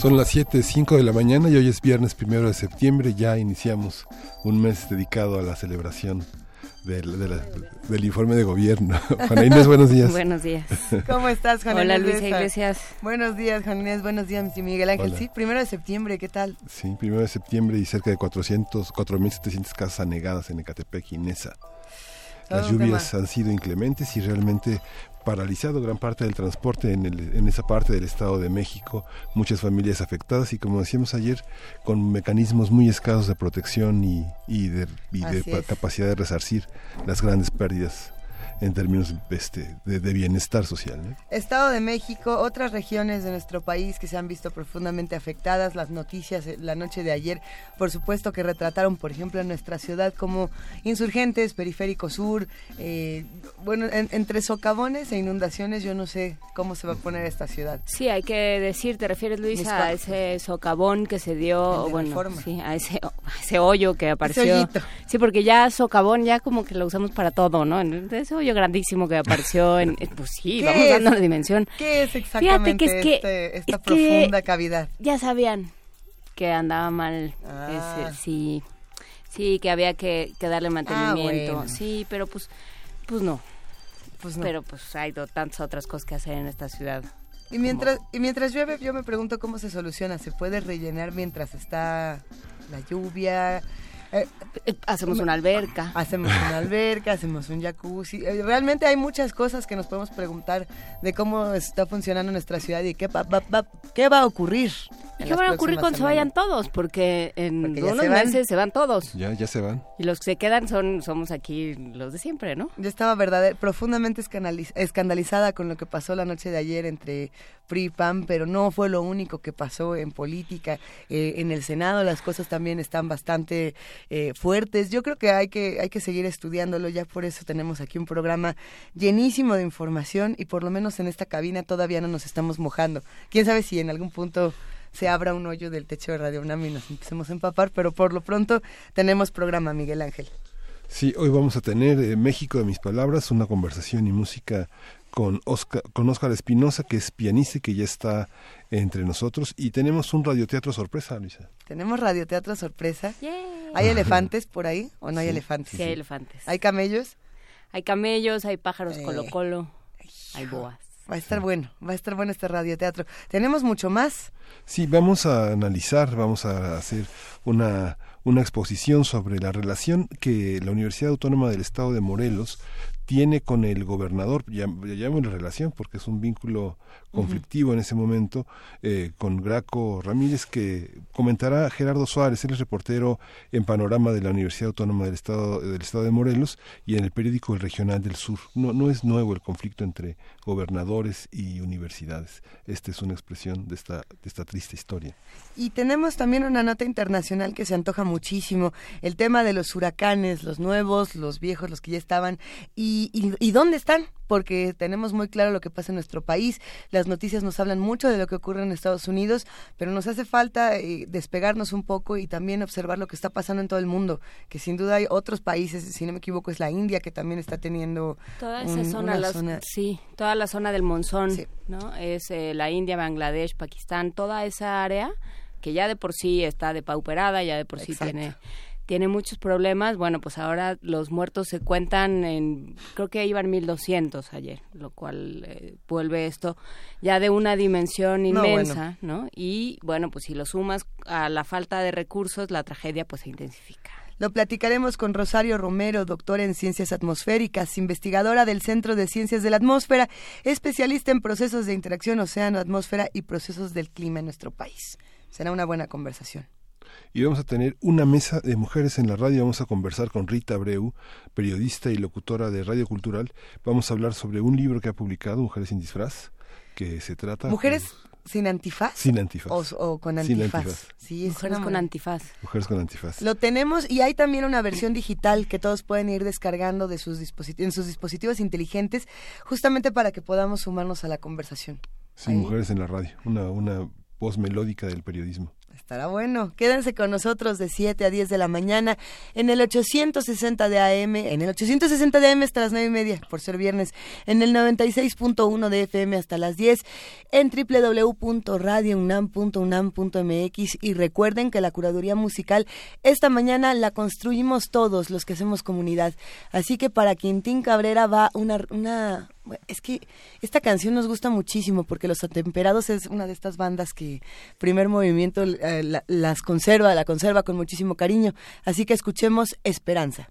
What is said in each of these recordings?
Son las 7, 5 de la mañana y hoy es viernes primero de septiembre. Ya iniciamos un mes dedicado a la celebración del, del informe de gobierno. Juana Inés, buenos días. buenos días. ¿Cómo estás, Juana Hola, Luisa Iglesias. Buenos días, Juan Inés. Buenos días, Miguel Ángel. Sí, primero de septiembre, ¿qué tal? Sí, primero de septiembre y cerca de 400, 4.700 casas anegadas en Ecatepec y Nesa. Las lluvias han sido inclementes y realmente paralizado gran parte del transporte en, el, en esa parte del Estado de México, muchas familias afectadas y como decíamos ayer, con mecanismos muy escasos de protección y, y de, y de capacidad de resarcir las grandes pérdidas en términos este, de, bienestar social. Estado de México, otras regiones de nuestro país que se han visto profundamente afectadas, las noticias eh, la noche de ayer, por supuesto que retrataron, por ejemplo, en nuestra ciudad como insurgentes, periférico sur, eh, bueno, entre socavones e inundaciones, yo no sé cómo se va a poner esta ciudad. Sí, hay que decir, te refieres, Luisa, a ese socavón que se dio, bueno, sí, a ese, ese hoyo que apareció. sí, porque ya socavón ya como que lo usamos para todo, ¿no? Ese hoyo grandísimo que apareció en... Pues sí, vamos dando la dimensión. ¿Qué es exactamente que es que, este, esta profunda cavidad? Ya sabían que andaba mal. Ah. sí, sí, que había que, darle ah, mantenimiento. Sí, pero pues, pues no. Pues no. Pero pues hay tantas otras cosas que hacer en esta ciudad. Y mientras, y mientras llueve, yo me pregunto cómo se soluciona. ¿Se puede rellenar mientras está la lluvia? Eh, hacemos una alberca. Hacemos una alberca, hacemos un jacuzzi. Eh, realmente hay muchas cosas que nos podemos preguntar de cómo está funcionando nuestra ciudad y qué va, qué va a ocurrir. ¿Qué va a ocurrir cuando se vayan todos? Porque en unos meses se van todos. Ya, ya se van. Y los que se quedan son somos aquí los de siempre, ¿no? Yo estaba verdad, profundamente escandalizada con lo que pasó la noche de ayer entre PRI PAN, pero no fue lo único que pasó en política. Eh, en el Senado las cosas también están bastante eh, fuertes. Yo creo que hay, que hay que seguir estudiándolo, ya por eso tenemos aquí un programa llenísimo de información y por lo menos en esta cabina todavía no nos estamos mojando. Quién sabe si en algún punto se abra un hoyo del techo de Radio UNAM y nos empecemos a empapar, pero por lo pronto tenemos programa, Miguel Ángel. Sí, hoy vamos a tener eh, México de mis palabras, una conversación y música con Oscar, con Oscar Espinosa, que es pianista y que ya está entre nosotros. Y tenemos un radioteatro sorpresa, Luisa. Tenemos radioteatro sorpresa. ¿Hay elefantes por ahí o no hay elefantes? Sí, hay elefantes. ¿Hay camellos? Hay camellos, hay pájaros eh. colo colo, hay boas. Va a estar bueno, va a estar bueno este radioteatro. ¿Tenemos mucho más? Sí, vamos a analizar, vamos a hacer una, una exposición sobre la relación que la Universidad Autónoma del Estado de Morelos tiene con el gobernador, ya, llamo la relación porque es un vínculo conflictivo en ese momento, eh, con Graco Ramírez, que comentará Gerardo Suárez, él es reportero en Panorama de la Universidad Autónoma del Estado, del Estado de Morelos y en el periódico El Regional del Sur. No, no es nuevo el conflicto entre gobernadores y universidades. Esta es una expresión de esta, de esta triste historia. Y tenemos también una nota internacional que se antoja muchísimo, el tema de los huracanes, los nuevos, los viejos, los que ya estaban, y y, dónde están? Porque tenemos muy claro lo que pasa en nuestro país. Las noticias nos hablan mucho de lo que ocurre en Estados Unidos, pero nos hace falta eh, despegarnos un poco y también observar lo que está pasando en todo el mundo. Que sin duda hay otros países, si no me equivoco, es la India que también está teniendo toda esa zona, sí, toda la zona del monzón, ¿no? Es eh, la India, Bangladesh, Pakistán, toda esa área que ya de por sí está depauperada, ya de por sí tiene tiene muchos problemas. Bueno, pues ahora los muertos se cuentan en, creo que iban 1200 ayer, lo cual eh, vuelve esto ya de una dimensión inmensa, no, Y bueno, pues si lo sumas a la falta de recursos, la tragedia pues se intensifica. Lo platicaremos con Rosario Romero, doctora en ciencias atmosféricas, investigadora del Centro de Ciencias de la Atmósfera, especialista en procesos de interacción océano-atmósfera y procesos del clima en nuestro país. Será una buena conversación. Y vamos a tener una mesa de mujeres en la radio. Vamos a conversar con Rita Abreu, periodista y locutora de Radio Cultural. Vamos a hablar sobre un libro que ha publicado, Mujeres sin disfraz, que se trata... Mujeres... ¿Sin antifaz? Sin antifaz. O, con antifaz. Sí, Mujeres con antifaz. Mujeres con antifaz. Lo tenemos y hay también una versión digital que todos pueden ir descargando de sus en sus dispositivos inteligentes justamente para que podamos sumarnos a la conversación. Sí, Mujeres en la radio, una, una voz melódica del periodismo. Estará bueno. Quédense con nosotros de 7 a 10 de la mañana en el 860 de AM, en el 860 de AM hasta las 9 y media, por ser viernes, en el 96.1 de FM hasta las 10, en www.radiounam.unam.mx y recuerden que la curaduría musical esta mañana la construimos todos los que hacemos comunidad. Así que para Quintín Cabrera va una, una es que esta canción nos gusta muchísimo porque Los Atemperados es una de estas bandas que primer movimiento eh, las conserva, la conserva con muchísimo cariño. Así que escuchemos Esperanza.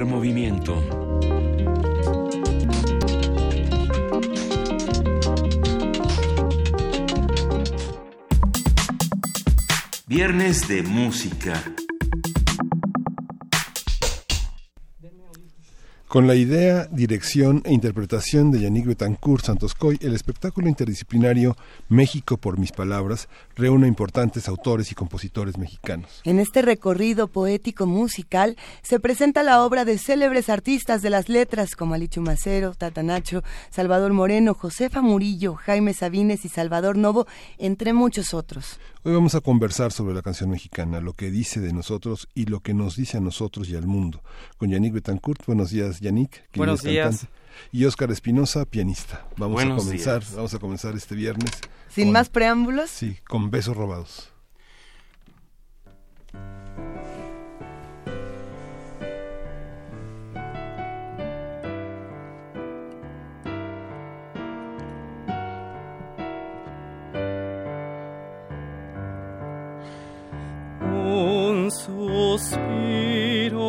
Movimiento. Viernes de música. Con la idea, dirección e interpretación de Yannick Betancourt Santoscoy, el espectáculo interdisciplinario México por mis palabras reúne importantes autores y compositores mexicanos. En este recorrido poético musical se presenta la obra de célebres artistas de las letras como Alichu Macero, Tata Nacho, Salvador Moreno, Josefa Murillo, Jaime Sabines y Salvador Novo, entre muchos otros. Hoy vamos a conversar sobre la canción mexicana, lo que dice de nosotros y lo que nos dice a nosotros y al mundo. Con Yannick Betancourt, buenos días Yannick. Buenos es días. cantante, Y Oscar Espinosa, pianista. Vamos Buenos a comenzar, días. vamos a comenzar este viernes. Sin con- más preámbulos, Sí, con besos robados. Suspiro,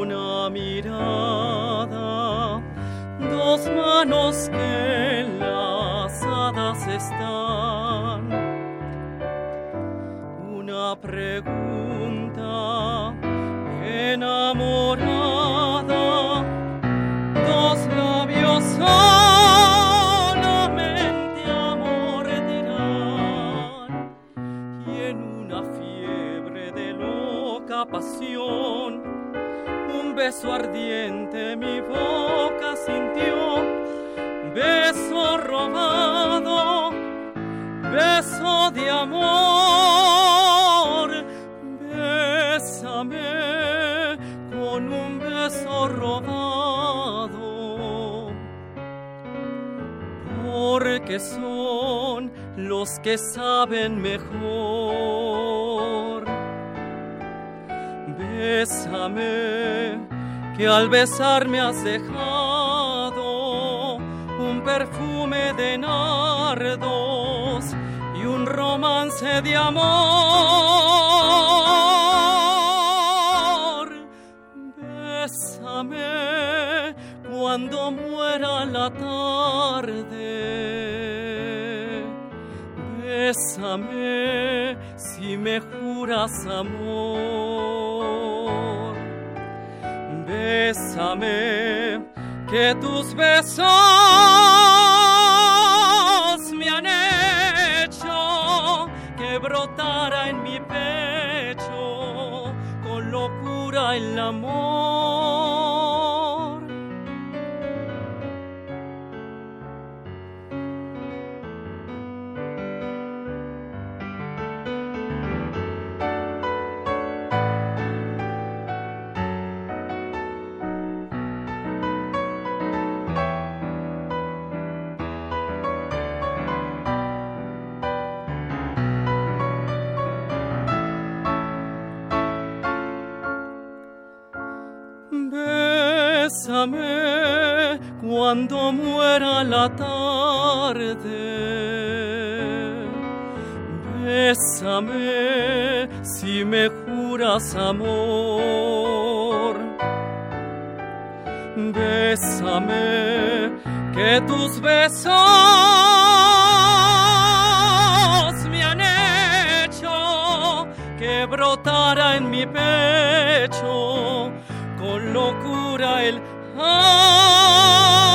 una mirada, dos manos que enlazadas están. Una pregunta beso ardiente mi boca sintió, beso robado, beso de amor, bésame con un beso robado. Porque son los que saben mejor. Bésame, que al besarme has dejado un perfume de nardos y un romance de amor. Bésame cuando muera la tarde. Bésame si me juras amor. Bésame que tus besos me han hecho que brotara en mi pecho con locura el amor. Cuando muera la tarde. Bésame si me juras amor. Bésame que tus besos me han hecho que brotara en mi pecho con locura el Oh.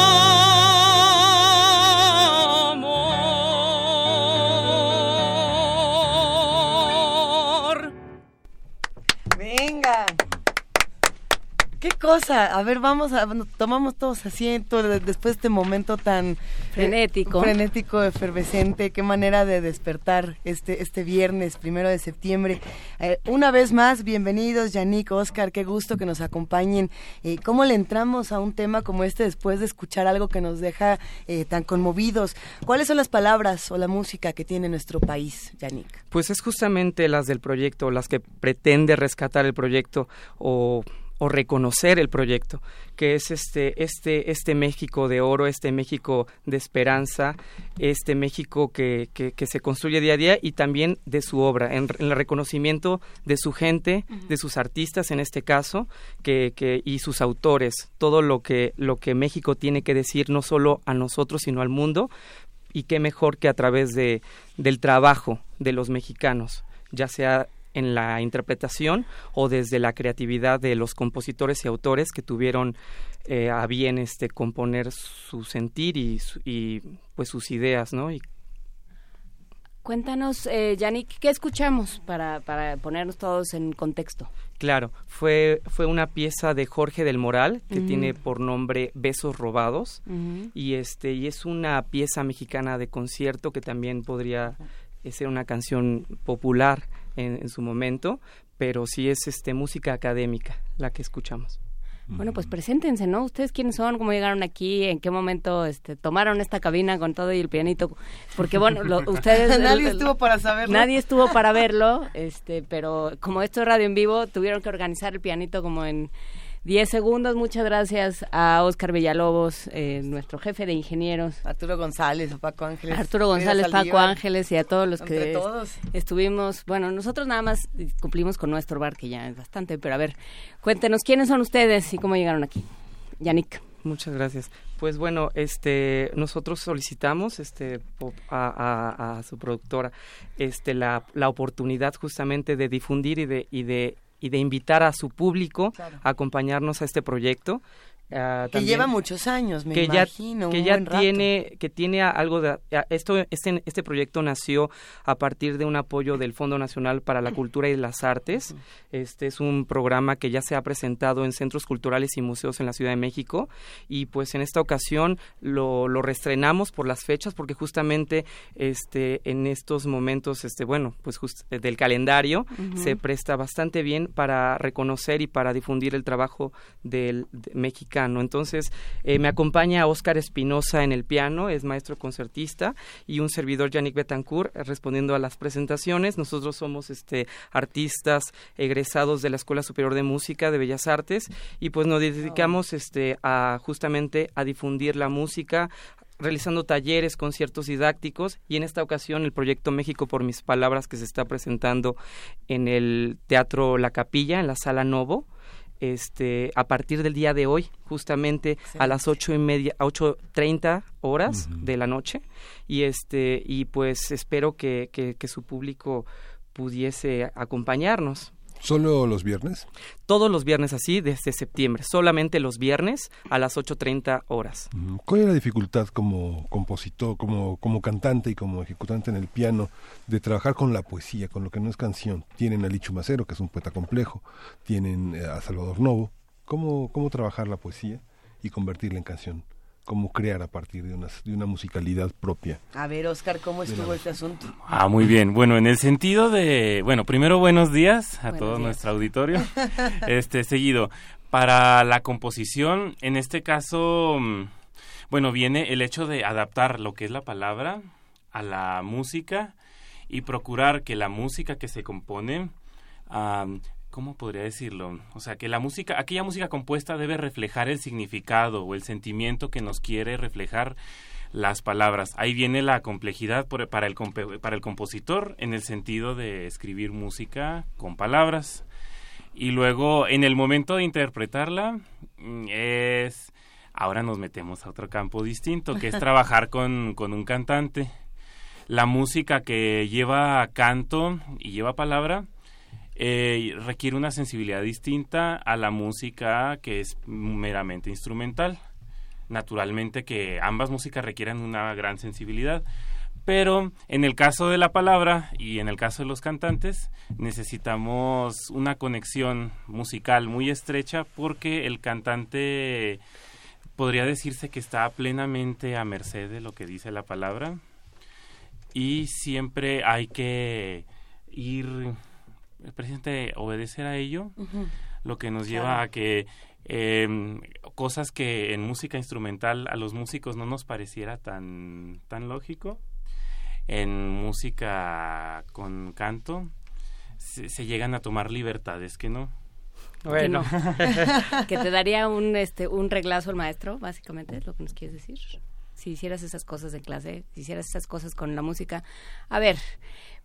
Cosa! A ver, vamos a, tomamos todos asiento después de este momento tan eh, frenético, frenético, efervescente, qué manera de despertar este este viernes primero de septiembre. Eh, una vez más, bienvenidos, Yannick, Oscar, qué gusto que nos acompañen. Eh, ¿Cómo le entramos a un tema como este después de escuchar algo que nos deja tan conmovidos? ¿Cuáles son las palabras o la música que tiene nuestro país, Yannick? Pues es justamente las del proyecto, las que pretende rescatar el proyecto o o reconocer el proyecto, que es este, este, este México de oro, este México de esperanza, este México que, que, se construye día a día y también de su obra, en, el reconocimiento de su gente, de sus artistas en este caso, que, que, y sus autores, todo lo que, lo que México tiene que decir no solo a nosotros, sino al mundo, y qué mejor que a través de, del trabajo de los mexicanos, ya sea en la interpretación o desde la creatividad de los compositores y autores que tuvieron eh, a bien este componer su sentir y, y pues sus ideas, ¿no? Y, Cuéntanos, eh, Yannick, ¿qué escuchamos para, para ponernos todos en contexto? Claro, fue, fue una pieza de Jorge del Moral que tiene por nombre Besos Robados y este y es una pieza mexicana de concierto que también podría ser una canción popular en, su momento, pero sí es este música académica la que escuchamos. Bueno, pues preséntense, ¿no? ¿Ustedes quiénes son? ¿Cómo llegaron aquí? ¿En qué momento este, tomaron esta cabina con todo y el pianito? Porque, bueno, ustedes... nadie estuvo para saberlo. Nadie estuvo para verlo, este, pero como esto es radio en vivo, tuvieron que organizar el pianito como en 10 segundos. Muchas gracias a Oscar Villalobos, eh, nuestro jefe de ingenieros. Arturo González, Paco Ángeles. Arturo González, Paco Ángeles y a todos los que estuvimos. Bueno, nosotros nada más cumplimos con nuestro bar, que ya es bastante, pero a ver, cuéntenos quiénes son ustedes y cómo llegaron aquí. Yannick. Muchas gracias. Pues bueno, este, nosotros solicitamos, este, a, su productora, este, la, la oportunidad justamente de difundir y de, y de y de invitar a su público a acompañarnos a este proyecto Ah, que lleva muchos años, me que imagino. Ya, que ya tiene, que tiene algo de esto, este, este proyecto nació a partir de un apoyo del Fondo Nacional para la Cultura y las Artes. Este es un programa que ya se ha presentado en centros culturales y museos en la Ciudad de México y pues en esta ocasión lo, lo restrenamos por las fechas porque justamente este en estos momentos este bueno pues del calendario se presta bastante bien para reconocer y para difundir el trabajo del de entonces, eh, me acompaña Óscar Espinosa en el piano, es maestro concertista, y un servidor, Yannick Betancourt, respondiendo a las presentaciones. Nosotros somos este, artistas egresados de la Escuela Superior de Música de Bellas Artes y pues nos dedicamos este, a justamente a difundir la música, realizando talleres, conciertos didácticos y en esta ocasión el proyecto México por mis palabras que se está presentando en el Teatro La Capilla, en la Sala Novo este, a partir del día de hoy, justamente a las ocho y media, ocho treinta horas de la noche, y este, y pues espero que, que su público pudiese acompañarnos. ¿Solo los viernes? Todos los viernes así, desde septiembre. Solamente los viernes a las 8.30 horas. ¿Cuál es la dificultad como compositor, como, como cantante y como ejecutante en el piano de trabajar con la poesía, con lo que no es canción? Tienen a Licho Macero, que es un poeta complejo. Tienen eh, a Salvador Novo. ¿Cómo, cómo trabajar la poesía y convertirla en canción? Cómo crear a partir de una, de una musicalidad propia. A ver, Oscar, ¿cómo estuvo este asunto? Ah, muy bien. Bueno, en el sentido de, bueno, primero buenos días a todo nuestro auditorio. este, seguido, para la composición, en este caso, mm, bueno, viene el hecho de adaptar lo que es la palabra a la música y procurar que la música que se compone ¿cómo podría decirlo? O sea, que la música, aquella música compuesta debe reflejar el significado o el sentimiento que nos quiere reflejar las palabras. Ahí viene la complejidad para, el, para el compositor en el sentido de escribir música con palabras. Y luego, en el momento de interpretarla, mm, es... Ahora nos metemos a otro campo distinto, que es trabajar con, con un cantante. La música que lleva canto y lleva palabra, eh, requiere una sensibilidad distinta a la música que es meramente instrumental. Naturalmente que ambas músicas requieren una gran sensibilidad, Pero en el caso de la palabra y en el caso de los cantantes necesitamos una conexión musical muy estrecha porque el cantante podría decirse que está plenamente a merced de lo que dice la palabra y siempre hay que ir presidente obedecer a ello lo que nos lleva a que eh, cosas que en música instrumental a los músicos no nos pareciera tan, tan lógico, en música con canto se, llegan a tomar libertades que no. Bueno, que te daría un este un reglazo al maestro, básicamente, es lo que nos quieres decir. Si hicieras esas cosas en clase, si hicieras esas cosas con la música. A ver,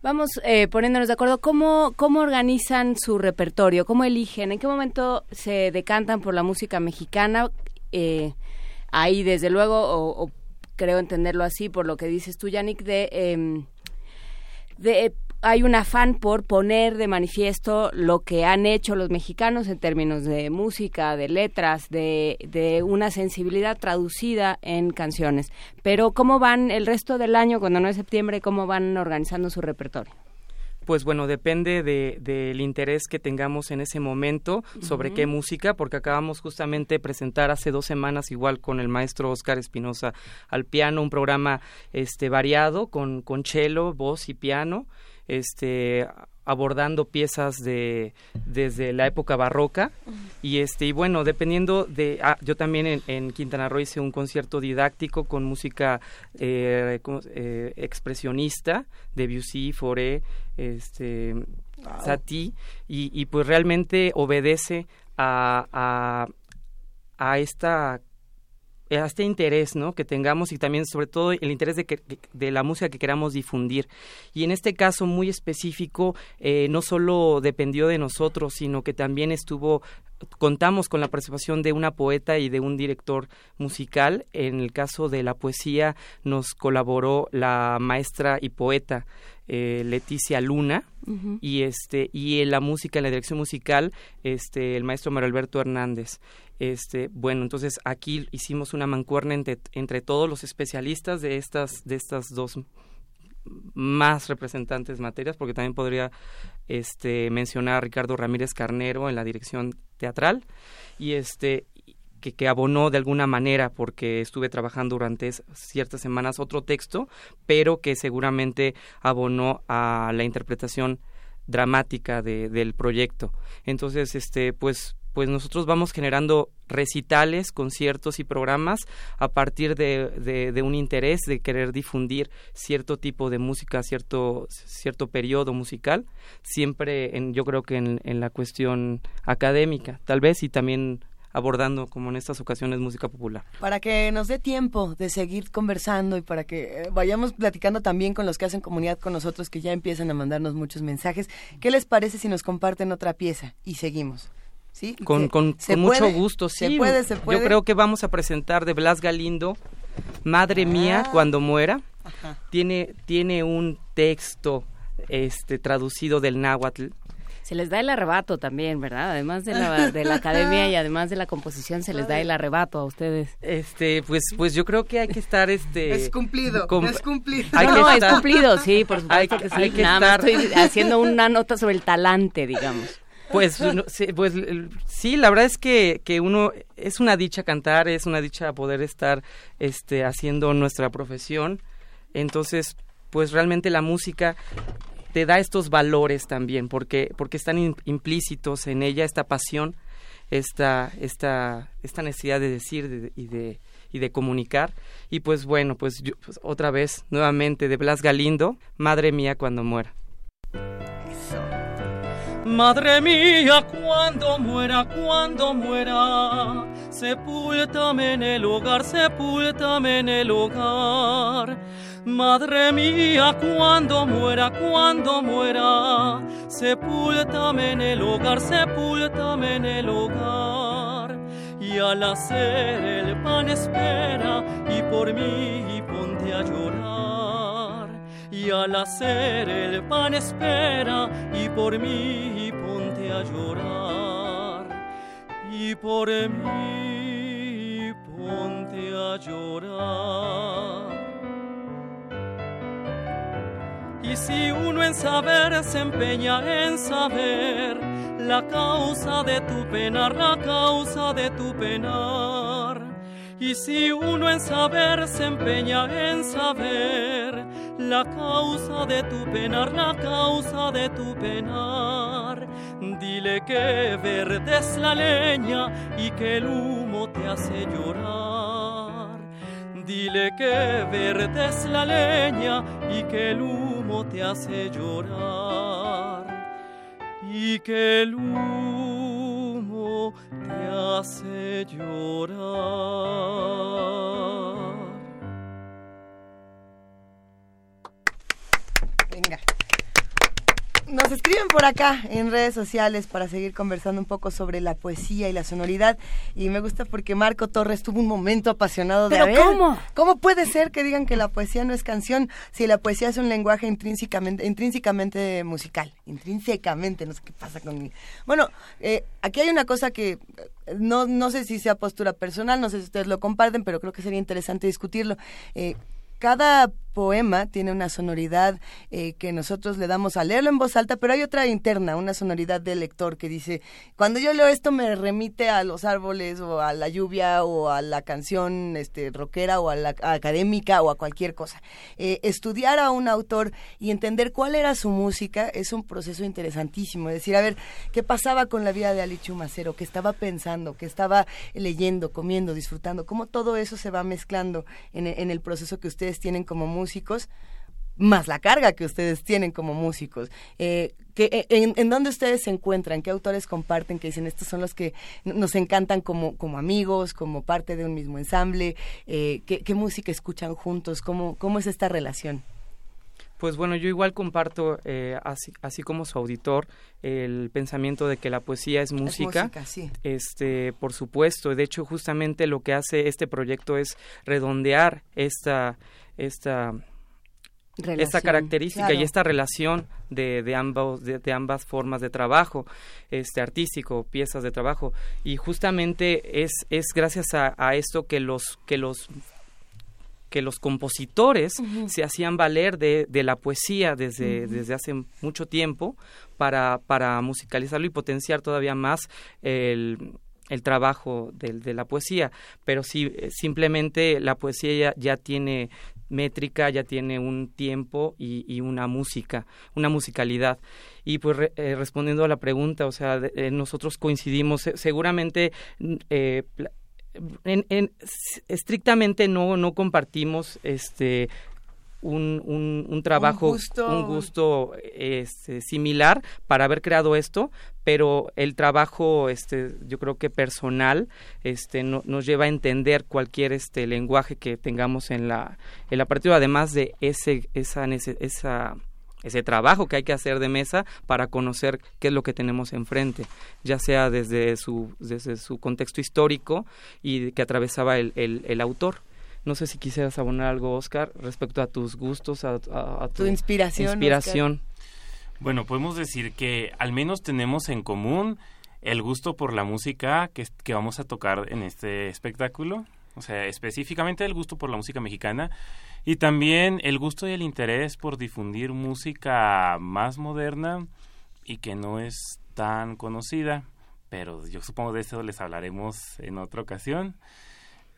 Vamos eh, poniéndonos de acuerdo. ¿Cómo, ¿Cómo organizan su repertorio? ¿Cómo eligen? ¿En qué momento se decantan por la música mexicana? Eh, ahí, desde luego, o, creo entenderlo así, por lo que dices tú, Yannick, de, em, de hay un afán por poner de manifiesto lo que han hecho los mexicanos en términos de música, de letras, de, de, una sensibilidad traducida en canciones. Pero ¿cómo van el resto del año, cuando no es septiembre, cómo van organizando su repertorio? Pues bueno, depende del de, interés que tengamos en ese momento sobre qué música, porque acabamos justamente de presentar hace dos semanas igual con el maestro Oscar Espinosa al piano, un programa este variado con, con cello, voz y piano este abordando piezas de desde la época barroca. Y este y bueno dependiendo de ah, yo también en, Quintana Roo hice un concierto didáctico con música eh, eh, expresionista de Debussy, Fauré, este Satie y, y, pues realmente obedece a, a, a esta este interés ¿no? que tengamos y también sobre todo el interés de, que, de la música que queramos difundir. Y en este caso muy específico, eh, no solo dependió de nosotros, sino que también estuvo contamos con la participación de una poeta y de un director musical. En el caso de la poesía nos colaboró la maestra y poeta eh, Leticia Luna y este y en la música en la dirección musical este el maestro Mario Alberto Hernández este, bueno, entonces aquí hicimos una mancuerna entre, todos los especialistas de estas, de estas dos más representantes materias, porque también podría este, mencionar a Ricardo Ramírez Carnero en la dirección teatral, y este que, abonó de alguna manera, porque estuve trabajando durante ciertas semanas otro texto, pero que seguramente abonó a la interpretación dramática de, del proyecto. Entonces, este, pues pues nosotros vamos generando recitales, conciertos y programas a partir de, de, un interés de querer difundir cierto tipo de música, cierto, cierto periodo musical, siempre en, yo creo que en, en la cuestión académica, tal vez, y también abordando, como en estas ocasiones, música popular. Para que nos dé tiempo de seguir conversando y para que eh, vayamos platicando también con los que hacen comunidad con nosotros, que ya empiezan a mandarnos muchos mensajes, ¿qué les parece si nos comparten otra pieza y seguimos? ¿Sí? Con, con, mucho gusto, sí. Se puede, se puede. Yo creo que vamos a presentar de Blas Galindo, Madre Mía, ah. cuando muera. Tiene, tiene un texto este, traducido del náhuatl. Se les da el arrebato también, ¿verdad? Además de la, de la academia y además de la composición, se les da el arrebato a ustedes. Este, pues, pues yo creo que hay que estar, este... Es cumplido, es cumplido. no, es cumplido, sí, por supuesto que, sí. Hay que estar... estoy haciendo una nota sobre el talante, digamos. Pues, pues sí, la verdad es que, que uno es una dicha cantar, es una dicha poder estar este, haciendo nuestra profesión. Entonces, pues realmente la música te da estos valores también, porque, porque están implícitos en ella esta pasión, esta, esta, esta necesidad de decir y, de, y de comunicar. Y pues bueno, pues, pues otra vez, nuevamente, de Blas Galindo, Madre mía cuando muera. Madre mía, cuando muera, cuando muera, sepúltame en el hogar, sepúltame en el hogar. Madre mía, cuando muera, cuando muera, sepúltame en el hogar, sepúltame en el hogar. Y al hacer el pan espera y por mí ponte a llorar y al hacer el pan espera y por mí ponte a llorar y por mí ponte a llorar. Y si uno en saber se empeña en saber la causa de tu penar, la causa de tu penar. Y si uno en saber se empeña en saber la causa de tu penar, la causa de tu penar, dile que verde es la leña y que el humo te hace llorar. Dile que verde es la leña y que el humo te hace llorar. Y que el humo te hace llorar. Nos escriben por acá en redes sociales para seguir conversando un poco sobre la poesía y la sonoridad. Y me gusta porque Marco Torres tuvo un momento apasionado de ¿Pero cómo? ¿Cómo puede ser que digan que la poesía no es canción si la poesía es un lenguaje intrínsecamente, intrínsecamente musical? Intrínsecamente, no sé qué pasa con mi... Bueno, eh, aquí hay una cosa que eh, no, no sé si sea postura personal, no sé si ustedes lo comparten, pero creo que sería interesante discutirlo. Eh, cada poema tiene una sonoridad eh, que nosotros le damos a leerlo en voz alta, pero hay otra interna, una sonoridad del lector que dice, cuando yo leo esto me remite a los árboles o a la lluvia o a la canción este, rockera o a la académica o a cualquier cosa. Eh, estudiar a un autor y entender cuál era su música es un proceso interesantísimo. Es decir, a ver, ¿qué pasaba con la vida de Ali Chumacero? ¿Qué estaba pensando? ¿Qué estaba leyendo, comiendo, disfrutando? ¿Cómo todo eso se va mezclando en, en el proceso que ustedes tienen como músicos? más la carga que ustedes tienen como músicos. Eh, que, en, en, dónde ustedes se encuentran? ¿Qué autores comparten que dicen estos son los que nos encantan como, como amigos, como parte de un mismo ensamble? Eh, ¿qué, ¿qué, música escuchan juntos? ¿Cómo, ¿Cómo es esta relación? Pues bueno, yo igual comparto, eh, así, así como su auditor, el pensamiento de que la poesía es música. Es música sí. Este, por supuesto. De hecho, justamente lo que hace este proyecto es redondear esta, esta Relación, esta característica claro. y esta relación de, de, ambos, de, de, ambas formas de trabajo, este artístico, piezas de trabajo. Y justamente es, es gracias a, a esto que los, que los que los compositores uh -huh. se hacían valer de, de la poesía desde, uh -huh. desde hace mucho tiempo para, para musicalizarlo y potenciar todavía más el, el trabajo de, de, la poesía, pero sí, simplemente la poesía ya, ya tiene métrica, ya tiene un tiempo y, y, una música, una musicalidad. Y pues re, eh, respondiendo a la pregunta, o sea, de, eh, nosotros coincidimos, seguramente eh, en, en, estrictamente no, no compartimos este un, un, un, trabajo, un gusto, un gusto este, similar para haber creado esto, pero el trabajo, este, yo creo que personal, este, no, nos lleva a entender cualquier este lenguaje que tengamos en la, en la partida, además de ese, esa, esa ese trabajo que hay que hacer de mesa para conocer qué es lo que tenemos enfrente, ya sea desde su, desde su contexto histórico y que atravesaba el, el, el autor. No sé si quisieras abonar algo, Oscar, respecto a tus gustos, a, a, a tu, tu, inspiración. inspiración. Bueno, podemos decir que al menos tenemos en común el gusto por la música que, que vamos a tocar en este espectáculo, o sea, específicamente el gusto por la música mexicana y también el gusto y el interés por difundir música más moderna y que no es tan conocida, pero yo supongo de eso les hablaremos en otra ocasión.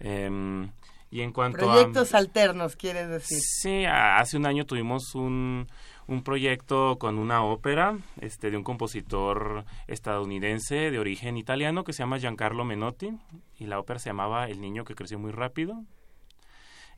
Eh, y en cuanto Proyectos a, alternos, quieres decir. Sí, hace un año tuvimos un, un proyecto con una ópera este, de un compositor estadounidense de origen italiano que se llama Giancarlo Menotti y la ópera se llamaba El niño que creció muy rápido.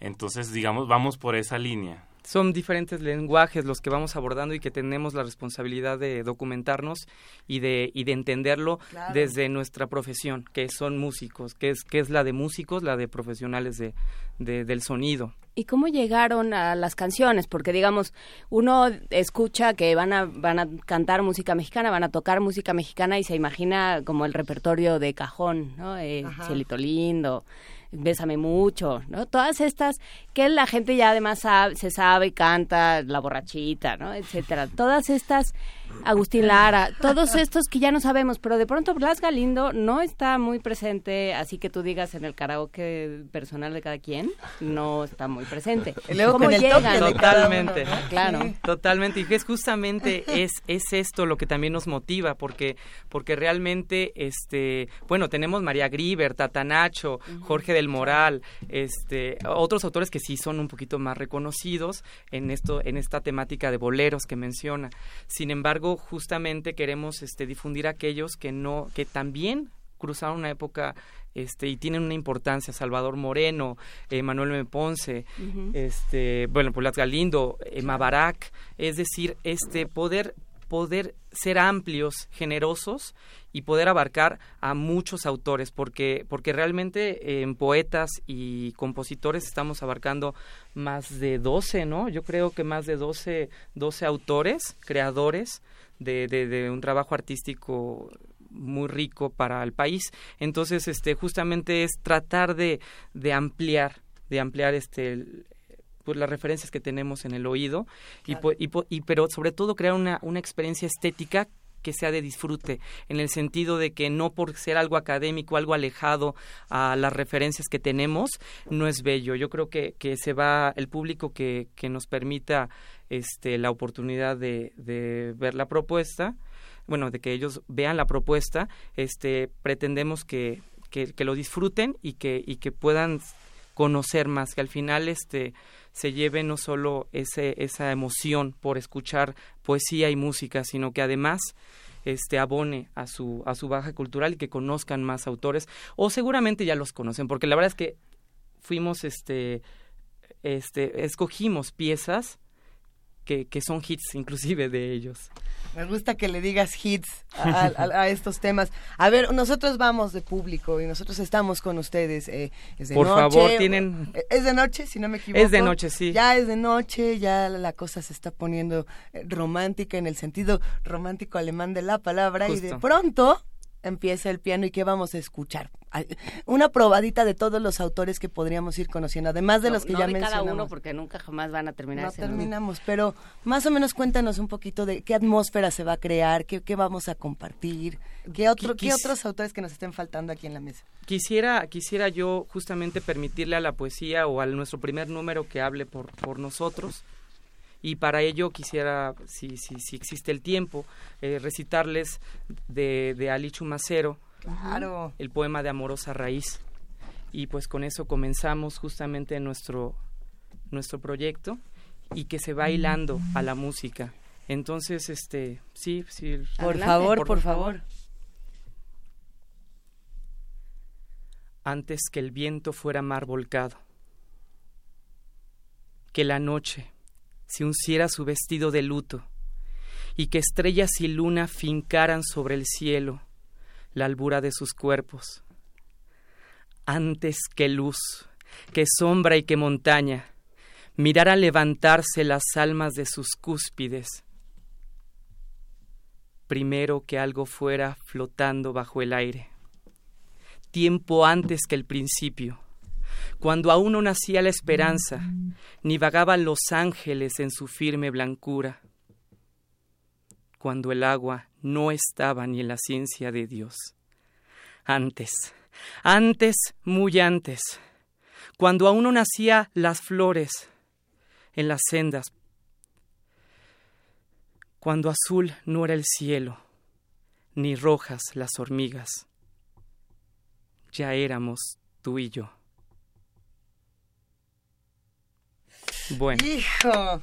Entonces, digamos, vamos por esa línea. Son diferentes lenguajes los que vamos abordando y que tenemos la responsabilidad de documentarnos y de, y de entenderlo claro. desde nuestra profesión, que son músicos, que es, que es la de músicos, la de profesionales de, de, del sonido. ¿Y cómo llegaron a las canciones? Porque, digamos, uno escucha que van a, van a cantar música mexicana, van a tocar música mexicana y se imagina como el repertorio de cajón, ¿no? Eh, Cielito Lindo, Bésame mucho, ¿no? Todas estas que la gente ya además se sabe, canta, la borrachita, ¿no? Etcétera. Todas estas Agustín Lara, todos estos que ya no sabemos, pero de pronto Blas Galindo no está muy presente, así que tú digas en el karaoke personal de cada quien, no está muy presente. ¿Cómo llegan? Totalmente, claro. Totalmente, y es justamente es, es esto lo que también nos motiva, porque, porque realmente, este, bueno, tenemos María Griver, Tatanacho, Jorge del Moral, este, otros autores que sí son un poquito más reconocidos en esto, en esta temática de boleros que menciona. Sin embargo, justamente queremos este, difundir a aquellos que no, que también cruzaron una época este, y tienen una importancia, Salvador Moreno, eh, Manuel M. Ponce, este, bueno, Pulat Galindo, Emma Barak, es decir, este poder poder ser amplios, generosos y poder abarcar a muchos autores, porque, porque realmente en poetas y compositores estamos abarcando más de 12, ¿no? Yo creo que más de 12, 12 autores, creadores de, de, un trabajo artístico muy rico para el país. Entonces, este, justamente es tratar de, de ampliar, de ampliar este pues las referencias que tenemos en el oído y, y, pero sobre todo crear una, una experiencia estética que sea de disfrute, en el sentido de que no por ser algo académico, algo alejado a las referencias que tenemos, no es bello. Yo creo que, que se va el público que, que nos permita este, la oportunidad de, de ver la propuesta, bueno, de que ellos vean la propuesta, este, pretendemos que, que, que lo disfruten y que, y que puedan conocer más, que al final este se lleve no solo ese, esa emoción por escuchar poesía y música, sino que además este abone a su a su baja cultural y que conozcan más autores o seguramente ya los conocen porque la verdad es que fuimos este este escogimos piezas que, que son hits inclusive de ellos. Me gusta que le digas hits a, estos temas. A ver, nosotros vamos de público y nosotros estamos con ustedes. Eh, es de Por noche, favor, tienen... Eh, es de noche, si no me equivoco. Es de noche, sí. Ya es de noche, ya la cosa se está poniendo eh, romántica en el sentido romántico alemán de la palabra y de pronto empieza el piano y qué vamos a escuchar. Una probadita de todos los autores que podríamos ir conociendo, además de los que ya de mencionamos. cada uno porque nunca jamás van a terminar. No terminamos, pero más o menos cuéntanos un poquito de qué atmósfera se va a crear, qué, qué vamos a compartir, qué, otro, qué otros autores que nos estén faltando aquí en la mesa. Quisiera, quisiera yo justamente permitirle a la poesía o a nuestro primer número que hable por, por nosotros y para ello quisiera, si, si, si existe el tiempo, eh, recitarles de, de Ali Chumacero claro. el poema de Amorosa Raíz. Y pues con eso comenzamos justamente nuestro, nuestro proyecto y que se va hilando a la música. Entonces, este, sí, sí. Por favor, por, favor. Antes que el viento fuera mar volcado, que la noche se unciera su vestido de luto, y que estrellas y luna fincaran sobre el cielo la albura de sus cuerpos. Antes que luz, que sombra y que montaña, mirara levantarse las almas de sus cúspides, primero que algo fuera flotando bajo el aire, tiempo antes que el principio, cuando aún no nacía la esperanza, ni vagaban los ángeles en su firme blancura, cuando el agua no estaba ni en la ciencia de Dios. Antes, antes, muy antes, cuando aún no nacía las flores en las sendas, cuando azul no era el cielo, ni rojas las hormigas, ya éramos tú y yo. Bueno. Hijo.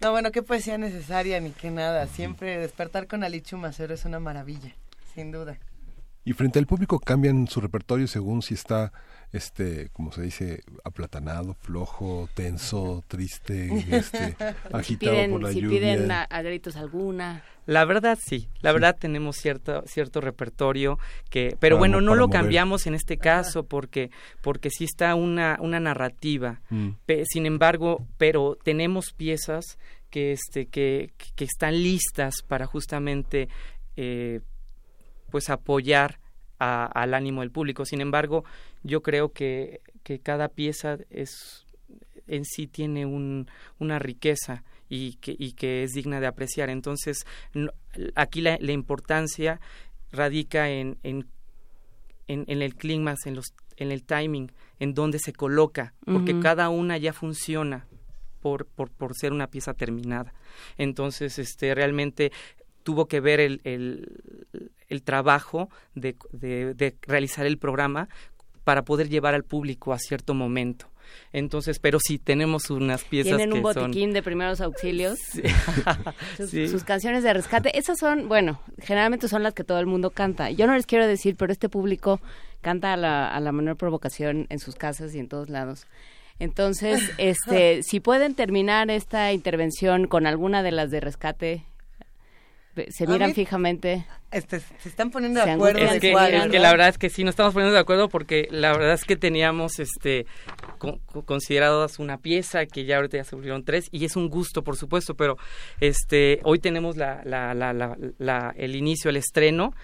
No, bueno, qué poesía necesaria ni qué nada. Siempre despertar con Alichu Macero es una maravilla, sin duda. Y frente al público cambian su repertorio según si está, este, como se dice, aplatanado, flojo, tenso, triste, este, agitado por la si lluvia. piden a, gritos alguna. La verdad sí, la verdad tenemos cierto cierto repertorio que, pero bueno, no lo cambiamos en este caso porque porque sí está una una narrativa. Mm. sin embargo, pero tenemos piezas que este que, que están listas para justamente eh, pues apoyar al ánimo del público. Sin embargo, yo creo que, que cada pieza es en sí tiene un, una riqueza y que, y que es digna de apreciar. Entonces, aquí la, importancia radica en, en, en, el clímax, en, los, en el timing, en donde se coloca, porque cada una ya funciona por, por, por ser una pieza terminada. Entonces, este, realmente tuvo que ver el, el, trabajo de, de, realizar el programa para poder llevar al público a cierto momento. Entonces, pero sí, tenemos unas piezas Tienen un botiquín de primeros auxilios. sus, canciones de rescate. Esas son, bueno, generalmente son las que todo el mundo canta. Yo no les quiero decir, pero este público canta a la, a la menor provocación en sus casas y en todos lados. Entonces, este, si pueden terminar esta intervención con alguna de las de rescate, se miran fijamente. Este, se están poniendo de acuerdo. Es que, la verdad es que sí, nos estamos poniendo de acuerdo porque la verdad es que teníamos este consideradas una pieza que ya ahorita ya se volvieron tres y es un gusto, por supuesto, pero este hoy tenemos la, la, la, el inicio, el estreno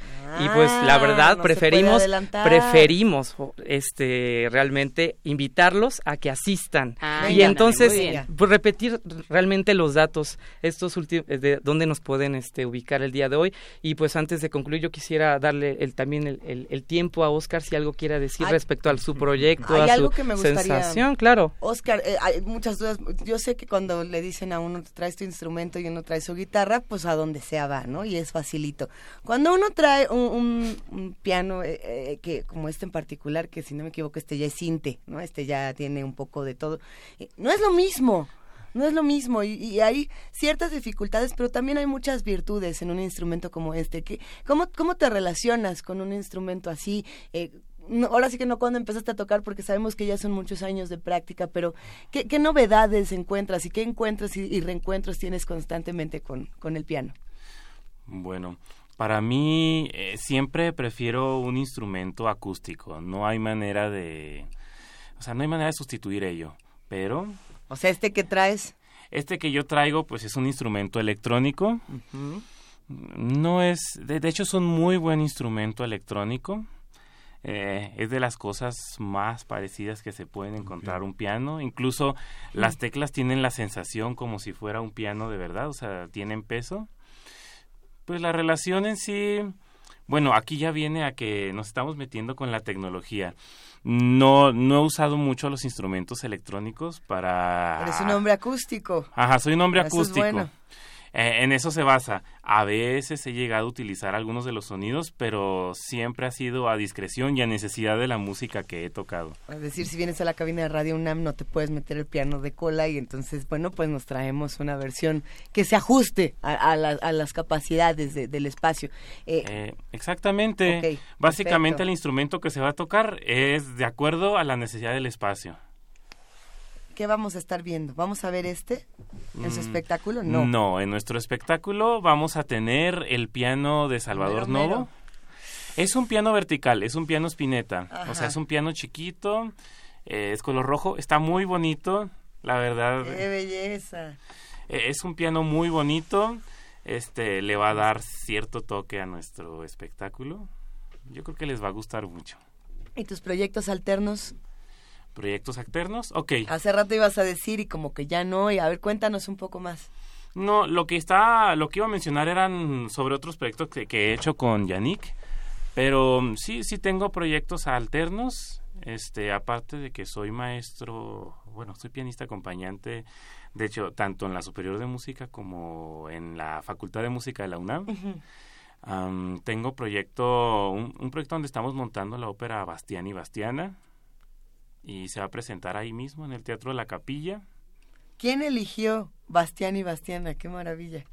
y pues la ah, verdad preferimos preferimos este realmente invitarlos a que asistan. Ah, y entonces pues, repetir realmente los datos estos últimos de dónde nos pueden este ubicar el día de hoy y pues antes de concluir, yo quisiera darle el, también el, el, tiempo a Oscar si algo quiera decir respecto a su proyecto, a su que me sensación, claro. Oscar, eh, hay muchas dudas. Yo sé que cuando le dicen a uno, traes tu instrumento y uno trae su guitarra, pues a donde sea va, ¿no? Y es facilito. Cuando uno trae un, piano, eh, eh, que como este en particular, que si no me equivoco, este ya es cinte, ¿no? Este ya tiene un poco de todo. no es lo mismo no es lo mismo y, hay ciertas dificultades, pero también hay muchas virtudes en un instrumento como este. ¿cómo, ¿Cómo te relacionas con un instrumento así? Eh, ahora sí que no cuando empezaste a tocar porque sabemos que ya son muchos años de práctica, pero ¿qué, qué novedades encuentras y qué encuentros y, reencuentros tienes constantemente con, con, el piano? Bueno, para mí eh, siempre prefiero un instrumento acústico, no hay manera de... O sea, no hay manera de sustituir ello, pero o sea, este que traes. Este que yo traigo, pues es un instrumento electrónico. No es, de, hecho es un muy buen instrumento electrónico. Eh, es de las cosas más parecidas que se pueden encontrar un piano. Incluso las teclas tienen la sensación como si fuera un piano de verdad, o sea, tienen peso. Pues la relación en sí, bueno, aquí ya viene a que nos estamos metiendo con la tecnología. No, no he usado mucho los instrumentos electrónicos para... Pero es un hombre acústico. Ajá, soy un hombre acústico. Eh, en eso se basa. A veces he llegado a utilizar algunos de los sonidos, pero siempre ha sido a discreción y a necesidad de la música que he tocado. Es decir, si vienes a la cabina de Radio UNAM no te puedes meter el piano de cola y entonces, bueno, pues nos traemos una versión que se ajuste a, las capacidades del espacio. Eh, eh, exactamente. Básicamente el instrumento que se va a tocar es de acuerdo a la necesidad del espacio. ¿Qué vamos a estar viendo? ¿Vamos a ver este en su mm, espectáculo? No. No, en nuestro espectáculo vamos a tener el piano de Salvador Novo. Es un piano vertical, es un piano spinetta. O sea, es un piano chiquito, eh, es color rojo, está muy bonito, la verdad. ¡Qué belleza! Eh, es un piano muy bonito, este le va a dar cierto toque a nuestro espectáculo. Yo creo que les va a gustar mucho. ¿Y tus proyectos alternos? Proyectos externos. Ok. Hace rato ibas a decir y como que ya no, y a ver, cuéntanos un poco más. No, lo que está, lo que iba a mencionar eran sobre otros proyectos que, he hecho con Yannick, pero sí, sí tengo proyectos alternos, este, aparte de que soy maestro, bueno, soy pianista acompañante, de hecho, tanto en la Superior de Música como en la Facultad de Música de la UNAM. tengo proyecto, un, un, proyecto donde estamos montando la ópera Bastián y Bastiana, y se va a presentar ahí mismo en el Teatro de la Capilla. ¿Quién eligió Bastián y Bastiana? Qué maravilla.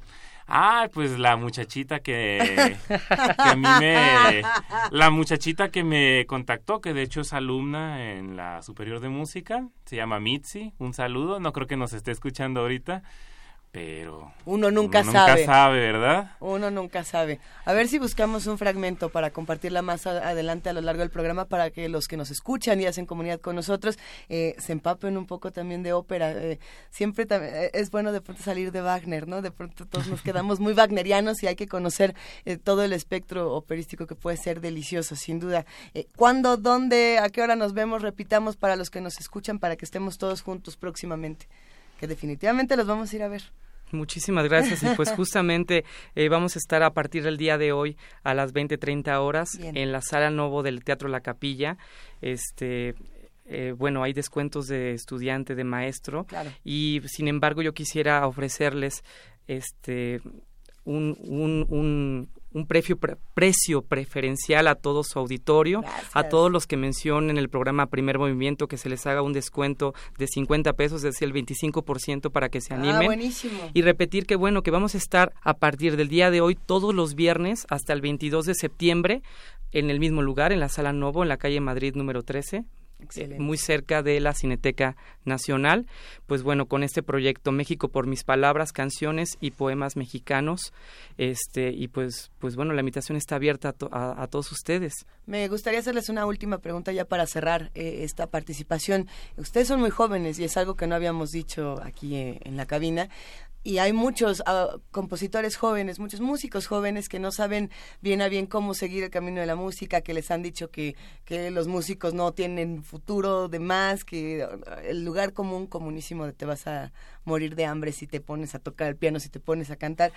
Ah, pues la muchachita que, que a mí me... La muchachita que me contactó, que de hecho es alumna en la Superior de Música, se llama Mitzi, un saludo, no creo que nos esté escuchando ahorita pero uno nunca uno sabe. Nunca sabe, ¿verdad? Uno nunca sabe. A ver si buscamos un fragmento para compartirla más adelante a lo largo del programa para que los que nos escuchan y hacen comunidad con nosotros eh, se empapen un poco también de ópera. Eh, siempre eh, es bueno de pronto salir de Wagner, ¿no? De pronto todos nos quedamos muy wagnerianos y hay que conocer todo el espectro operístico que puede ser delicioso, sin duda. ¿Cuándo, dónde, a qué hora nos vemos? Repitamos para los que nos escuchan para que estemos todos juntos próximamente que definitivamente los vamos a ir a ver. Muchísimas gracias. Y pues justamente eh, vamos a estar a partir del día de hoy a las 20.30 horas en la sala Novo del Teatro La Capilla. Este, eh, bueno, hay descuentos de estudiante, de maestro. Claro. Y sin embargo yo quisiera ofrecerles este un, un, un, un precio, pre, precio, preferencial a todo su auditorio, a todos los que mencionen el programa Primer Movimiento, que se les haga un descuento de 50 pesos, es decir, el 25% para que se ah, animen. Ah, buenísimo. Y repetir que, bueno, que vamos a estar a partir del día de hoy todos los viernes hasta el 22 de septiembre en el mismo lugar, en la Sala Novo, en la calle Madrid número 13, muy cerca de la Cineteca Nacional. Pues bueno, con este proyecto México por mis palabras, canciones y poemas mexicanos, este y pues pues bueno, la invitación está abierta a, to, a, todos ustedes. Me gustaría hacerles una última pregunta ya para cerrar eh, esta participación. Ustedes son muy jóvenes y es algo que no habíamos dicho aquí eh, en la cabina y hay muchos uh, compositores jóvenes, muchos músicos jóvenes que no saben bien a bien cómo seguir el camino de la música, que les han dicho que, que los músicos no tienen futuro de más, que ah, el lugar común, comunísimo, de te vas a morir de hambre si te pones a tocar el piano, si te pones a cantar.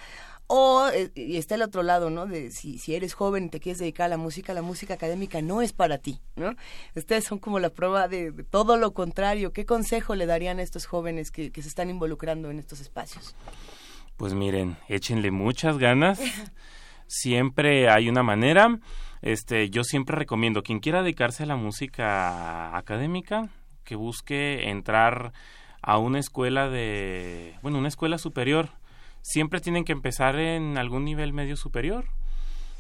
O, eh, y está el otro lado, ¿no? De si, si eres joven y te quieres dedicar a la música, la música académica no es para ti, ¿no? Ustedes son como la prueba de, de todo lo contrario. ¿Qué consejo le darían a estos jóvenes que, que se están involucrando en estos espacios? Pues miren, échenle muchas ganas. Siempre hay una manera. Este, yo siempre recomiendo quien quiera dedicarse a la música académica que busque entrar a una escuela de, bueno, una escuela superior. Siempre tienen que empezar en algún nivel medio superior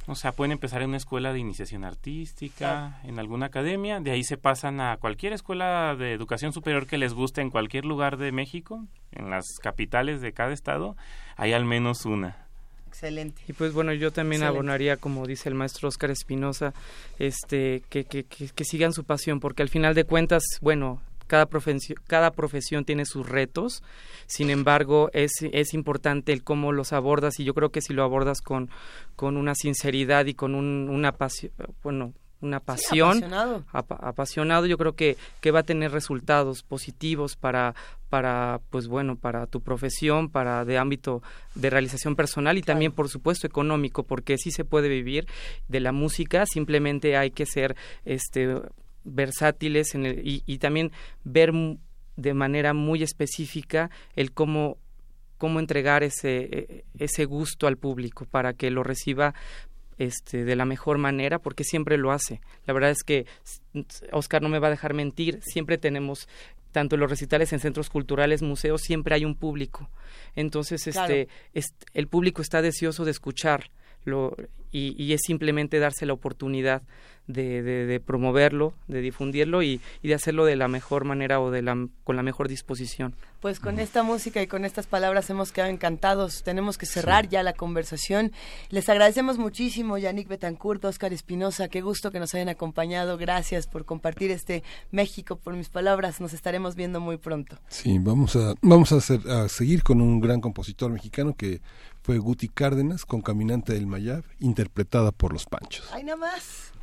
o sea, pueden empezar en una escuela de iniciación artística, en alguna academia, de ahí se pasan a cualquier escuela de educación superior que les guste en cualquier lugar de México, en las capitales de cada estado, hay al menos una. Excelente. Y pues bueno, yo también abonaría, como dice el maestro Oscar Espinosa, este, que, que, que, que, sigan su pasión, porque al final de cuentas, bueno, cada profesión, cada profesión tiene sus retos, sin embargo es, es importante el cómo los abordas y yo creo que si lo abordas con, con una sinceridad y con un, una pasión, bueno, una pasión, apasionado. Apasionado. yo creo que, que va a tener resultados positivos para, para, pues bueno, para tu profesión, para de ámbito de realización personal y también, por supuesto, económico, porque sí se puede vivir de la música, simplemente hay que ser este versátiles en el, y, también ver de manera muy específica el cómo, cómo entregar ese, e, ese gusto al público para que lo reciba este, de la mejor manera, porque siempre lo hace. La verdad es que Oscar no me va a dejar mentir, siempre tenemos tanto en los recitales en centros culturales, museos, siempre hay un público. Entonces, este, el público está deseoso de escuchar lo, y, es simplemente darse la oportunidad de, promoverlo, de difundirlo y, de hacerlo de la mejor manera o de la, con la mejor disposición. Pues con esta música y con estas palabras hemos quedado encantados. Tenemos que cerrar ya la conversación. Les agradecemos muchísimo, Yannick Betancourt, Oscar Espinosa. Qué gusto que nos hayan acompañado. Gracias por compartir este México, por mis palabras. Nos estaremos viendo muy pronto. Sí, vamos a, vamos a, seguir con un gran compositor mexicano que fue Guti Cárdenas con Caminante del Mayab, interpretada por los Panchos. ¡Ay, nada más!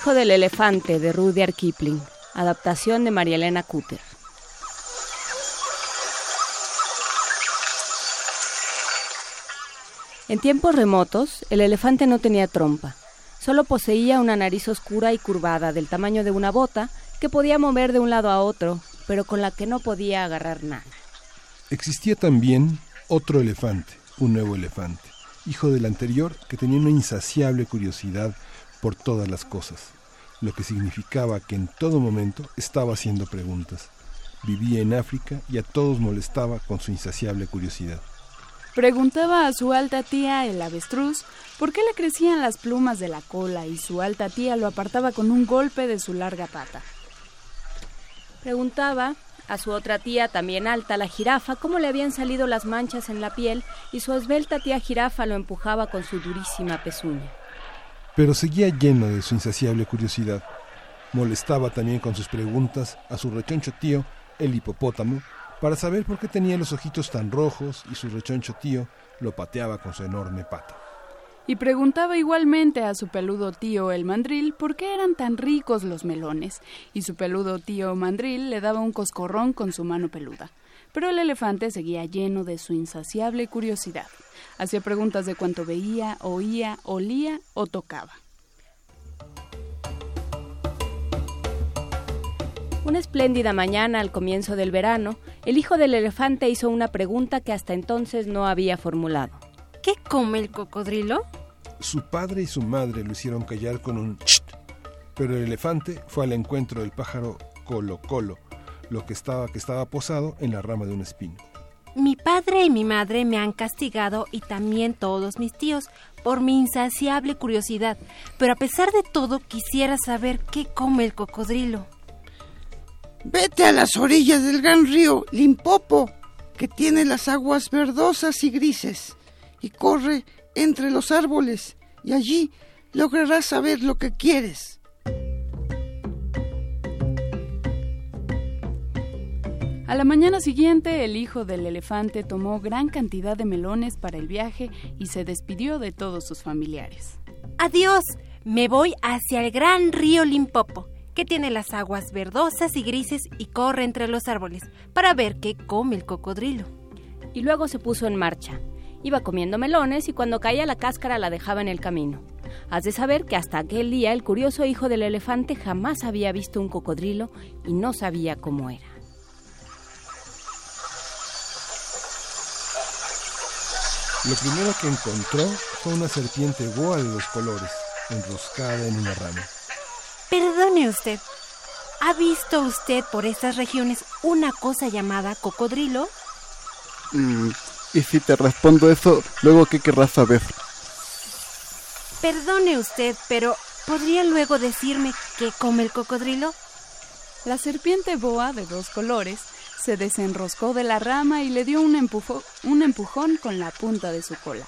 Hijo del elefante de Rudyard Kipling, adaptación de María Elena Cutter. En tiempos remotos, el elefante no tenía trompa, solo poseía una nariz oscura y curvada del tamaño de una bota que podía mover de un lado a otro, pero con la que no podía agarrar nada. Existía también otro elefante, un nuevo elefante, hijo del anterior que tenía una insaciable curiosidad por todas las cosas, lo que significaba que en todo momento estaba haciendo preguntas. Vivía en África y a todos molestaba con su insaciable curiosidad. Preguntaba a su alta tía, el avestruz, por qué le crecían las plumas de la cola y su alta tía lo apartaba con un golpe de su larga pata. Preguntaba a su otra tía, también alta, la jirafa, cómo le habían salido las manchas en la piel y su esbelta tía jirafa lo empujaba con su durísima pezuña pero seguía lleno de su insaciable curiosidad. Molestaba también con sus preguntas a su rechoncho tío, el hipopótamo, para saber por qué tenía los ojitos tan rojos y su rechoncho tío lo pateaba con su enorme pata. Y preguntaba igualmente a su peludo tío el mandril por qué eran tan ricos los melones, y su peludo tío mandril le daba un coscorrón con su mano peluda. Pero el elefante seguía lleno de su insaciable curiosidad. Hacía preguntas de cuánto veía, oía, olía o tocaba. Una espléndida mañana al comienzo del verano, el hijo del elefante hizo una pregunta que hasta entonces no había formulado. ¿Qué come el cocodrilo? Su padre y su madre lo hicieron callar con un cht, pero el elefante fue al encuentro del pájaro colo colo, lo que estaba que estaba posado en la rama de un espino. Mi padre y mi madre me han castigado y también todos mis tíos por mi insaciable curiosidad, pero a pesar de todo quisiera saber qué come el cocodrilo. Vete a las orillas del gran río Limpopo, que tiene las aguas verdosas y grises, y corre entre los árboles, y allí lograrás saber lo que quieres. A la mañana siguiente, el hijo del elefante tomó gran cantidad de melones para el viaje y se despidió de todos sus familiares. Adiós, me voy hacia el gran río Limpopo, que tiene las aguas verdosas y grises y corre entre los árboles, para ver qué come el cocodrilo. Y luego se puso en marcha. Iba comiendo melones y cuando caía la cáscara la dejaba en el camino. Has de saber que hasta aquel día el curioso hijo del elefante jamás había visto un cocodrilo y no sabía cómo era. Lo primero que encontró fue una serpiente boa de dos colores, enroscada en una rama. Perdone usted, ¿ha visto usted por estas regiones una cosa llamada cocodrilo? Mm, y si te respondo eso, luego qué querrás saber. Perdone usted, pero ¿podría luego decirme qué come el cocodrilo? La serpiente boa de dos colores se desenroscó de la rama y le dio un, empujón con la punta de su cola.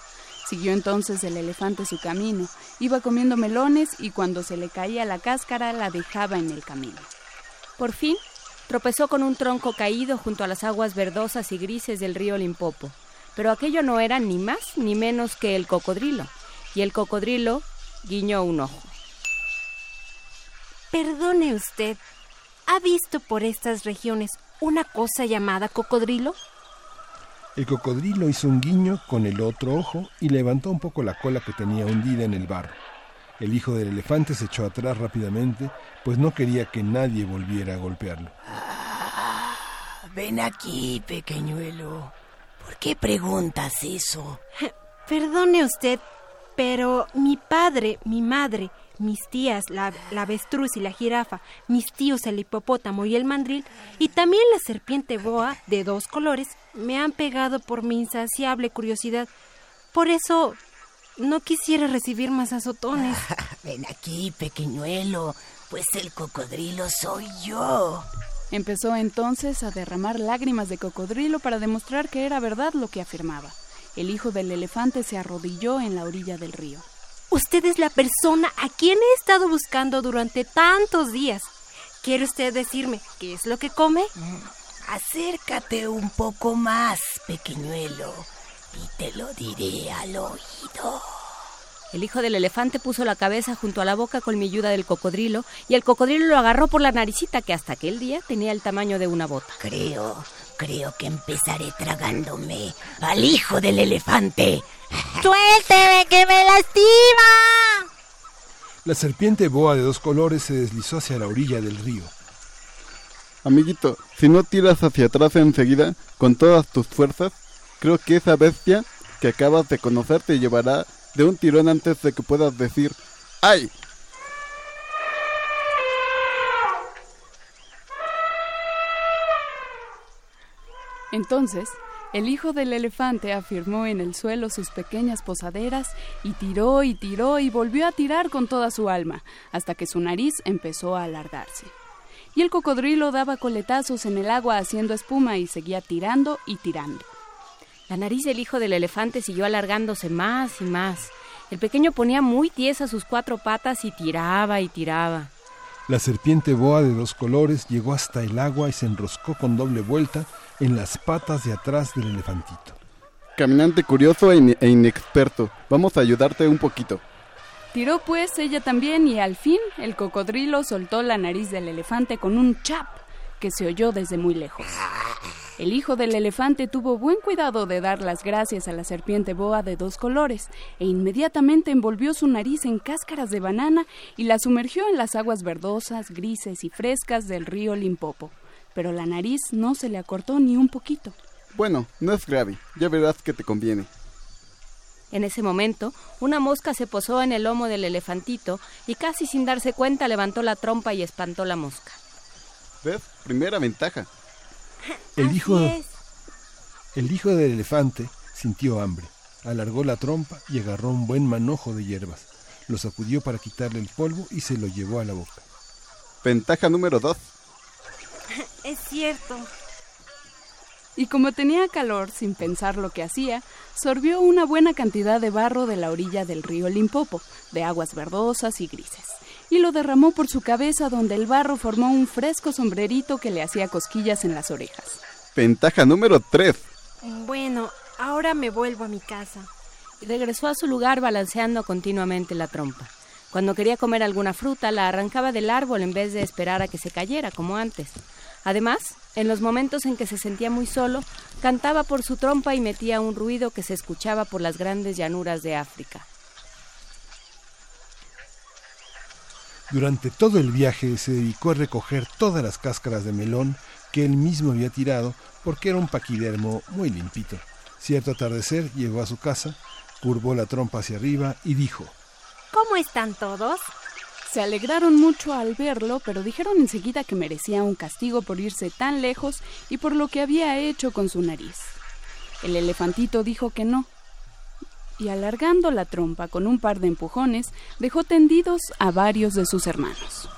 Siguió entonces el elefante su camino, iba comiendo melones y cuando se le caía la cáscara la dejaba en el camino. Por fin, tropezó con un tronco caído junto a las aguas verdosas y grises del río Limpopo, pero aquello no era ni más ni menos que el cocodrilo, y el cocodrilo guiñó un ojo. Perdone usted, ¿ha visto por estas regiones una cosa llamada cocodrilo? El cocodrilo hizo un guiño con el otro ojo y levantó un poco la cola que tenía hundida en el barro. El hijo del elefante se echó atrás rápidamente, pues no quería que nadie volviera a golpearlo. Ah, ven aquí, pequeñuelo. ¿Por qué preguntas eso? Perdone usted, Pero mi padre, mi madre, mis tías, la, la, avestruz y la jirafa, mis tíos el hipopótamo y el mandril, y también la serpiente boa de dos colores, me han pegado por mi insaciable curiosidad. Por eso no quisiera recibir más azotones. Ven aquí, pequeñuelo, pues el cocodrilo soy yo. Empezó entonces a derramar lágrimas de cocodrilo para demostrar que era verdad lo que afirmaba. El hijo del elefante se arrodilló en la orilla del río. Usted es la persona a quien he estado buscando durante tantos días. ¿Quiere usted decirme qué es lo que come? Mm, acércate un poco más, pequeñuelo, y te lo diré al oído. El hijo del elefante puso la cabeza junto a la boca colmilluda del cocodrilo y el cocodrilo lo agarró por la naricita que hasta aquel día tenía el tamaño de una bota. Creo, creo que empezaré tragándome al hijo del elefante. ¡Suélteme que me lastima! La serpiente boa de dos colores se deslizó hacia la orilla del río. Amiguito, si no tiras hacia atrás enseguida, con todas tus fuerzas, creo que esa bestia que acabas de conocer te llevará de un tirón antes de que puedas decir ¡Ay! Entonces, el hijo del elefante afirmó en el suelo sus pequeñas posaderas y tiró y tiró y volvió a tirar con toda su alma, hasta que su nariz empezó a alargarse. Y el cocodrilo daba coletazos en el agua haciendo espuma y seguía tirando y tirando. La nariz del hijo del elefante siguió alargándose más y más. El pequeño ponía muy tiesas sus cuatro patas y tiraba y tiraba. La serpiente boa de dos colores llegó hasta el agua y se enroscó con doble vuelta en las patas de atrás del elefantito. Caminante curioso e, in e inexperto, vamos a ayudarte un poquito. Tiró pues ella también y al fin el cocodrilo soltó la nariz del elefante con un chap que se oyó desde muy lejos. El hijo del elefante tuvo buen cuidado de dar las gracias a la serpiente boa de dos colores e inmediatamente envolvió su nariz en cáscaras de banana y la sumergió en las aguas verdosas, grises y frescas del río Limpopo. Pero la nariz no se le acortó ni un poquito. Bueno, no es grave, ya verás que te conviene. En ese momento, una mosca se posó en el lomo del elefantito y casi sin darse cuenta levantó la trompa y espantó la mosca. ¿Ves? Primera ventaja. El hijo, el hijo del elefante sintió hambre, alargó la trompa y agarró un buen manojo de hierbas. Lo sacudió para quitarle el polvo y se lo llevó a la boca. Ventaja número dos. Es cierto. Y como tenía calor, sin pensar lo que hacía, sorbió una buena cantidad de barro de la orilla del río Limpopo, de aguas verdosas y grises y lo derramó por su cabeza donde el barro formó un fresco sombrerito que le hacía cosquillas en las orejas. Ventaja número 3. Bueno, ahora me vuelvo a mi casa. Y regresó a su lugar balanceando continuamente la trompa. Cuando quería comer alguna fruta, la arrancaba del árbol en vez de esperar a que se cayera, como antes. Además, en los momentos en que se sentía muy solo, cantaba por su trompa y metía un ruido que se escuchaba por las grandes llanuras de África. Durante todo el viaje se dedicó a recoger todas las cáscaras de melón que él mismo había tirado porque era un paquidermo muy limpito. Cierto atardecer llegó a su casa, curvó la trompa hacia arriba y dijo ¿Cómo están todos? Se alegraron mucho al verlo, pero dijeron enseguida que merecía un castigo por irse tan lejos y por lo que había hecho con su nariz. El elefantito dijo que no, y alargando la trompa con un par de empujones, dejó tendidos a varios de sus hermanos.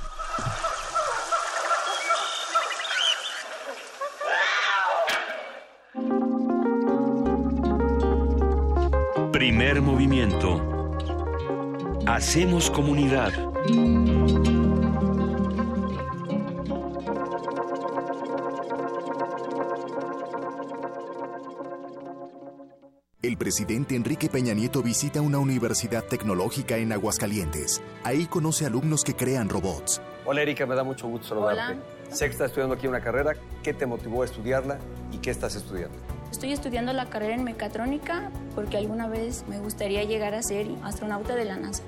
Primer movimiento. Hacemos comunidad. El presidente Enrique Peña Nieto visita una universidad tecnológica en Aguascalientes. Ahí conoce alumnos que crean robots. Hola Erika, me da mucho gusto saludarte. Hola. Sé que estás estudiando aquí una carrera. ¿Qué te motivó a estudiarla y qué estás estudiando? Estoy estudiando la carrera en mecatrónica porque alguna vez me gustaría llegar a ser astronauta de la NASA.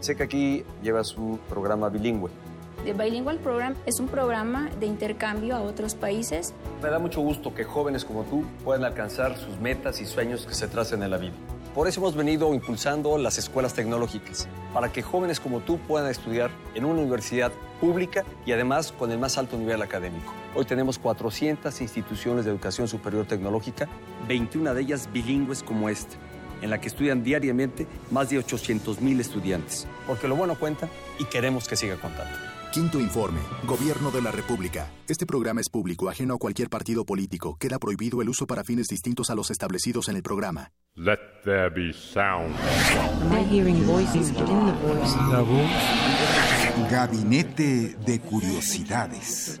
Sé que aquí llevas un programa bilingüe. The Bilingual Program es un programa de intercambio a otros países. Me da mucho gusto que jóvenes como tú puedan alcanzar sus metas y sueños que se tracen en la vida. Por eso hemos venido impulsando las escuelas tecnológicas, para que jóvenes como tú puedan estudiar en una universidad pública y además con el más alto nivel académico. Hoy tenemos 400 instituciones de educación superior tecnológica, 21 de ellas bilingües como esta, en la que estudian diariamente más de 800 mil estudiantes. Porque lo bueno cuenta y queremos que siga contando. Quinto informe. Gobierno de la República. Este programa es público, ajeno a cualquier partido político. Queda prohibido el uso para fines distintos a los establecidos en el programa. Let there be sound. hearing voices, but in the voice. La voz. Gabinete de Curiosidades.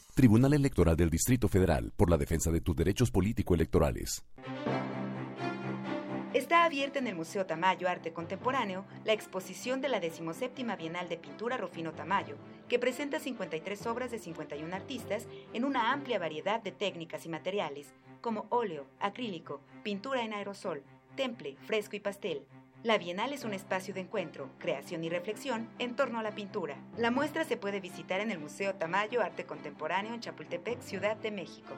Tribunal Electoral del Distrito Federal por la defensa de tus derechos político-electorales. Está abierta en el Museo Tamayo Arte Contemporáneo la exposición de la 17 Bienal de Pintura Rufino Tamayo, que presenta 53 obras de 51 artistas en una amplia variedad de técnicas y materiales, como óleo, acrílico, pintura en aerosol, temple, fresco y pastel, la Bienal es un espacio de encuentro, creación y reflexión en torno a la pintura. La muestra se puede visitar en el Museo Tamayo Arte Contemporáneo en Chapultepec, Ciudad de México.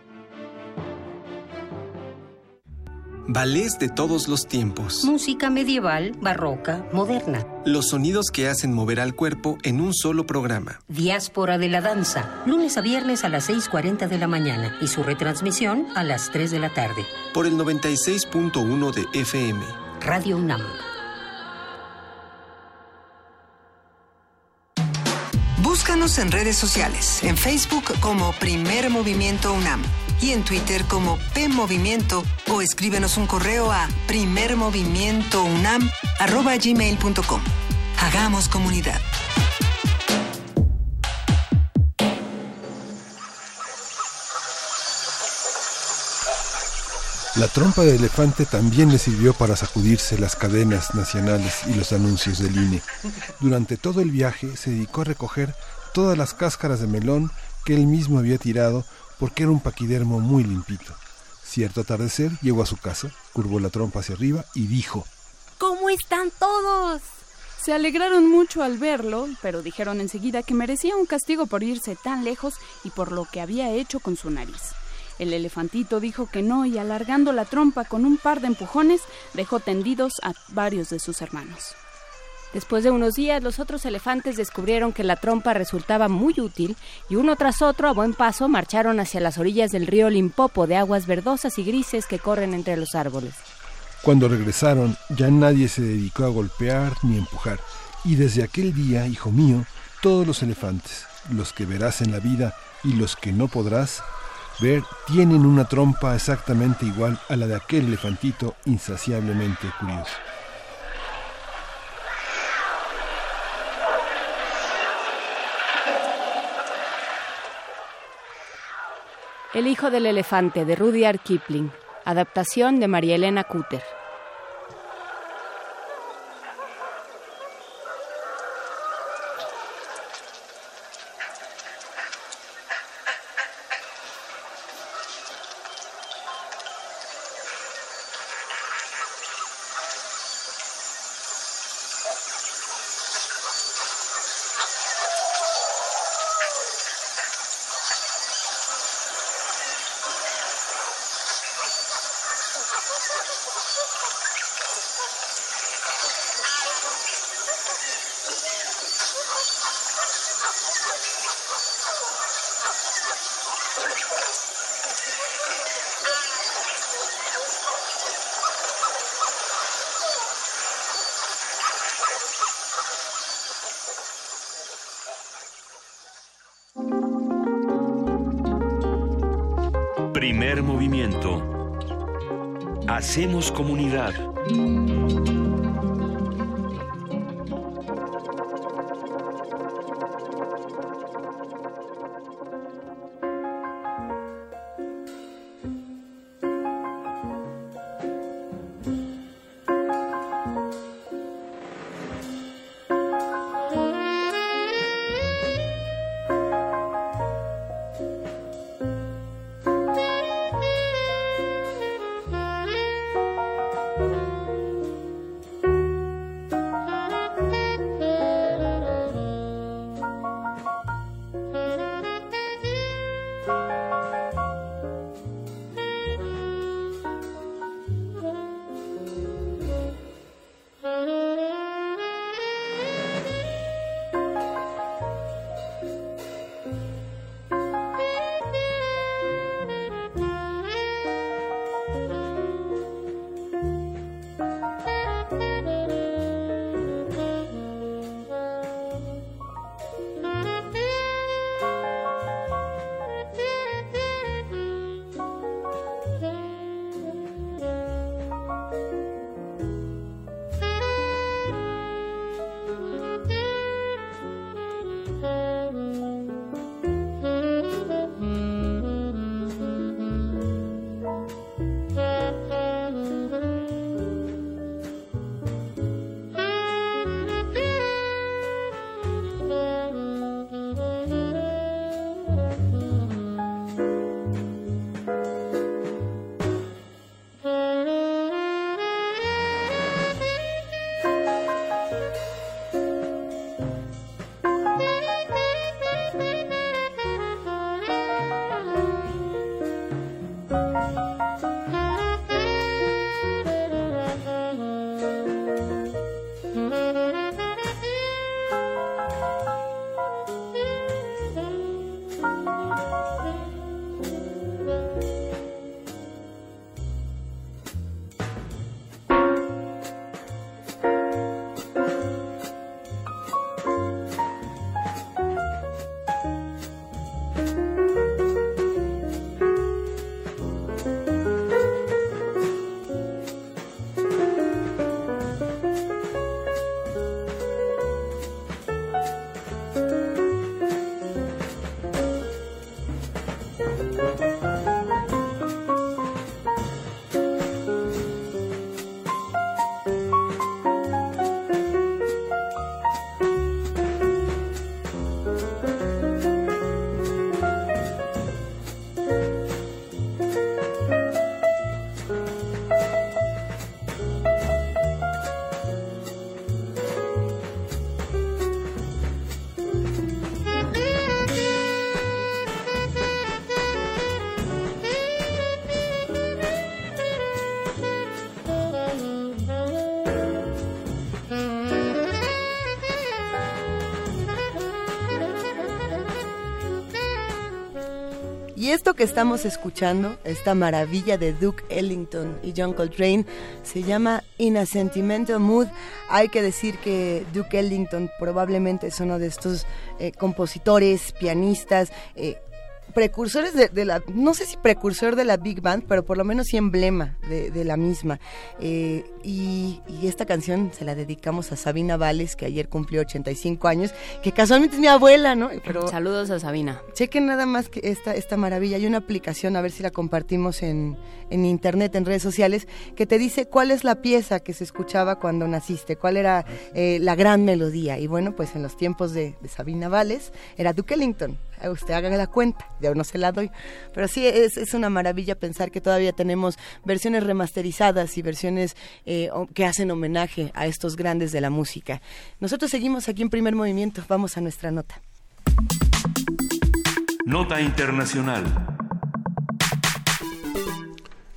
Ballets de todos los tiempos. Música medieval, barroca, moderna. Los sonidos que hacen mover al cuerpo en un solo programa. Diáspora de la danza. Lunes a viernes a las 6.40 de la mañana y su retransmisión a las 3 de la tarde. Por el 96.1 de FM. Radio UNAM. En redes sociales, en Facebook como Primer Movimiento UNAM y en Twitter como P Movimiento o escríbenos un correo a primermovimientounam@gmail.com. Hagamos comunidad. La trompa de elefante también le sirvió para sacudirse las cadenas nacionales y los anuncios del INE. Durante todo el viaje se dedicó a recoger todas las cáscaras de melón que él mismo había tirado porque era un paquidermo muy limpito. Cierto atardecer llegó a su casa, curvó la trompa hacia arriba y dijo ¿Cómo están todos? Se alegraron mucho al verlo, pero dijeron enseguida que merecía un castigo por irse tan lejos y por lo que había hecho con su nariz. El elefantito dijo que no y alargando la trompa con un par de empujones dejó tendidos a varios de sus hermanos. Después de unos días, los otros elefantes descubrieron que la trompa resultaba muy útil y uno tras otro, a buen paso, marcharon hacia las orillas del río Limpopo de aguas verdosas y grises que corren entre los árboles. Cuando regresaron, ya nadie se dedicó a golpear ni empujar. Y desde aquel día, hijo mío, todos los elefantes, los que verás en la vida y los que no podrás, ver tienen una trompa exactamente igual a la de aquel elefantito insaciablemente curioso. El hijo del elefante de Rudyard Kipling, adaptación de María Elena Cutter. Hacemos comunidad. Esto que estamos escuchando, esta maravilla de Duke Ellington y John Coltrane, se llama In a Sentimental Mood. Hay que decir que Duke Ellington probablemente es uno de estos eh, compositores, pianistas, eh, precursores de, la, no sé si precursor de la Big Band, pero por lo menos sí emblema de, la misma. Eh, y, esta canción se la dedicamos a Sabina Vales, que ayer cumplió 85 años, que casualmente es mi abuela, ¿no? Pero Saludos a Sabina. Chequen nada más que esta, esta maravilla. Hay una aplicación, a ver si la compartimos en, en internet, en redes sociales, que te dice cuál es la pieza que se escuchaba cuando naciste, cuál era eh, la gran melodía. Y bueno, pues en los tiempos de, de Sabina Vales era Duke Ellington usted haga la cuenta, ya no se la doy. Pero sí, es, es una maravilla pensar que todavía tenemos versiones remasterizadas y versiones eh, que hacen homenaje a estos grandes de la música. Nosotros seguimos aquí en primer movimiento, vamos a nuestra nota. Nota Internacional.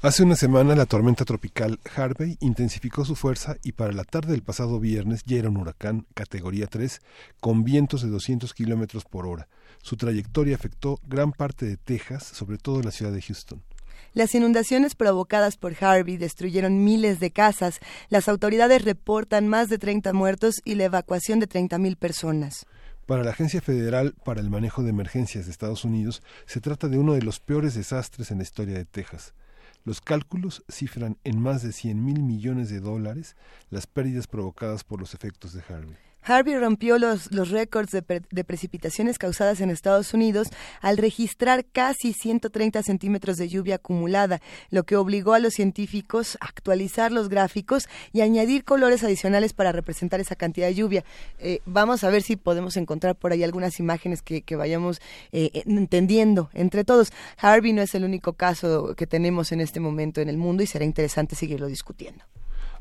Hace una semana la tormenta tropical Harvey intensificó su fuerza y para la tarde del pasado viernes ya era un huracán categoría 3 con vientos de 200 kilómetros por hora. Su trayectoria afectó gran parte de Texas, sobre todo la ciudad de Houston. Las inundaciones provocadas por Harvey destruyeron miles de casas. Las autoridades reportan más de 30 muertos y la evacuación de 30.000 personas. Para la Agencia Federal para el Manejo de Emergencias de Estados Unidos, se trata de uno de los peores desastres en la historia de Texas. Los cálculos cifran en más de 100 mil millones de dólares las pérdidas provocadas por los efectos de Harvey. Harvey rompió los, los récords de, de, precipitaciones causadas en Estados Unidos al registrar casi 130 centímetros de lluvia acumulada, lo que obligó a los científicos a actualizar los gráficos y añadir colores adicionales para representar esa cantidad de lluvia. Eh, vamos a ver si podemos encontrar por ahí algunas imágenes que, vayamos eh, entendiendo entre todos. Harvey no es el único caso que tenemos en este momento en el mundo y será interesante seguirlo discutiendo.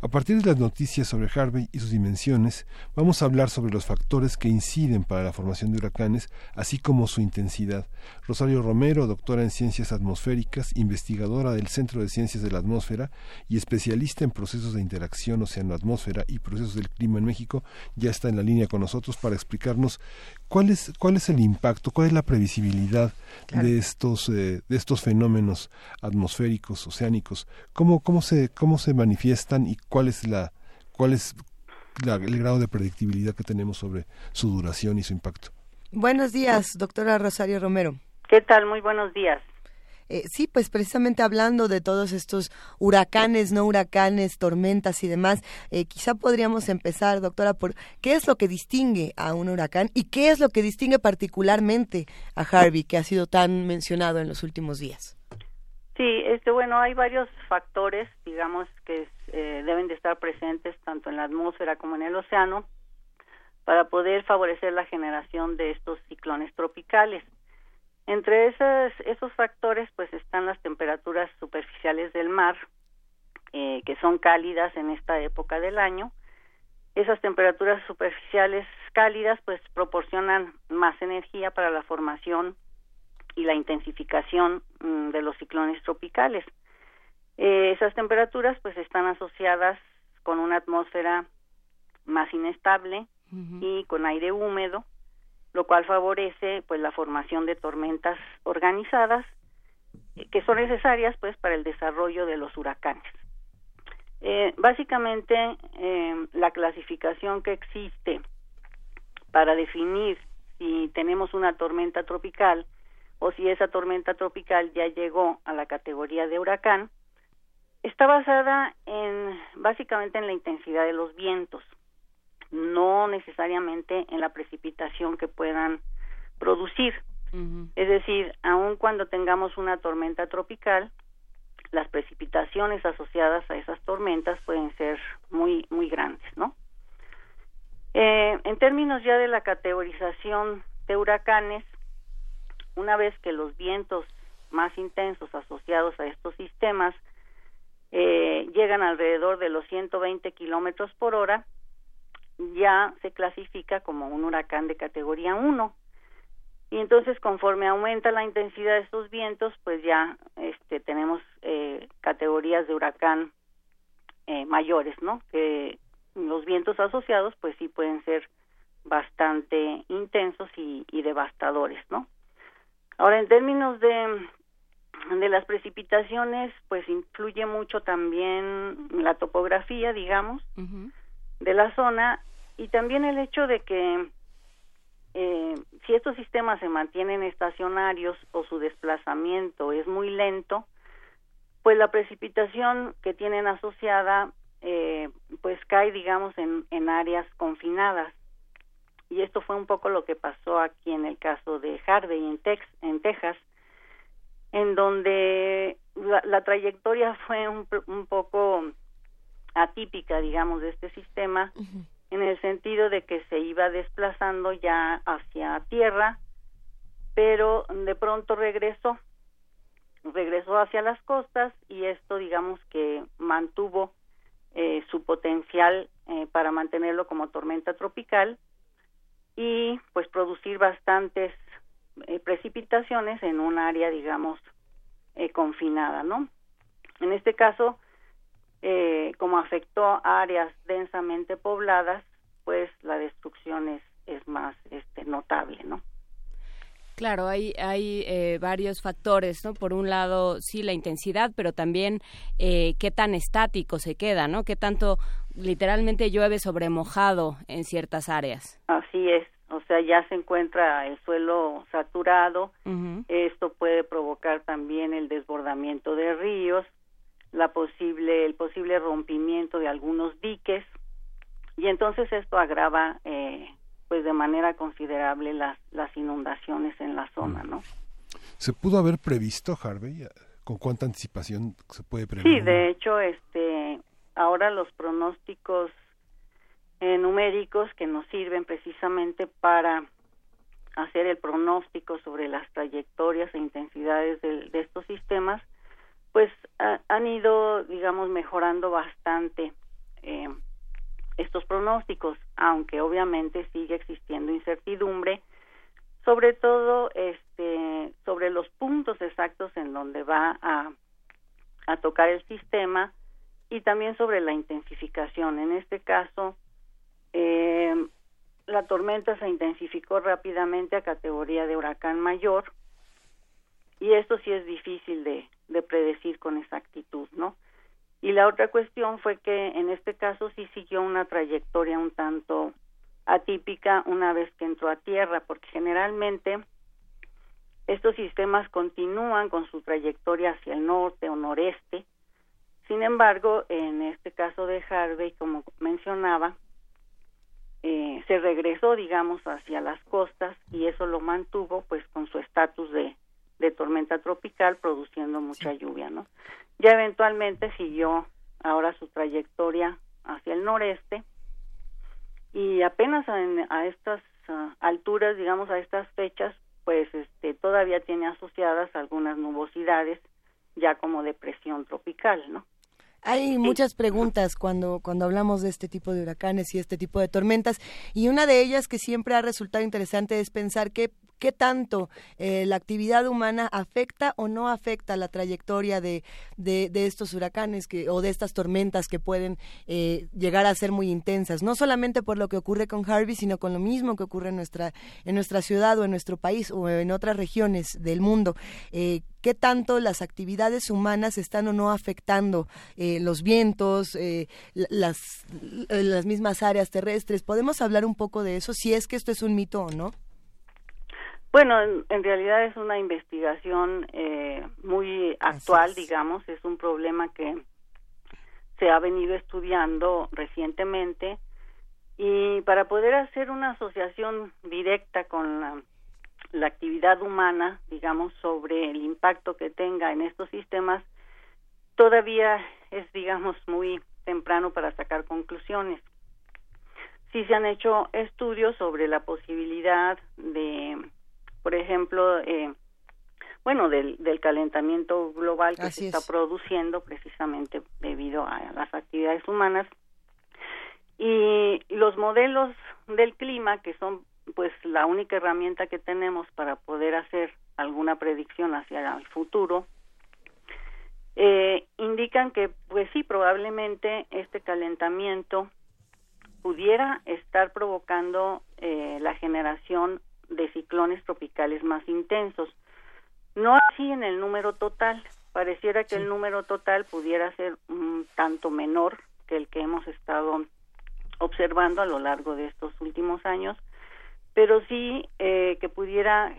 A partir de las noticias sobre Harvey y sus dimensiones, vamos a hablar sobre los factores que inciden para la formación de huracanes, así como su intensidad. Rosario Romero, doctora en ciencias atmosféricas, investigadora del Centro de Ciencias de la Atmósfera y especialista en procesos de interacción océano-atmósfera y procesos del clima en México, ya está en la línea con nosotros para explicarnos cuál es, cuál es el impacto, cuál es la previsibilidad de estos, eh, de estos fenómenos atmosféricos, oceánicos, cómo, cómo, se, cómo se manifiestan y cuál es la cuál es el grado de predictibilidad que tenemos sobre su duración y su impacto. Buenos días, doctora Rosario Romero. ¿Qué tal? Muy buenos días. Eh, sí, pues precisamente hablando de todos estos huracanes, no huracanes, tormentas y demás, eh, quizá podríamos empezar, doctora, por qué es lo que distingue a un huracán y qué es lo que distingue particularmente a Harvey, que ha sido tan mencionado en los últimos días. Sí, este, bueno, hay varios factores, digamos, que eh, deben de estar presentes tanto en la atmósfera como en el océano para poder favorecer la generación de estos ciclones tropicales. Entre esos, esos factores, pues están las temperaturas superficiales del mar, eh, que son cálidas en esta época del año. Esas temperaturas superficiales cálidas, pues proporcionan más energía para la formación y la intensificación mm, de los ciclones tropicales. Eh, esas temperaturas pues están asociadas con una atmósfera más inestable y con aire húmedo, lo cual favorece pues la formación de tormentas organizadas eh, que son necesarias pues para el desarrollo de los huracanes. Eh, básicamente la clasificación que existe para definir si tenemos una tormenta tropical o si esa tormenta tropical ya llegó a la categoría de huracán, está basada en básicamente en la intensidad de los vientos, no necesariamente en la precipitación que puedan producir. Es decir, aun cuando tengamos una tormenta tropical, las precipitaciones asociadas a esas tormentas pueden ser muy muy grandes, ¿no? Eh, en términos ya de la categorización de huracanes, una vez que los vientos más intensos asociados a estos sistemas eh, llegan alrededor de los 120 kilómetros por hora, ya se clasifica como un huracán de categoría 1. Y entonces, conforme aumenta la intensidad de estos vientos, pues ya este, tenemos eh, categorías de huracán eh, mayores, ¿no? Que los vientos asociados, pues sí pueden ser bastante intensos y, y devastadores, ¿no? Ahora, en términos de, de las precipitaciones, pues influye mucho también la topografía, digamos, de la zona y también el hecho de que eh, si estos sistemas se mantienen estacionarios o su desplazamiento es muy lento, pues la precipitación que tienen asociada eh, pues cae digamos en, en áreas confinadas y esto fue un poco lo que pasó aquí en el caso de Harvey en, Tex, en Texas, en donde la, trayectoria fue un, un, poco atípica, digamos, de este sistema, en el sentido de que se iba desplazando ya hacia tierra, pero de pronto regresó, regresó hacia las costas y esto, digamos, que mantuvo eh, su potencial eh, para mantenerlo como tormenta tropical y pues producir bastantes eh, precipitaciones en un área digamos eh, confinada no en este caso eh, como afectó áreas densamente pobladas pues la destrucción es, es más este notable no Claro, hay, hay eh, varios factores, ¿no? Por un lado, sí, la intensidad, pero también eh, qué tan estático se queda, ¿no? Qué tanto literalmente llueve sobre mojado en ciertas áreas. Así es, o sea, ya se encuentra el suelo saturado. Esto puede provocar también el desbordamiento de ríos, la posible, el posible rompimiento de algunos diques y entonces esto agrava eh, pues de manera considerable las, las inundaciones en la zona, ¿no? ¿Se pudo haber previsto, Harvey? ¿Con cuánta anticipación se puede prever? Sí, de hecho, este, ahora los pronósticos eh, numéricos que nos sirven precisamente para hacer el pronóstico sobre las trayectorias e intensidades de, estos sistemas, pues han ido, digamos, mejorando bastante eh, estos pronósticos, aunque obviamente sigue existiendo incertidumbre, sobre todo este, sobre los puntos exactos en donde va a, tocar el sistema y también sobre la intensificación. En este caso, eh, la tormenta se intensificó rápidamente a categoría de huracán mayor y esto sí es difícil de, de predecir con exactitud, ¿no? Y la otra cuestión fue que en este caso sí siguió una trayectoria un tanto atípica una vez que entró a tierra, porque generalmente estos sistemas continúan con su trayectoria hacia el norte o noreste. Sin embargo, en este caso de Harvey, como mencionaba, eh, se regresó, digamos, hacia las costas y eso lo mantuvo, pues, con su estatus de, de tormenta tropical, produciendo mucha lluvia, ¿no? Ya eventualmente siguió ahora su trayectoria hacia el noreste y apenas a estas ah, alturas, digamos, a estas fechas, pues, este, todavía tiene asociadas algunas nubosidades ya como depresión tropical, ¿no? Hay muchas preguntas cuando, cuando hablamos de este tipo de huracanes y este tipo de tormentas y una de ellas que siempre ha resultado interesante es pensar qué qué tanto eh, la actividad humana afecta o no afecta la trayectoria de, de, estos huracanes que, o de estas tormentas que pueden eh, llegar a ser muy intensas, no solamente por lo que ocurre con Harvey, sino con lo mismo que ocurre en nuestra, en nuestra ciudad o en nuestro país o en otras regiones del mundo. Eh, qué tanto las actividades humanas están o no afectando los vientos, las, las mismas áreas terrestres. ¿Podemos hablar un poco de eso, si es que esto es un mito o no? Bueno, en, realidad es una investigación eh, muy actual, digamos, es un problema que se ha venido estudiando recientemente y para poder hacer una asociación directa con la, la actividad humana, digamos, sobre el impacto que tenga en estos sistemas, todavía es, digamos, muy temprano para sacar conclusiones. Sí se han hecho estudios sobre la posibilidad de por ejemplo, eh, bueno, del, del, calentamiento global que se está produciendo precisamente debido a las actividades humanas. Y los modelos del clima, que son pues la única herramienta que tenemos para poder hacer alguna predicción hacia el futuro, eh, indican que pues sí, probablemente este calentamiento pudiera estar provocando eh, la generación de ciclones tropicales más intensos. No así en el número total. Pareciera que el número total pudiera ser un tanto menor que el que hemos estado observando a lo largo de estos últimos años, pero sí eh, que pudiera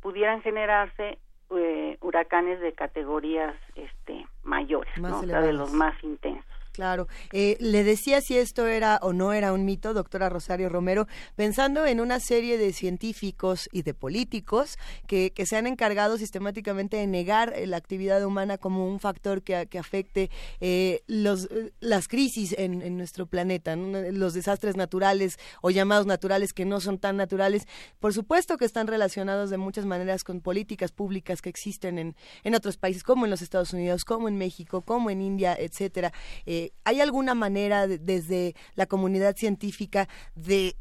pudieran generarse eh, huracanes de categorías este mayores, ¿no? o sea, de los más intensos. Claro. Eh, le decía si esto era o no era un mito, doctora Rosario Romero, pensando en una serie de científicos y de políticos que, se han encargado sistemáticamente de negar eh, la actividad humana como un factor que, afecte eh, los, las crisis en, nuestro planeta, los desastres naturales o llamados naturales que no son tan naturales. Por supuesto que están relacionados de muchas maneras con políticas públicas que existen en, en otros países, como en los Estados Unidos, como en México, como en India, etcétera. ¿Hay alguna manera desde la comunidad científica de,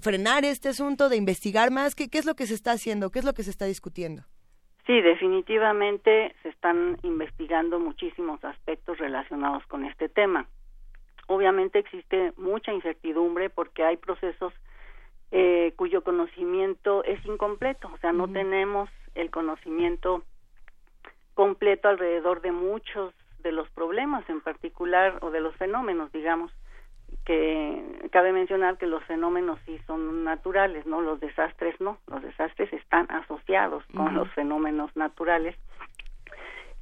frenar este asunto, de investigar más? ¿Qué, es lo que se está haciendo? ¿Qué es lo que se está discutiendo? Sí, definitivamente se están investigando muchísimos aspectos relacionados con este tema. Obviamente existe mucha incertidumbre porque hay procesos eh, cuyo conocimiento es incompleto, o sea, no tenemos el conocimiento completo alrededor de muchos de los problemas en particular o de los fenómenos, digamos, que cabe mencionar que los fenómenos sí son naturales, ¿no? Los desastres no, los desastres están asociados con los fenómenos naturales.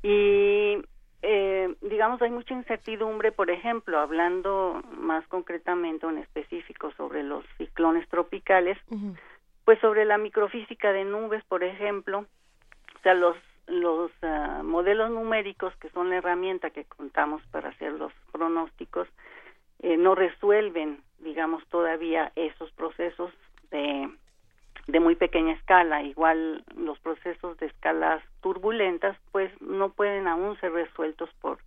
Y eh, digamos, hay mucha incertidumbre, por ejemplo, hablando más concretamente o en específico sobre los ciclones tropicales, pues sobre la microfísica de nubes, por ejemplo, o sea, los los ah, modelos numéricos que son la herramienta que contamos para hacer los pronósticos eh, no resuelven, digamos, todavía esos procesos de de muy pequeña escala, igual los procesos de escalas turbulentas, pues no pueden aún ser resueltos por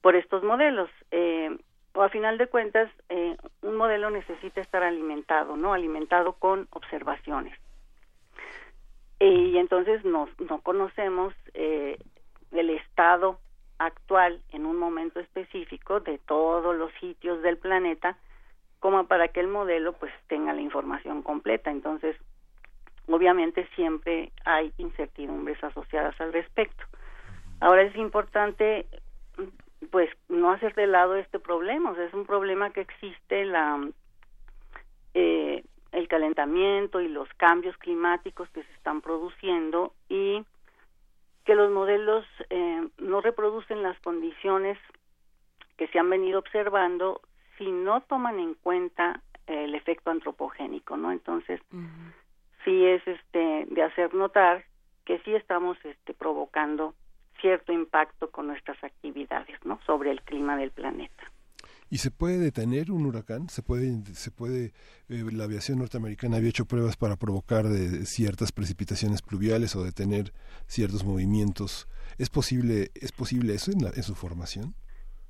por estos modelos. Eh, o a final de cuentas, eh, un modelo necesita estar alimentado, ¿no? Alimentado con observaciones. Y entonces no, no conocemos eh, el estado actual en un momento específico de todos los sitios del planeta como para que el modelo pues tenga la información completa. Entonces, obviamente siempre hay incertidumbres asociadas al respecto. Ahora es importante pues no hacer de lado este problema, o sea, es un problema que existe la eh, el calentamiento y los cambios climáticos que se están produciendo y que los modelos eh, no reproducen las condiciones que se han venido observando si no toman en cuenta el efecto antropogénico, ¿no? Entonces, sí es este de hacer notar que sí estamos este provocando cierto impacto con nuestras actividades, ¿no? sobre el clima del planeta. ¿Y se puede detener un huracán? ¿Se puede, se puede eh, la aviación norteamericana había hecho pruebas para provocar de ciertas precipitaciones pluviales o detener ciertos movimientos? ¿Es posible, es posible eso en, en su formación?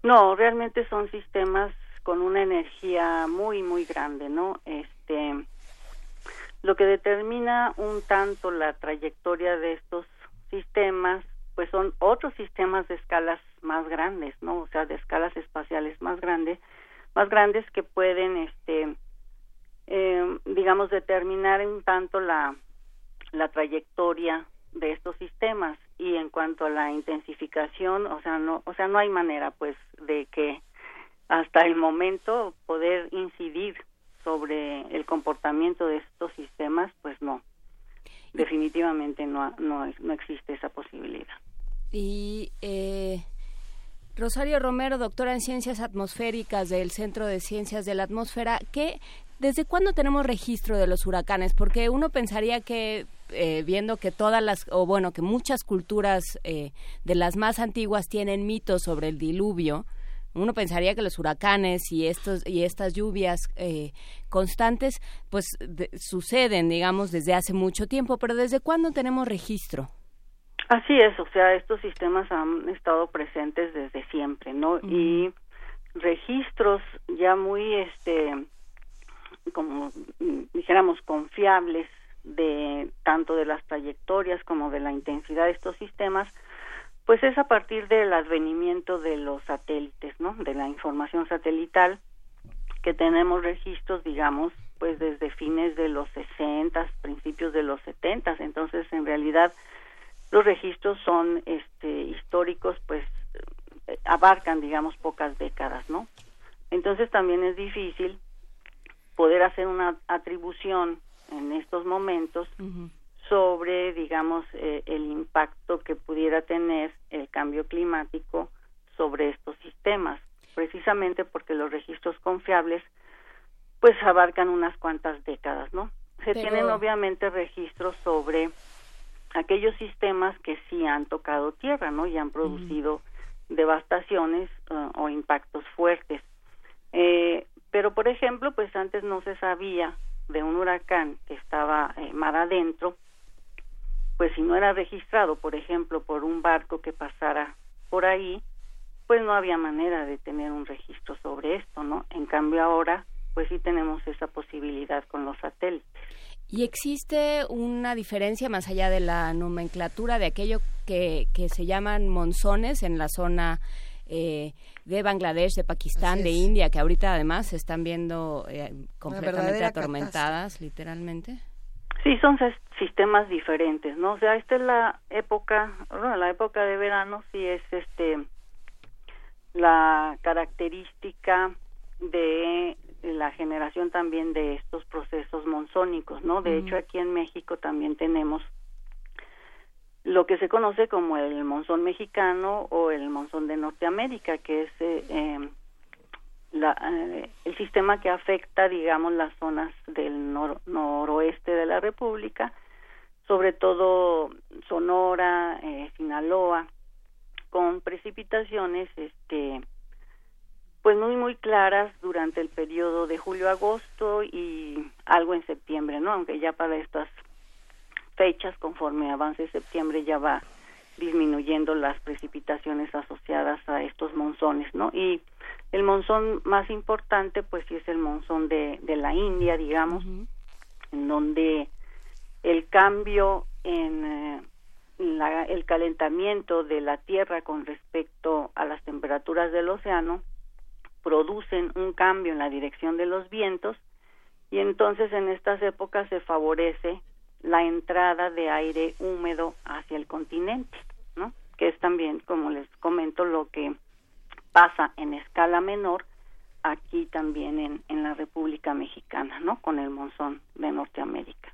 No, realmente son sistemas con una energía muy, muy grande, ¿no? Este, lo que determina un tanto la trayectoria de estos sistemas, pues son otros sistemas de escalas más grandes, ¿no? O sea, de escalas espaciales más grandes, más grandes que pueden, este, eh, digamos, determinar un tanto la, la trayectoria de estos sistemas y en cuanto a la intensificación, o sea, no, o sea, no hay manera, pues, de que hasta el momento poder incidir sobre el comportamiento de estos sistemas, pues no, definitivamente no, no, no existe esa posibilidad. Y eh, Rosario Romero, doctora en Ciencias Atmosféricas del Centro de Ciencias de la Atmósfera, ¿qué, ¿desde cuándo tenemos registro de los huracanes? Porque uno pensaría que eh, viendo que todas las, o bueno, que muchas culturas eh, de las más antiguas tienen mitos sobre el diluvio, uno pensaría que los huracanes y estos y estas lluvias eh, constantes pues suceden digamos desde hace mucho tiempo pero desde cuándo tenemos registro así es o sea estos sistemas han estado presentes desde siempre no y registros ya muy este como dijéramos confiables de tanto de las trayectorias como de la intensidad de estos sistemas pues es a partir del advenimiento de los satélites, ¿no? De la información satelital que tenemos registros, digamos, pues desde fines de los 60, principios de los 70, entonces en realidad los registros son este históricos, pues abarcan, digamos, pocas décadas, ¿no? Entonces también es difícil poder hacer una atribución en estos momentos sobre, digamos, eh, el impacto que pudiera tener el cambio climático sobre estos sistemas, precisamente porque los registros confiables pues abarcan unas cuantas décadas, ¿no? Se tienen obviamente registros sobre aquellos sistemas que sí han tocado tierra, ¿no? Y han producido devastaciones uh, o impactos fuertes. Eh, pero, por ejemplo, pues antes no se sabía de un huracán que estaba eh, mar adentro pues si no era registrado, por ejemplo, por un barco que pasara por ahí, pues no había manera de tener un registro sobre esto, ¿no? En cambio ahora, pues sí tenemos esa posibilidad con los satélites. ¿Y existe una diferencia más allá de la nomenclatura de aquello que, que se llaman monzones en la zona eh, de Bangladesh, de Pakistán, de India, que ahorita además se están viendo eh, completamente atormentadas, literalmente? Sí, son sistemas diferentes, ¿no? O sea, esta es la época, bueno, la época de verano sí es este la característica de la generación también de estos procesos monzónicos, ¿no? De hecho, aquí en México también tenemos lo que se conoce como el monzón mexicano o el monzón de Norteamérica, que es eh, em, la, eh, el sistema que afecta, digamos, las zonas del noroeste de la República, sobre todo Sonora, eh, Sinaloa, con precipitaciones, este, pues muy muy claras durante el periodo de julio-agosto y algo en septiembre, ¿no? Aunque ya para estas fechas, conforme avance septiembre, ya va disminuyendo las precipitaciones asociadas a estos monzones, ¿no? Y el monzón más importante, pues sí es el monzón de, de la India, digamos, en donde el cambio en eh, el calentamiento de la Tierra con respecto a las temperaturas del océano producen un cambio en la dirección de los vientos y entonces en estas épocas se favorece la entrada de aire húmedo hacia el continente, ¿no? Que es también, como les comento, lo que pasa en escala menor aquí también en, en la República Mexicana, ¿no? Con el monzón de Norteamérica.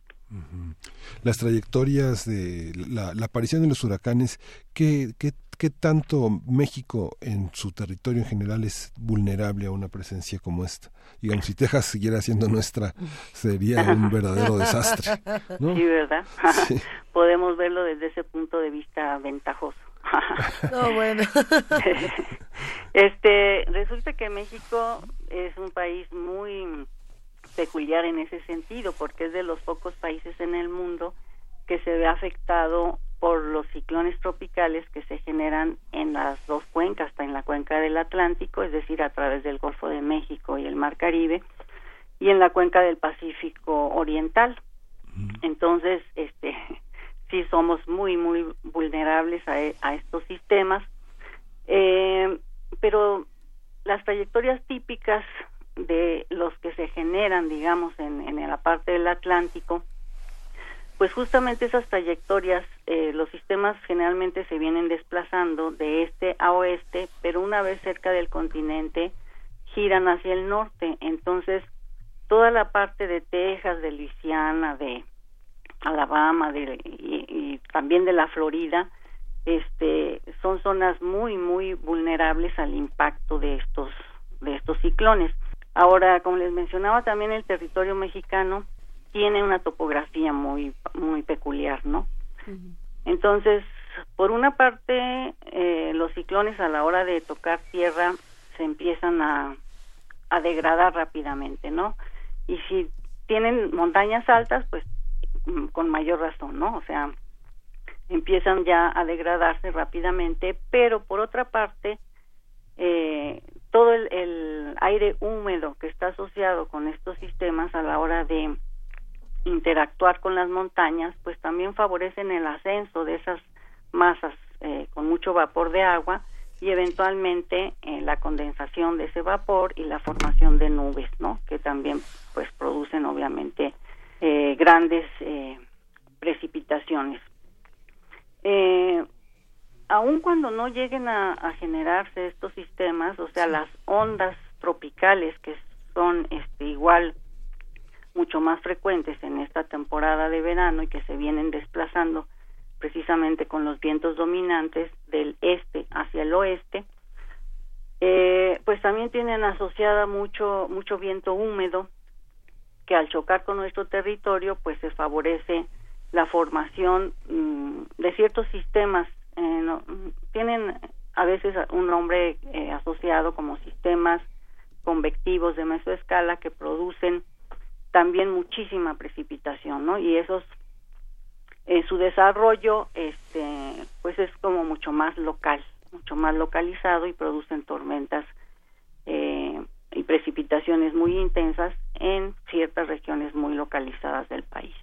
Las trayectorias de la, aparición de los huracanes, ¿qué, qué, qué tanto México en su territorio en general es vulnerable a una presencia como esta? Digamos, si Texas siguiera siendo nuestra, sería un verdadero desastre. Sí, ¿verdad? Podemos verlo desde ese punto de vista ventajoso. no, bueno. este, resulta que México es un país muy peculiar en ese sentido, porque es de los pocos países en el mundo que se ve afectado por los ciclones tropicales que se generan en las dos cuencas, hasta en la cuenca del Atlántico, es decir, a través del Golfo de México y el Mar Caribe, y en la cuenca del Pacífico Oriental. Entonces, este, sí somos muy, muy vulnerables a, a estos sistemas, eh, pero las trayectorias típicas de los que se generan, digamos, en, en la parte del Atlántico, pues justamente esas trayectorias, eh, los sistemas generalmente se vienen desplazando de este a oeste, pero una vez cerca del continente giran hacia el norte. Entonces, toda la parte de Texas, de Luisiana, de Alabama de, y, y también de la Florida, este, son zonas muy, muy vulnerables al impacto de estos, de estos ciclones. Ahora, como les mencionaba, también el territorio mexicano tiene una topografía muy muy peculiar, ¿no? Entonces, por una parte, eh, los ciclones a la hora de tocar tierra se empiezan a, a degradar rápidamente, ¿no? Y si tienen montañas altas, pues mm, con mayor razón, ¿no? O sea, empiezan ya a degradarse rápidamente, pero por otra parte, eh, todo el, aire húmedo que está asociado con estos sistemas a la hora de interactuar con las montañas, pues también favorecen el ascenso de esas masas eh, con mucho vapor de agua y eventualmente eh, la condensación de ese vapor y la formación de nubes, ¿no? Que también pues producen obviamente eh, grandes precipitaciones. Aun cuando no lleguen a, generarse estos sistemas, o sea, las ondas tropicales que son este igual mucho más frecuentes en esta temporada de verano y que se vienen desplazando precisamente con los vientos dominantes del este hacia el oeste, eh, pues también tienen asociada mucho mucho viento húmedo que al chocar con nuestro territorio pues se favorece la formación mm, de ciertos sistemas eh, tienen a veces un nombre eh, asociado como sistemas convectivos de mesoescala que producen también muchísima precipitación, ¿no? Y esos en su desarrollo este pues es como mucho más local, mucho más localizado y producen tormentas eh, y precipitaciones muy intensas en ciertas regiones muy localizadas del país.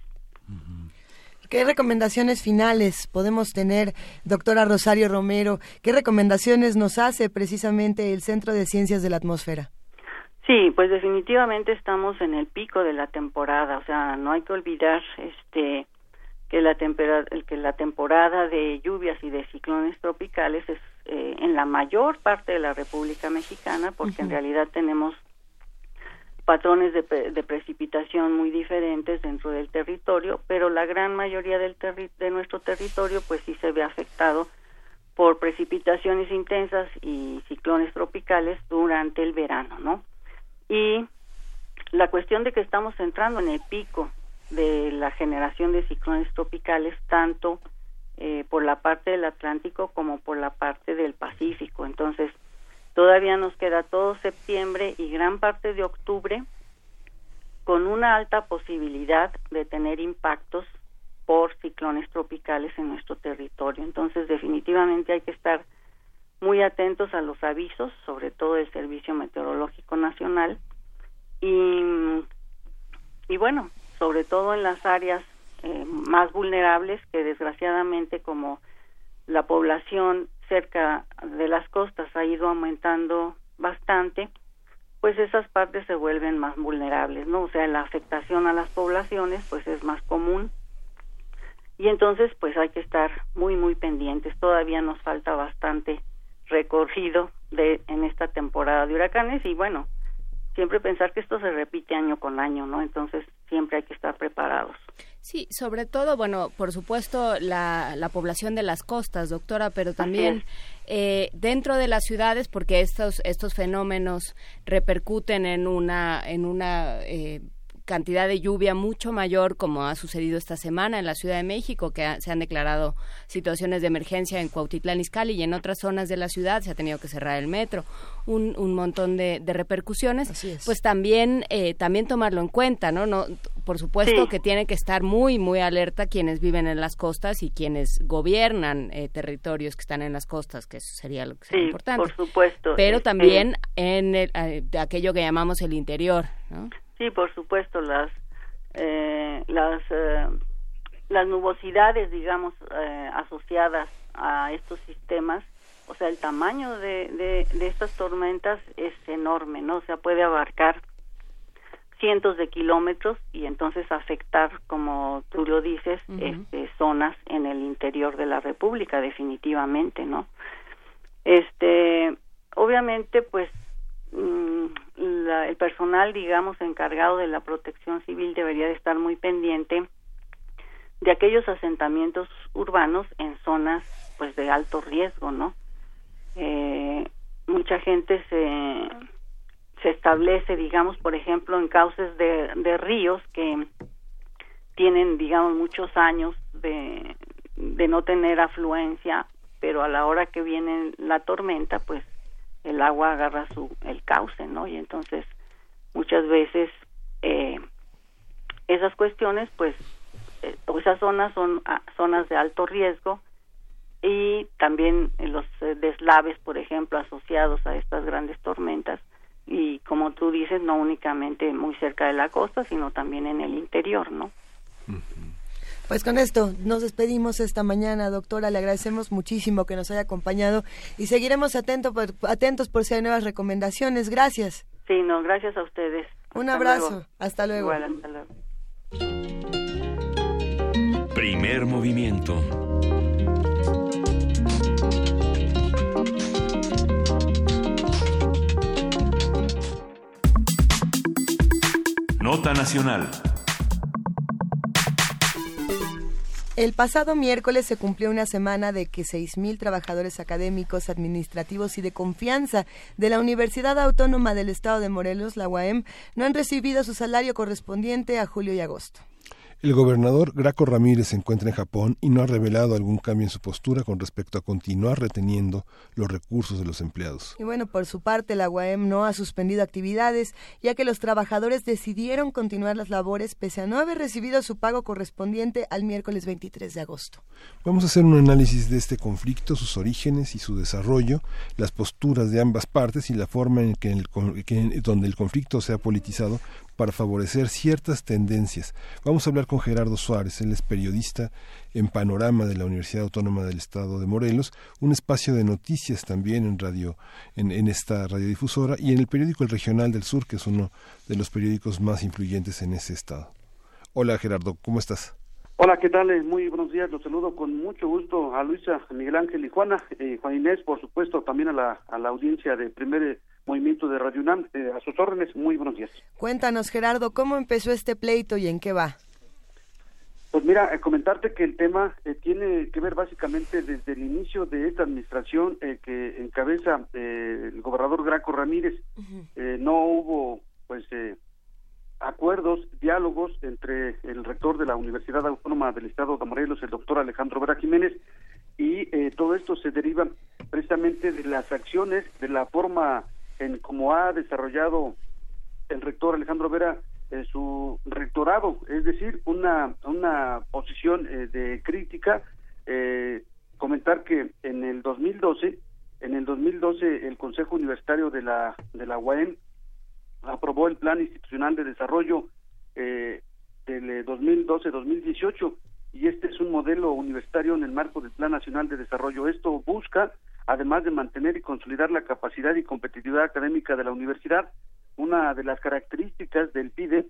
¿Qué recomendaciones finales podemos tener, doctora Rosario Romero? ¿Qué recomendaciones nos hace precisamente el Centro de Ciencias de la Atmósfera? Sí, pues definitivamente estamos en el pico de la temporada, o sea, no hay que olvidar este que la temporada que la temporada de lluvias y de ciclones tropicales es eh, en la mayor parte de la República Mexicana, porque en realidad tenemos patrones de, de, precipitación muy diferentes dentro del territorio, pero la gran mayoría del de nuestro territorio pues sí se ve afectado por precipitaciones intensas y ciclones tropicales durante el verano, ¿no? Y la cuestión de que estamos entrando en el pico de la generación de ciclones tropicales tanto eh, por la parte del Atlántico como por la parte del Pacífico. Entonces, todavía nos queda todo septiembre y gran parte de octubre con una alta posibilidad de tener impactos por ciclones tropicales en nuestro territorio. Entonces, definitivamente hay que estar muy atentos a los avisos, sobre todo del Servicio Meteorológico Nacional, y, y bueno, sobre todo en las áreas eh, más vulnerables que desgraciadamente como la población cerca de las costas ha ido aumentando bastante, pues esas partes se vuelven más vulnerables, ¿no? O sea, la afectación a las poblaciones pues es más común y entonces pues hay que estar muy muy pendientes. Todavía nos falta bastante recorrido de en esta temporada de huracanes y bueno, siempre pensar que esto se repite año con año, ¿no? Entonces siempre hay que estar preparados. Sí, sobre todo, bueno, por supuesto la, la población de las costas, doctora, pero también eh, dentro de las ciudades, porque estos estos fenómenos repercuten en una en una eh, cantidad de lluvia mucho mayor como ha sucedido esta semana en la Ciudad de México, que se han declarado situaciones de emergencia en Cuautitlán Izcalli y en otras zonas de la ciudad se ha tenido que cerrar el metro, un, un montón de, repercusiones, pues también eh, también tomarlo en cuenta, ¿no? no por supuesto que tiene que estar muy muy alerta quienes viven en las costas y quienes gobiernan eh, territorios que están en las costas, que eso sería lo que sería importante. Por supuesto. Pero este también en el, eh, aquello que llamamos el interior, ¿no? Sí, por supuesto, las eh, las eh, las nubosidades, digamos, eh, asociadas a estos sistemas, o sea, el tamaño de, de, estas tormentas es enorme, ¿no? O sea, puede abarcar cientos de kilómetros y entonces afectar, como tú lo dices, este, zonas en el interior de la República, definitivamente, ¿no? Este, obviamente, pues Mm, el personal, digamos, encargado de la protección civil debería de estar muy pendiente de aquellos asentamientos urbanos en zonas, pues, de alto riesgo, ¿no? Eh, mucha gente se se establece, digamos, por ejemplo, en cauces de, de ríos que tienen, digamos, muchos años de, de no tener afluencia, pero a la hora que viene la tormenta, pues el agua agarra su el cauce, ¿no? Y entonces muchas veces eh, esas cuestiones, pues, eh, esas zonas son ah, zonas de alto riesgo y también los eh, deslaves, por ejemplo, asociados a estas grandes tormentas y como tú dices, no únicamente muy cerca de la costa, sino también en el interior, ¿no? Pues con esto nos despedimos esta mañana, doctora. Le agradecemos muchísimo que nos haya acompañado y seguiremos atento por, atentos por si hay nuevas recomendaciones. Gracias. Sí, no, gracias a ustedes. Un abrazo. Hasta luego. Igual, hasta luego. Primer movimiento. Nota Nacional. El pasado miércoles se cumplió una semana de que 6.000 trabajadores académicos, administrativos y de confianza de la Universidad Autónoma del Estado de Morelos, la UAM, no han recibido su salario correspondiente a julio y agosto. El gobernador Graco Ramírez se encuentra en Japón y no ha revelado algún cambio en su postura con respecto a continuar reteniendo los recursos de los empleados. Y bueno, por su parte, la UAM no ha suspendido actividades, ya que los trabajadores decidieron continuar las labores pese a no haber recibido su pago correspondiente al miércoles 23 de agosto. Vamos a hacer un análisis de este conflicto, sus orígenes y su desarrollo, las posturas de ambas partes y la forma en que, el, donde el conflicto se ha politizado para favorecer ciertas tendencias. Vamos a hablar con Gerardo Suárez, él es periodista en Panorama de la Universidad Autónoma del Estado de Morelos, un espacio de noticias también en radio, en, esta radiodifusora y en el periódico El Regional del Sur, que es uno de los periódicos más influyentes en ese estado. Hola Gerardo, ¿cómo estás? Hola, ¿qué tal? Eh, muy buenos días. Los saludo con mucho gusto a Luisa, Miguel Ángel y Juana, eh, Juan Inés, por supuesto, también a la, audiencia de Primer movimiento de Radio UNAM. Eh, a sus órdenes, muy buenos días. Cuéntanos, Gerardo, ¿cómo empezó este pleito y en qué va? Pues mira, eh, comentarte que el tema eh, tiene que ver básicamente desde el inicio de esta administración que encabeza el gobernador Graco Ramírez. no hubo, pues, acuerdos, diálogos entre el rector de la Universidad Autónoma del Estado de Morelos, el doctor Alejandro Vera Jiménez, y todo esto se deriva precisamente de las acciones, de la forma en cómo ha desarrollado el rector Alejandro Vera eh, su rectorado, es decir, una, una posición eh, de crítica, eh, comentar que en el 2012, en el 2012 el Consejo Universitario de la, de la UAM aprobó el Plan Institucional de Desarrollo del 2012-2018 y este es un modelo universitario en el marco del Plan Nacional de Desarrollo. Esto busca además de mantener y consolidar la capacidad y competitividad académica de la universidad, una de las características del PIDE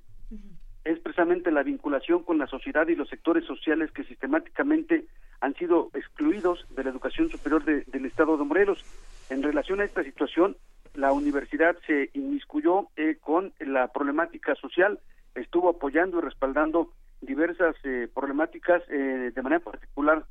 es precisamente la vinculación con la sociedad y los sectores sociales que sistemáticamente han sido excluidos de la educación superior del Estado de Morelos. En relación a esta situación, la universidad se inmiscuyó eh, con la problemática social, estuvo apoyando y respaldando diversas eh, problemáticas eh, de manera particular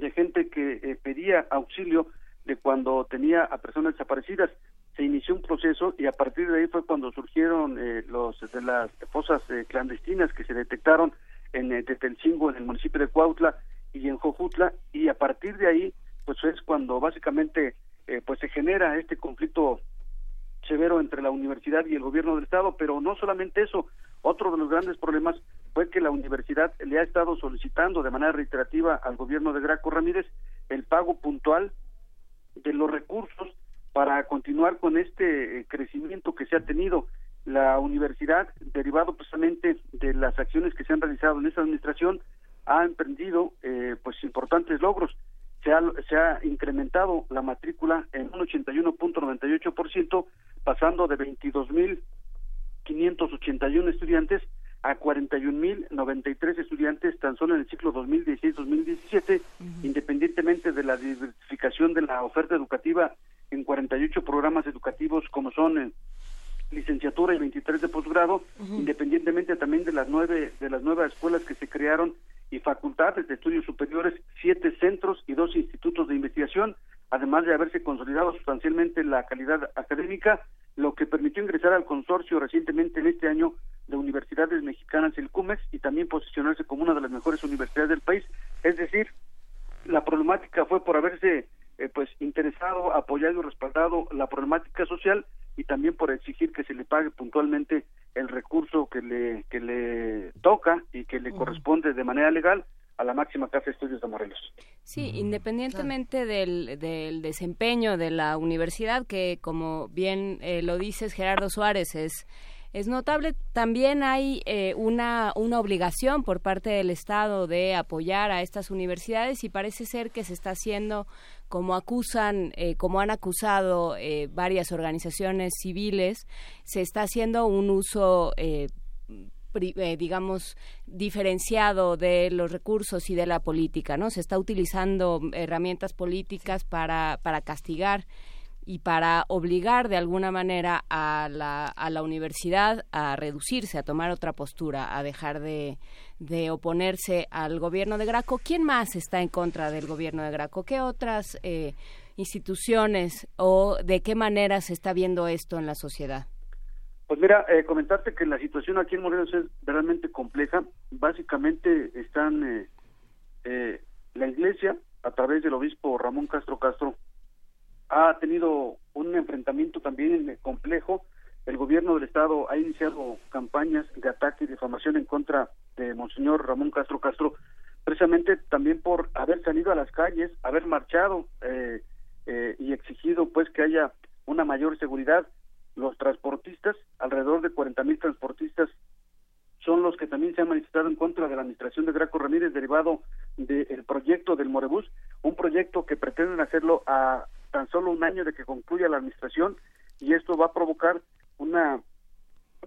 de gente que eh, pedía auxilio de cuando tenía a personas desaparecidas. Se inició un proceso y a partir de ahí fue cuando surgieron eh, los de las fosas eh, clandestinas que se detectaron en Tetelcingo, en el municipio de Cuautla y en Jojutla y a partir de ahí pues es cuando básicamente pues se genera este conflicto severo entre la universidad y el gobierno del estado, pero no solamente eso, otro de los grandes problemas fue que la universidad le ha estado solicitando de manera reiterativa al gobierno de Graco Ramírez el pago puntual de los recursos para continuar con este eh, crecimiento que se ha tenido. La universidad, derivado precisamente de las acciones que se han realizado en esta administración, ha emprendido eh, pues importantes logros. Se ha, se ha incrementado la matrícula en un 81.98%, pasando de 22.581 estudiantes a 41.093 estudiantes tan solo en el ciclo 2016-2017, independientemente de la diversificación de la oferta educativa en 48 programas educativos como son en licenciatura y 23 de posgrado, independientemente también de las nueve de las nuevas escuelas que se crearon y facultades de estudios superiores, siete centros y dos institutos de investigación, además de haberse consolidado sustancialmente la calidad académica, lo que permitió ingresar al consorcio recientemente en este año de universidades mexicanas, el CUMEX, y también posicionarse como una de las mejores universidades del país. Es decir, la problemática fue por haberse eh, pues interesado, apoyado y respaldado la problemática social y también por exigir que se le pague puntualmente el recurso que le que le toca y que le corresponde de manera legal a la máxima casa de estudios de Morelos. Sí, independientemente del, del, desempeño de la universidad, que como bien eh, lo dices Gerardo Suárez, es es notable. También hay eh, una, una obligación por parte del Estado de apoyar a estas universidades y parece ser que se está haciendo como acusan, eh, como han acusado eh, varias organizaciones civiles, se está haciendo un uso digamos, diferenciado de los recursos y de la política, ¿no? Se está utilizando herramientas políticas para, para castigar y para obligar de alguna manera a la, a la universidad a reducirse, a tomar otra postura, a dejar de, de oponerse al gobierno de Graco. ¿Quién más está en contra del gobierno de Graco? ¿Qué otras eh, instituciones o de qué manera se está viendo esto en la sociedad? Pues mira, eh, comentarte que la situación aquí en Morelos es realmente compleja. Básicamente están eh, eh la Iglesia, a través del obispo Ramón Castro Castro, ha tenido un enfrentamiento también complejo. El gobierno del Estado ha iniciado campañas de ataque y difamación en contra de Monseñor Ramón Castro Castro, precisamente también por haber salido a las calles, haber marchado eh, eh, y exigido pues que haya una mayor seguridad. Los transportistas, alrededor de 40 mil transportistas, son los que también se han manifestado en contra de la administración de Graco Ramírez derivado del proyecto del Morebús, un proyecto que pretenden hacerlo a tan solo un año de que concluya la administración y esto va a provocar una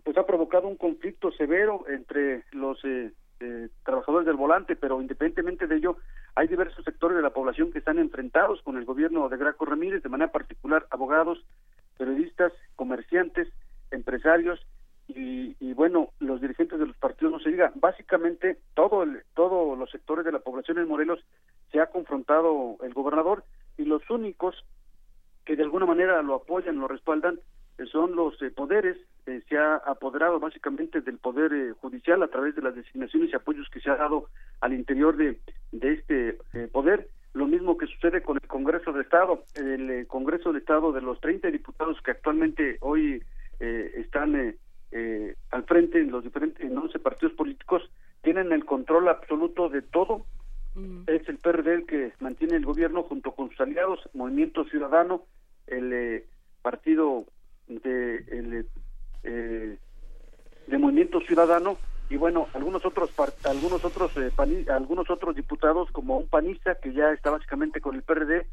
pues ha provocado un conflicto severo entre los eh, eh, trabajadores del volante, pero independientemente de ello, hay diversos sectores de la población que están enfrentados con el gobierno de Graco Ramírez, de manera particular abogados, periodistas, comerciantes, empresarios y, bueno, los dirigentes de los partidos no se diga. Básicamente, todo el, todos los sectores de la población en Morelos se ha confrontado el gobernador y los únicos que de alguna manera lo apoyan, lo respaldan, eh, son los eh, poderes. Eh, se ha apoderado básicamente del poder judicial a través de las designaciones y apoyos que se ha dado al interior de, de este poder. Lo mismo que sucede con el Congreso de Estado. El Congreso de Estado de los 30 diputados que actualmente hoy están al frente en los diferentes en 11 partidos políticos tienen el control absoluto de todo es el PRD el que mantiene el gobierno junto con sus aliados, Movimiento Ciudadano, el eh, partido de el, eh, de Movimiento Ciudadano y bueno algunos otros algunos otros eh, algunos otros diputados como un panista que ya está básicamente con el PRD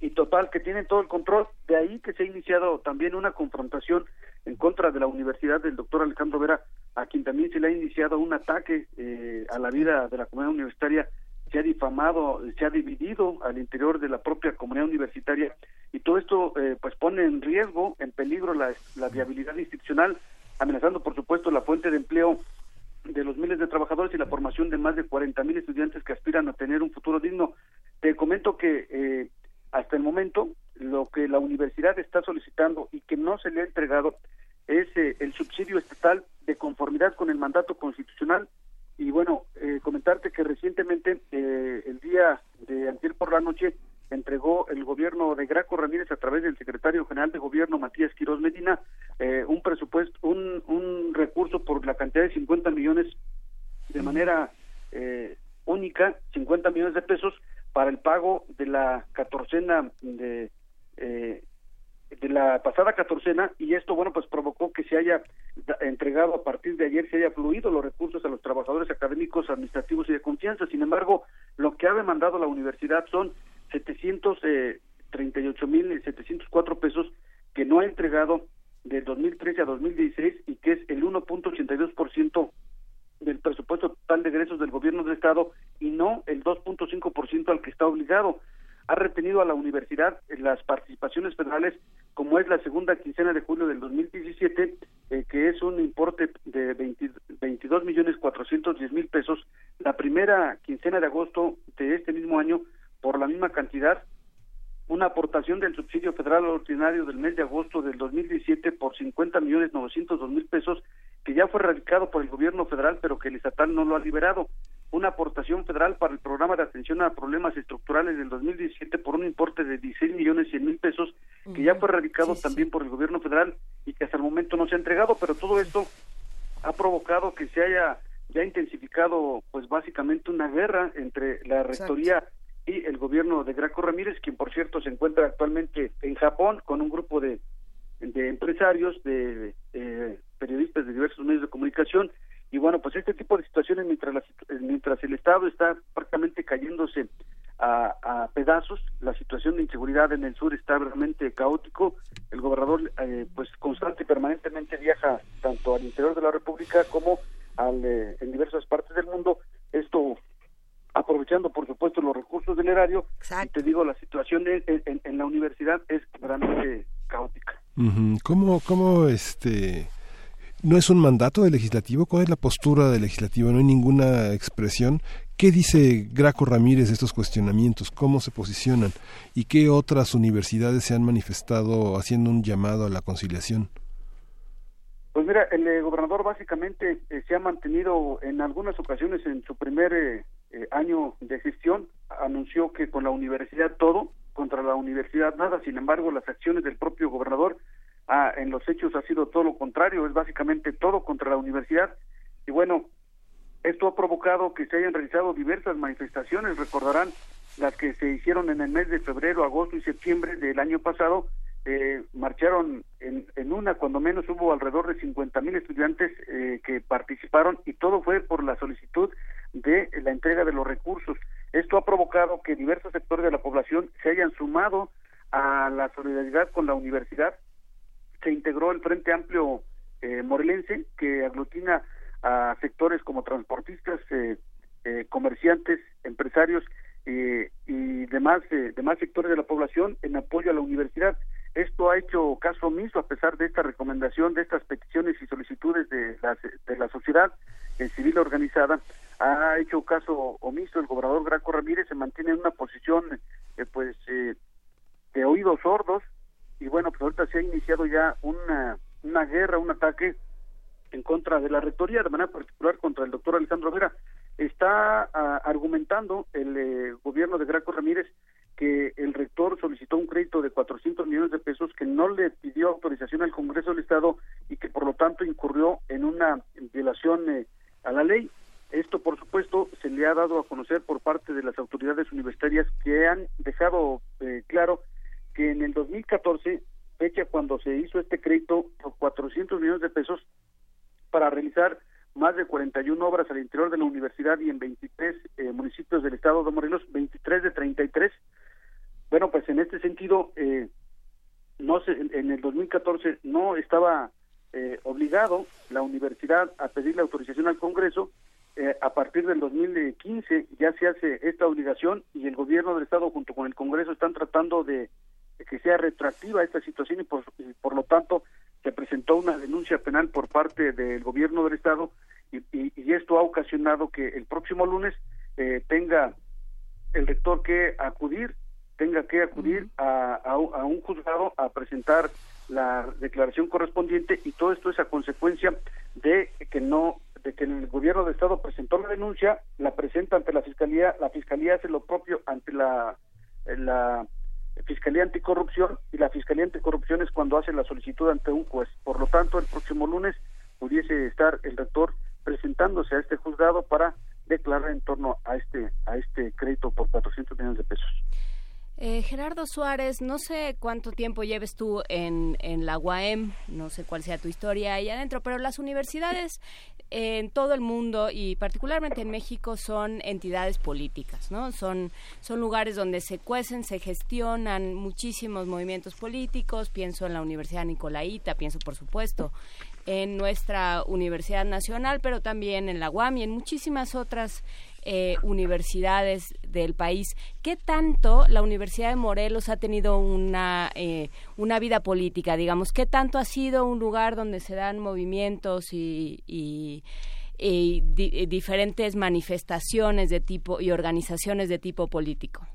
y total que tienen todo el control. De ahí que se ha iniciado también una confrontación en contra de la universidad del doctor Alejandro Vera a quien también se le ha iniciado un ataque a la vida de la comunidad universitaria. Se ha difamado, se ha dividido al interior de la propia comunidad universitaria y todo esto eh, pues pone en riesgo, en peligro la, la viabilidad institucional, amenazando por supuesto la fuente de empleo de los miles de trabajadores y la formación de más de 40 mil estudiantes que aspiran a tener un futuro digno. Te comento que eh, hasta el momento lo que la universidad está solicitando y que no se le ha entregado es eh, el subsidio estatal de conformidad con el mandato constitucional y bueno, eh, comentarte que recientemente, eh, el día de ayer por la noche, entregó el gobierno de Graco Ramírez a través del secretario general de gobierno Matías Quiroz Medina eh, un presupuesto, un, un recurso por la cantidad de 50 millones de manera única, 50 millones de pesos para el pago de la catorcena de de la pasada catorcena y esto bueno pues provocó que se haya entregado a partir de ayer se haya fluido los recursos a los trabajadores académicos administrativos y de confianza. Sin embargo lo que ha demandado la universidad son 738 eh, mil 704 pesos que no ha entregado de 2013 a 2016 y que es el 1.82 por ciento del presupuesto total de egresos del gobierno del estado y no el 2.5 por ciento al que está obligado. Ha retenido a la universidad las participaciones federales como es la segunda quincena de julio del 2017, eh, que es un importe de 22 millones 410 mil pesos, la primera quincena de agosto de este mismo año por la misma cantidad, una aportación del subsidio federal ordinario del mes de agosto del 2017 por 50 millones 902 mil pesos, que ya fue radicado por el gobierno federal, pero que el estatal no lo ha liberado. Una aportación federal para el programa de atención a problemas estructurales del 2017 por un importe de 16 millones 100 mil pesos que ya fue radicado también por el gobierno federal y que hasta el momento no se ha entregado, pero todo esto ha provocado que se haya ya intensificado pues básicamente una guerra entre la rectoría y el gobierno de Graco Ramírez, quien por cierto se encuentra actualmente en Japón con un grupo de, de empresarios, de periodistas de diversos medios de comunicación. Y bueno pues este tipo de situaciones mientras mientras el estado está prácticamente cayéndose a, a, pedazos la situación de inseguridad en el sur está realmente caótico. El gobernador eh, pues constante y permanentemente viaja tanto al interior de la república como al, eh, en diversas partes del mundo. Esto aprovechando por supuesto los recursos del erario y te digo la situación en, en, la universidad es realmente caótica cómo cómo este ¿No es un mandato del legislativo? ¿Cuál es la postura del legislativo? No hay ninguna expresión. ¿Qué dice Graco Ramírez de estos cuestionamientos? ¿Cómo se posicionan? ¿Y qué otras universidades se han manifestado haciendo un llamado a la conciliación? Pues mira, el eh, gobernador básicamente eh, se ha mantenido en algunas ocasiones en su primer eh, año de gestión, anunció que con la universidad todo, contra la universidad nada, sin embargo las acciones del propio gobernador Ah, en los hechos ha sido todo lo contrario, es básicamente todo contra la universidad. Y bueno, esto ha provocado que se hayan realizado diversas manifestaciones, recordarán las que se hicieron en el mes de febrero, agosto y septiembre del año pasado, eh, marcharon en, en, una, cuando menos hubo alrededor de 50 mil estudiantes eh, que participaron y todo fue por la solicitud de la entrega de los recursos. Esto ha provocado que diversos sectores de la población se hayan sumado a la solidaridad con la universidad se integró el Frente Amplio eh, Morelense, que aglutina a sectores como transportistas, eh, eh, comerciantes, empresarios y demás, demás sectores de la población en apoyo a la universidad. Esto ha hecho caso omiso a pesar de esta recomendación, de estas peticiones y solicitudes de la, de la sociedad civil organizada, ha hecho caso omiso el gobernador Graco Ramírez, se mantiene en una posición eh, pues eh, de oídos sordos y bueno, pues ahorita se ha iniciado ya una, una guerra, un ataque en contra de la rectoría, de manera particular contra el doctor Alejandro Vera. Está ah, argumentando el eh, gobierno de Graco Ramírez que el rector solicitó un crédito de 400 millones de pesos que no le pidió autorización al Congreso del Estado y que por lo tanto incurrió en una violación eh, a la ley. Esto, por supuesto, se le ha dado a conocer por parte de las autoridades universitarias que han dejado eh, claro que en el 2014, fecha cuando se hizo este crédito por 400 millones de pesos para realizar más de 41 obras al interior de la universidad y en 23 eh, municipios del estado de Morelos, 23 de 33. Bueno, pues en este sentido, eh, no se, en el 2014 no estaba eh, obligado la universidad a pedirle autorización al Congreso. Eh, a partir del 2015 ya se hace esta obligación y el gobierno del Estado junto con el Congreso están tratando de, que sea retroactiva esta situación y por, y por lo tanto se presentó una denuncia penal por parte del gobierno del Estado y, y, esto ha ocasionado que el próximo lunes eh, tenga el rector que acudir, tenga que acudir a, a, un juzgado a presentar la declaración correspondiente y todo esto es a consecuencia de que no de que el gobierno de estado presentó la denuncia, la presenta ante la fiscalía, la fiscalía hace lo propio ante la la Fiscalía Anticorrupción y la Fiscalía Anticorrupción es cuando hace la solicitud ante un juez. Por lo tanto, el próximo lunes pudiese estar el rector presentándose a este juzgado para declarar en torno a este a este crédito por 400 millones de pesos. Eh, Gerardo Suárez, no sé cuánto tiempo lleves tú en, en la UAM, no sé cuál sea tu historia ahí adentro, pero las universidades en todo el mundo y particularmente en México son entidades políticas, ¿no? Son, son lugares donde se cuecen, se gestionan muchísimos movimientos políticos. Pienso en la Universidad Nicolaita, pienso por supuesto en nuestra Universidad Nacional, pero también en la UAM y en muchísimas otras eh, universidades del país. ¿Qué tanto la Universidad de Morelos ha tenido una, eh, una vida política, digamos? ¿Qué tanto ha sido un lugar donde se dan movimientos y, y, diferentes manifestaciones de tipo y organizaciones de tipo político?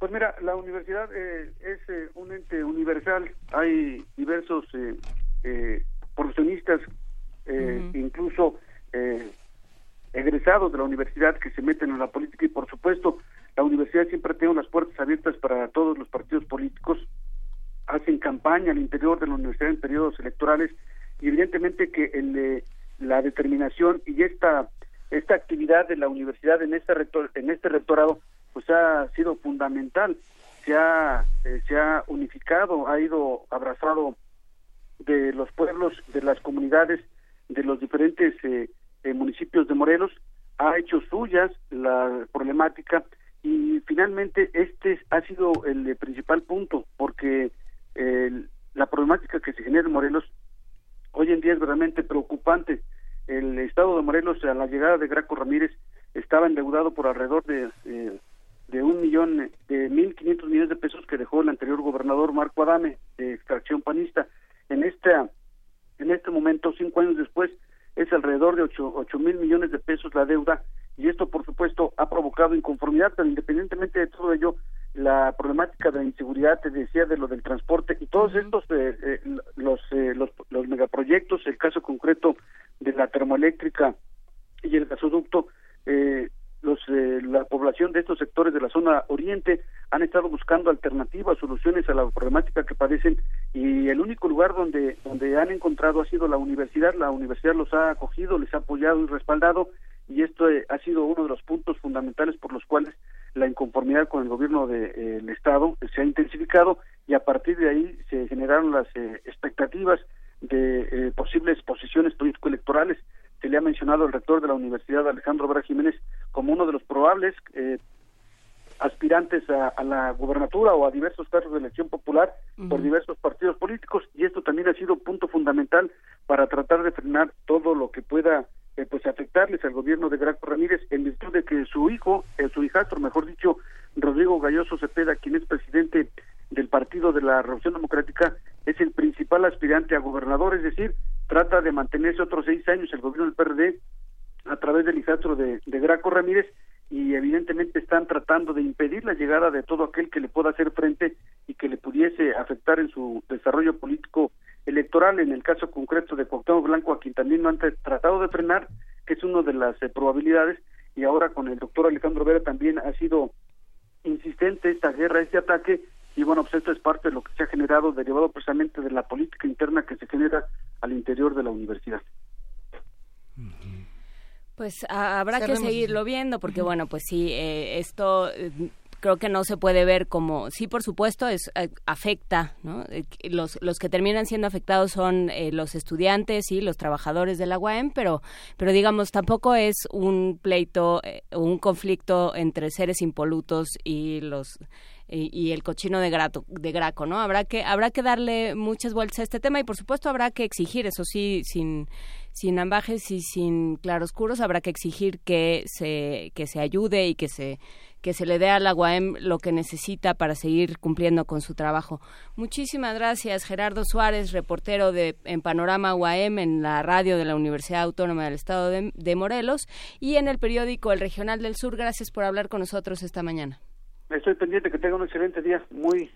Pues mira, la universidad eh, es un ente universal. Hay diversos profesionistas, incluso egresados de la universidad que se meten en la política y por supuesto la universidad siempre tiene las puertas abiertas para todos los partidos políticos, hacen campaña al interior de la universidad en periodos electorales y evidentemente que el, la determinación y esta esta actividad de la universidad en este rector, en este rectorado pues ha sido fundamental. Se ha eh, se ha unificado ha ido abrazado de los pueblos de las comunidades de los diferentes eh, eh, municipios de Morelos, ha hecho suyas la problemática y finalmente este ha sido el principal punto porque la problemática que se genera en Morelos hoy en día es verdaderamente preocupante. El estado de Morelos a la llegada de Graco Ramírez estaba endeudado por alrededor de eh, de un millón de mil quinientos millones de pesos que dejó el anterior gobernador Marco Adame de extracción panista. En esta en este momento cinco años después es alrededor de ocho mil millones de pesos la deuda y esto por supuesto ha provocado inconformidad, pero independientemente de todo ello, la problemática de la inseguridad, te decía, de lo del transporte y todos estos, eh, eh, los, eh, los, los megaproyectos, el caso concreto de la termoeléctrica y el gasoducto, eh, los, eh, la población de estos sectores de la zona oriente han estado buscando alternativas, soluciones a la problemática que padecen y el único lugar donde, donde han encontrado ha sido la universidad. La universidad los ha acogido, les ha apoyado y respaldado y esto eh, ha sido uno de los puntos fundamentales por los cuales la inconformidad con el gobierno del de, Estado se ha intensificado y a partir de ahí se generaron las eh, expectativas de posibles posiciones político-electorales se le ha mencionado al rector de la Universidad, Alejandro Vera Jiménez, como uno de los probables eh, aspirantes a, la gubernatura o a diversos cargos de elección popular por diversos partidos políticos. Y esto también ha sido punto fundamental para tratar de frenar todo lo que pueda eh, pues afectarles al gobierno de Graco Ramírez en virtud de que su hijo, eh, su hijastro, mejor dicho, Rodrigo Galloso Cepeda, quien es presidente del Partido de la Revolución Democrática es el principal aspirante a gobernador, es decir, trata de mantenerse otros seis años el gobierno del PRD a través del hijastro de, de Graco Ramírez y evidentemente están tratando de impedir la llegada de todo aquel que le pueda hacer frente y que le pudiese afectar en su desarrollo político electoral, en el caso concreto de Cuauhtémoc Blanco, a quien también no han tratado de frenar, que es una de las eh, probabilidades, y ahora con el doctor Alejandro Vera también ha sido insistente esta guerra, este ataque, y bueno, pues esto es parte de lo que se ha generado, derivado precisamente de la política interna que se genera al interior de la universidad. Pues habrá que seguirlo viendo, porque bueno, pues sí, eh, esto eh, creo que no se puede ver como sí por supuesto es eh, afecta no los los que terminan siendo afectados son los estudiantes y los trabajadores de la UAM pero pero digamos tampoco es un pleito un conflicto entre seres impolutos y los y, el cochino de, grato, de Graco, ¿no? Habrá que, habrá que darle muchas vueltas a este tema y por supuesto habrá que exigir, eso sí, sin, sin ambajes y sin claroscuros, habrá que exigir que se, que se ayude y que se, que se le dé a la UAM lo que necesita para seguir cumpliendo con su trabajo. Muchísimas gracias, Gerardo Suárez, reportero de en Panorama UAM en la radio de la Universidad Autónoma del Estado de Morelos y en el periódico El Regional del Sur. Gracias por hablar con nosotros esta mañana. Estoy pendiente que tenga un excelente día, muy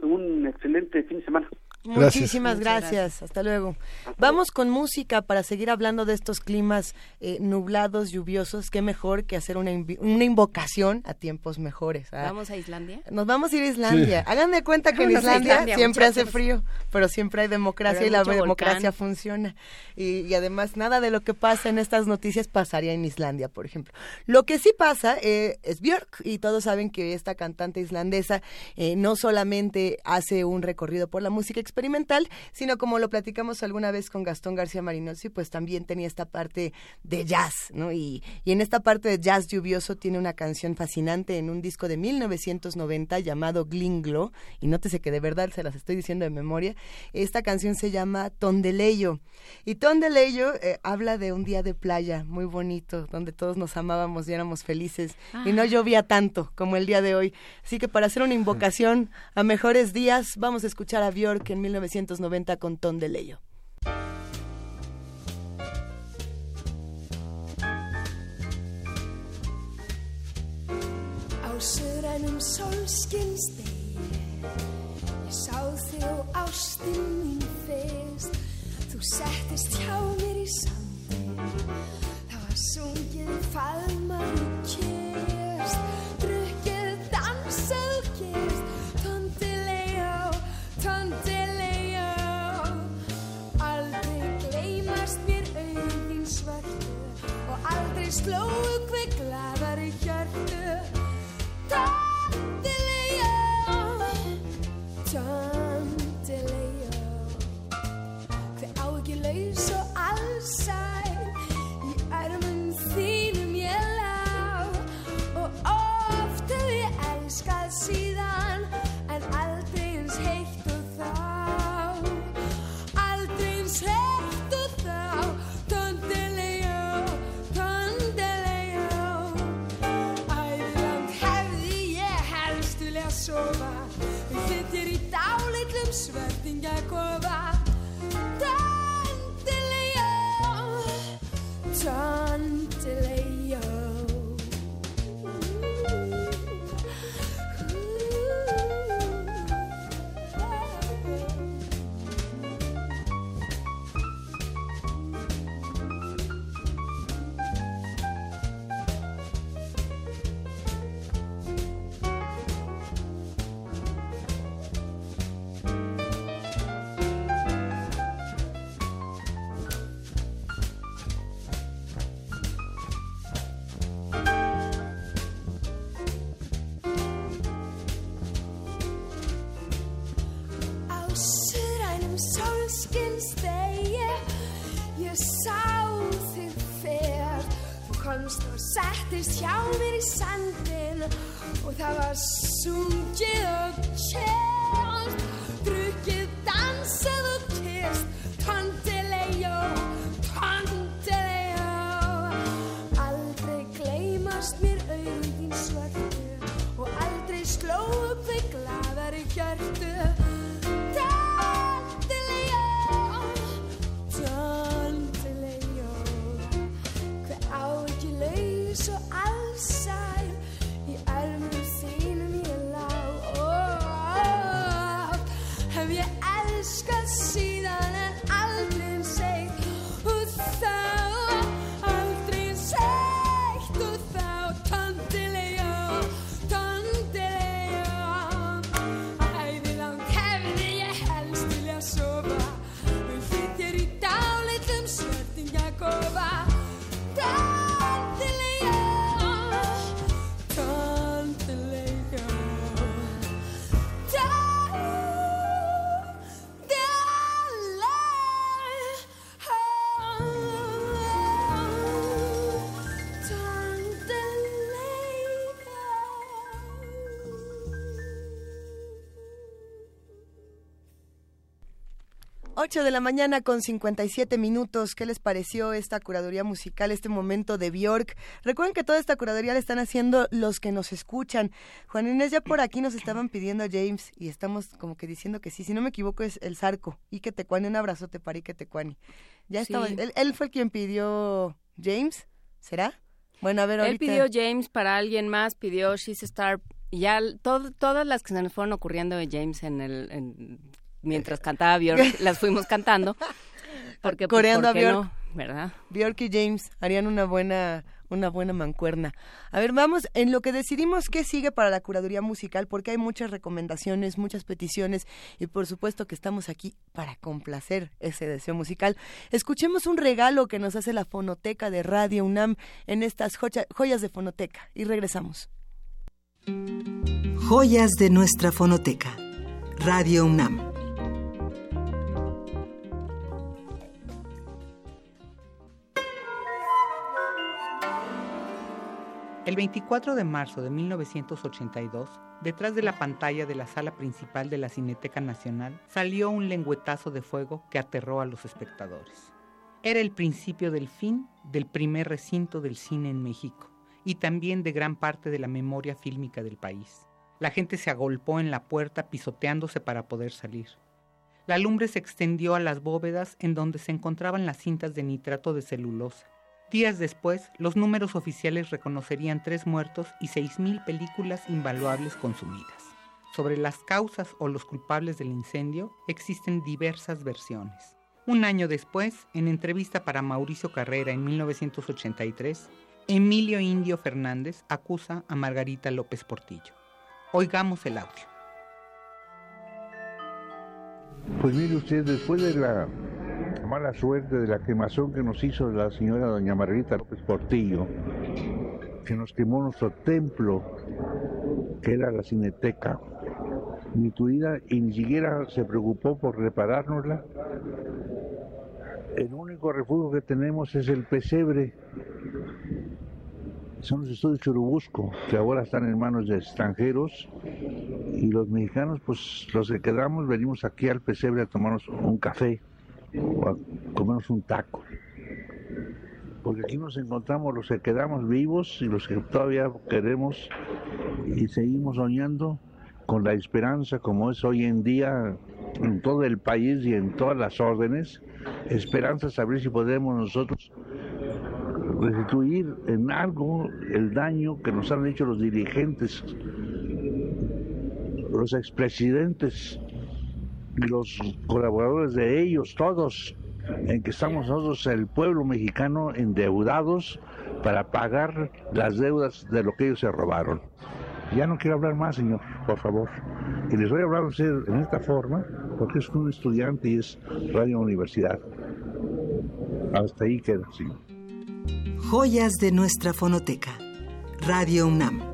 un excelente fin de semana. Muchísimas gracias. Hasta luego. Vamos con música para seguir hablando de estos climas eh, nublados, lluviosos. Qué mejor que hacer una, una invocación a tiempos mejores. ¿ah? ¿Vamos a Islandia? Nos vamos a ir a Islandia. Hagan de cuenta que en Islandia, siempre hace frío, pero siempre hay democracia y la democracia funciona. Y, además, nada de lo que pasa en estas noticias pasaría en Islandia, por ejemplo. Lo que sí pasa eh, es Björk, y todos saben que esta cantante islandesa eh, no solamente hace un recorrido por la música experimental, sino como lo platicamos alguna vez con Gastón García Marinosi, pues también tenía esta parte de jazz, ¿no? Y, y en esta parte de jazz lluvioso tiene una canción fascinante en un disco de 1990 llamado Glinglo, y nótese que de verdad se las estoy diciendo de memoria, esta canción se llama Tondeleyo, y Tondeleyo eh, habla de un día de playa muy bonito, donde todos nos amábamos y éramos felices, y no ah. llovía tanto como el día de hoy, así que para hacer una invocación a mejores días, vamos a escuchar a Björk en 1990 con Ton de Leyo. Á söðrænum sólskinstegi Ég fyrst Þú slóu hver gladari hjörtu Tontileo Tontileo Hver á ekki laus og allsæl Í örmum þínum ég lág Og oft hef ég elskað síðan og það 8 de la mañana con 57 minutos. ¿Qué les pareció esta curaduría musical, este momento de Bjork? Recuerden que toda esta curaduría la están haciendo los que nos escuchan. Juan Inés, ya por aquí nos estaban pidiendo a James y estamos como que diciendo que sí. Si no me equivoco, es el Zarco. Y que Tecuani, un abrazote para Ike Tecuani. Ya estaba. Él, él, fue quien pidió James, ¿será? Bueno, a ver, ahorita. Él pidió James para alguien más, pidió She's a Star. Ya todas las que se nos fueron ocurriendo de James en el mientras cantaba Bjork, las fuimos cantando. Porque, pues, Coreando a Bjork. No? ¿Verdad? Bjork y James harían una buena una buena mancuerna. A ver, vamos en lo que decidimos qué sigue para la curaduría musical, porque hay muchas recomendaciones, muchas peticiones y por supuesto que estamos aquí para complacer ese deseo musical. Escuchemos un regalo que nos hace la fonoteca de Radio UNAM en estas joyas de fonoteca y regresamos. Joyas de nuestra fonoteca. Radio UNAM. El 24 de marzo de 1982, detrás de la pantalla de la sala principal de la Cineteca Nacional, salió un lengüetazo de fuego que aterró a los espectadores. Era el principio del fin del primer recinto del cine en México y también de gran parte de la memoria fílmica del país. La gente se agolpó en la puerta pisoteándose para poder salir. La lumbre se extendió a las bóvedas en donde se encontraban las cintas de nitrato de celulosa Días después, los números oficiales reconocerían tres muertos y 6.000 películas invaluables consumidas. Sobre las causas o los culpables del incendio existen diversas versiones. Un año después, en entrevista para Mauricio Carrera en 1983, Emilio Indio Fernández acusa a Margarita López Portillo. Oigamos el audio. Pues mire usted, después de la mala suerte de la quemación que nos hizo la señora doña Margarita López Portillo, que nos quemó nuestro templo, que era la cineteca, ni y ni siquiera se preocupó por reparárnosla. El único refugio que tenemos es el pesebre. Son los estudios Churubusco, que ahora están en manos de extranjeros, y los mexicanos, pues los que quedamos, venimos aquí al pesebre a tomarnos un café o a comernos un taco. Porque aquí nos encontramos los que quedamos vivos y los que todavía queremos y seguimos soñando con la esperanza como es hoy en día en todo el país y en todas las órdenes, esperanza saber si podemos nosotros restituir en algo el daño que nos han hecho los dirigentes, los expresidentes los colaboradores de ellos, todos, en que estamos nosotros, el pueblo mexicano, endeudados para pagar las deudas de lo que ellos se robaron. Ya no quiero hablar más, señor, por favor. Y les voy a hablar a usted en esta forma, porque es un estudiante y es Radio Universidad. Hasta ahí queda, señor. Joyas de nuestra fonoteca. Radio UNAM.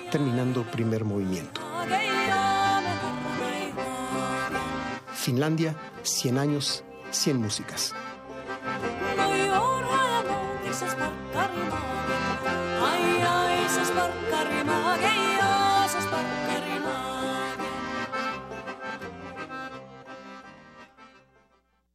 terminando primer movimiento. Finlandia, 100 años, 100 músicas.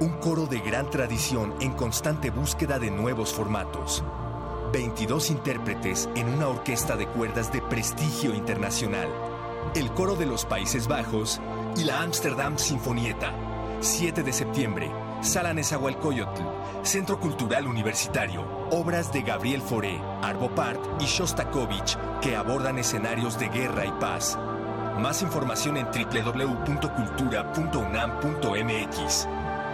Un coro de gran tradición en constante búsqueda de nuevos formatos. 22 intérpretes en una orquesta de cuerdas de prestigio internacional. El coro de los Países Bajos y la Amsterdam Sinfonieta. 7 de septiembre, Sala Nezahualcóyotl, Centro Cultural Universitario. Obras de Gabriel Foré, Arvo Part y Shostakovich que abordan escenarios de guerra y paz. Más información en www.cultura.unam.mx.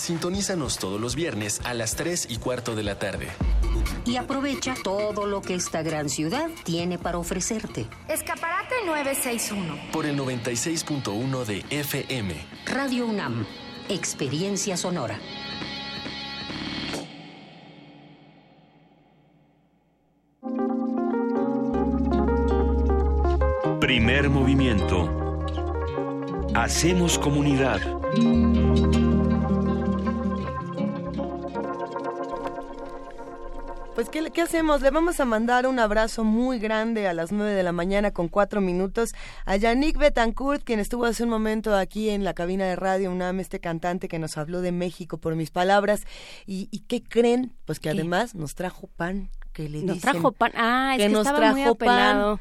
Sintonízanos todos los viernes a las 3 y cuarto de la tarde. Y aprovecha todo lo que esta gran ciudad tiene para ofrecerte. Escaparate 961. Por el 96.1 de FM. Radio UNAM. Experiencia sonora. Primer movimiento. Hacemos comunidad. Pues, ¿qué, ¿qué, hacemos? Le vamos a mandar un abrazo muy grande a las 9 de la mañana con cuatro minutos a Yannick Betancourt, quien estuvo hace un momento aquí en la cabina de Radio UNAM, este cantante que nos habló de México por mis palabras. ¿Y, y qué creen? Pues que además nos trajo pan. Que le nos dicen, trajo pan. Ah, es que, nos estaba trajo muy. Pan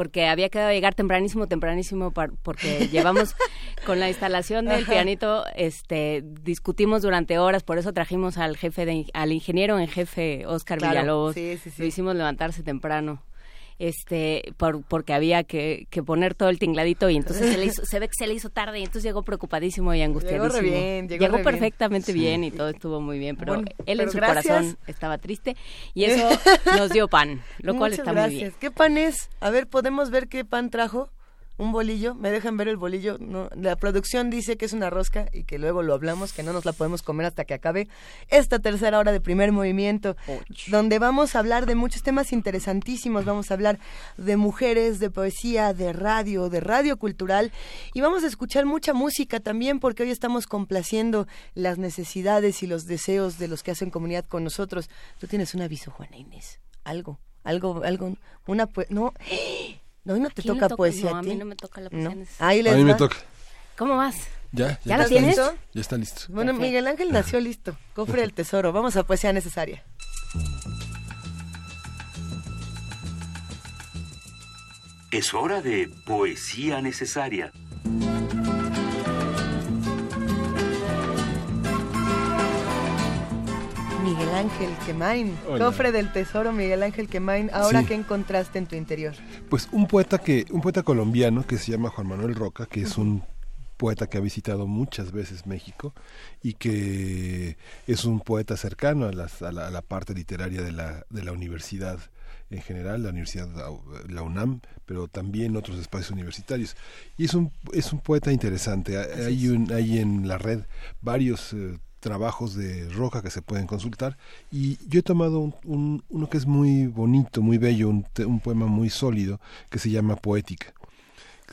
porque había quedado llegar tempranísimo, tempranísimo, porque llevamos con la instalación del Ajá. pianito, este, discutimos durante horas, por eso trajimos al jefe, de, al ingeniero en jefe, Oscar claro, Villalobos, sí, sí, sí. lo hicimos levantarse temprano este por, porque había que, que, poner todo el tingladito y entonces se, le hizo, se ve que se le hizo tarde y entonces llegó preocupadísimo y angustiadísimo. Llegó, re bien, llegó, llegó re perfectamente bien. bien. y todo estuvo muy bien, pero bueno, él pero en su gracias. corazón estaba triste y eso nos dio pan, lo cual está gracias. muy bien. ¿Qué pan es? A ver, ¿podemos ver qué pan trajo? Un bolillo, me dejan ver el bolillo, no, la producción dice que es una rosca y que luego lo hablamos, que no nos la podemos comer hasta que acabe esta tercera hora de primer movimiento, donde vamos a hablar de muchos temas interesantísimos, vamos a hablar de mujeres, de poesía, de radio, de radio cultural y vamos a escuchar mucha música también porque hoy estamos complaciendo las necesidades y los deseos de los que hacen comunidad con nosotros. Tú tienes un aviso, Juana Inés, algo, algo, algo, una, no... No, hoy no te toca, toca, poesía no, a ti. A mí no me toca la poesía. No. Ahí les a mí va. me toca. ¿Cómo vas? Ya, ya, ¿Ya la tienes? Listo. Ya está listo. Bueno, Perfecto. Miguel Ángel nació listo. Cofre del tesoro. Vamos a poesía necesaria. Es hora de poesía necesaria. Miguel Ángel Quemain, Hola. cofre del tesoro Miguel Ángel Quemain. Ahora sí. qué encontraste en tu interior? Pues un poeta que un poeta colombiano que se llama Juan Manuel Roca, que es un poeta que ha visitado muchas veces México y que es un poeta cercano a, las, a, la, a la, parte literaria de la, de la universidad en general, la Universidad, la UNAM, pero también otros espacios universitarios. Y es un, es un poeta interesante. Hay, un, hay en la red varios eh, trabajos de Roca que se pueden consultar y yo he tomado un, un, uno que es muy bonito, muy bello, un poema muy sólido que se llama Poética.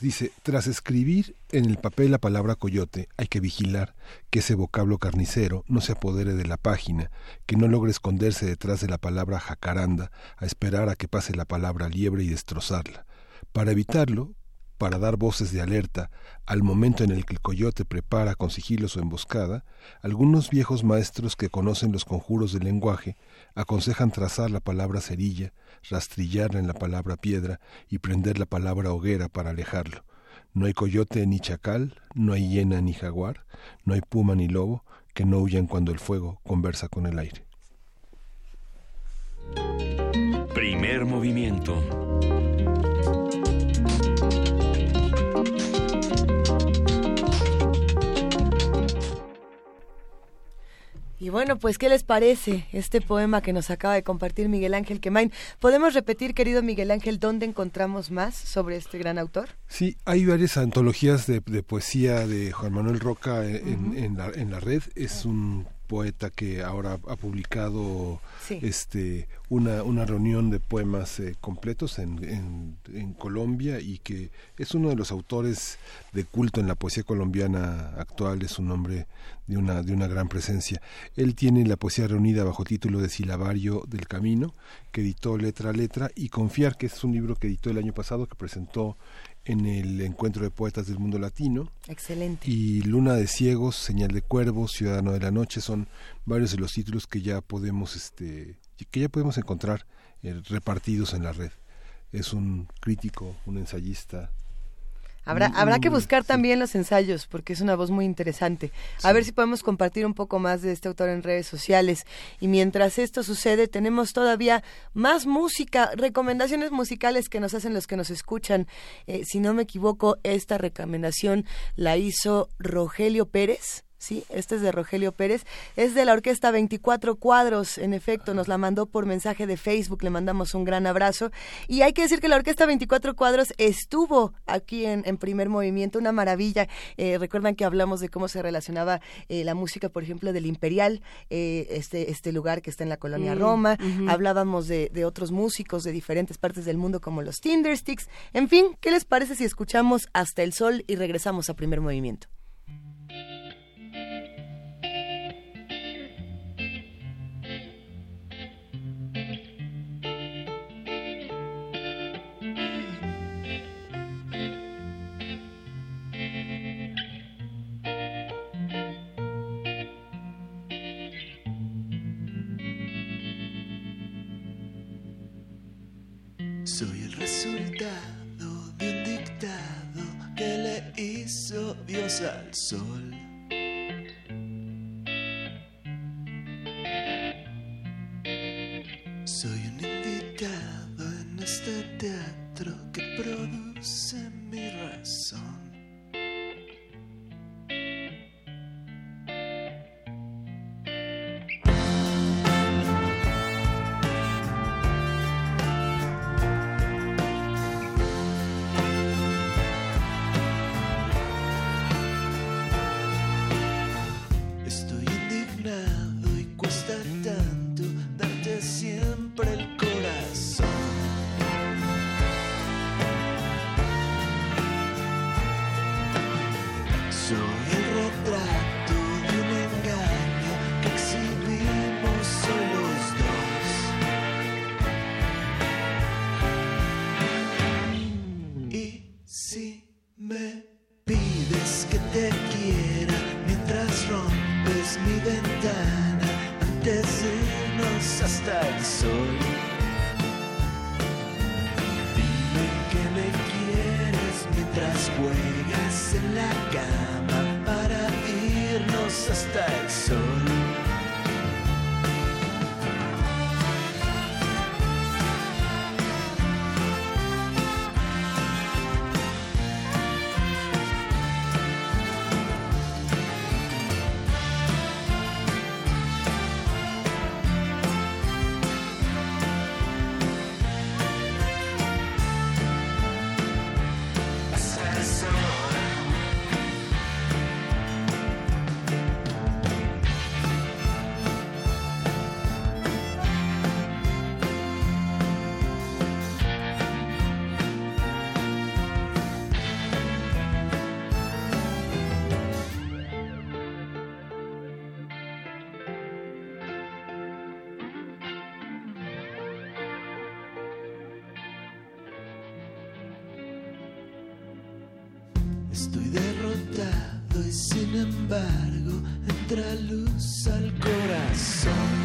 Dice, tras escribir en el papel la palabra coyote, hay que vigilar que ese vocablo carnicero no se apodere de la página, que no logre esconderse detrás de la palabra jacaranda a esperar a que pase la palabra liebre y destrozarla. Para evitarlo, para dar voces de alerta al momento en el que el coyote prepara con sigilo su emboscada, algunos viejos maestros que conocen los conjuros del lenguaje aconsejan trazar la palabra cerilla, rastrillarla en la palabra piedra y prender la palabra hoguera para alejarlo. No hay coyote ni chacal, no hay hiena ni jaguar, no hay puma ni lobo que no huyan cuando el fuego conversa con el aire. Primer movimiento. Y bueno, pues, ¿qué les parece este poema que nos acaba de compartir Miguel Ángel Quemain? ¿Podemos repetir, querido Miguel Ángel, dónde encontramos más sobre este gran autor? Sí, hay varias antologías de, poesía de Juan Manuel Roca en, la, en la red. Es un poeta que ahora ha publicado este una, una reunión de poemas eh, completos en, en, Colombia y que es uno de los autores de culto en la poesía colombiana actual, es un hombre de una, de una gran presencia. Él tiene la poesía reunida bajo título de Silabario del Camino, que editó letra a letra, y Confiar, que es un libro que editó el año pasado, que presentó en el Encuentro de Poetas del Mundo Latino. Excelente. Y Luna de Ciegos, Señal de Cuervos, Ciudadano de la Noche, son varios de los títulos que ya podemos, este, que ya podemos encontrar eh, repartidos en la red. Es un crítico, un ensayista, Habrá, habrá que buscar también los ensayos, porque es una voz muy interesante. A ver si podemos compartir un poco más de este autor en redes sociales. Y mientras esto sucede, tenemos todavía más música, recomendaciones musicales que nos hacen los que nos escuchan. Eh, si no me equivoco, esta recomendación la hizo Rogelio Pérez Sí, este es de Rogelio Pérez. Es de la orquesta 24 Cuadros, en efecto, nos la mandó por mensaje de Facebook, le mandamos un gran abrazo. Y hay que decir que la orquesta 24 Cuadros estuvo aquí en, primer movimiento, una maravilla. Eh, recuerdan que hablamos de cómo se relacionaba eh, la música, por ejemplo, del Imperial, eh, este, este lugar que está en la colonia mm, Roma. Hablábamos de, de otros músicos de diferentes partes del mundo, como los Tindersticks. En fin, ¿qué les parece si escuchamos Hasta el Sol y regresamos a primer movimiento? Al sol. Estoy derrotado y sin embargo entra luz al corazón.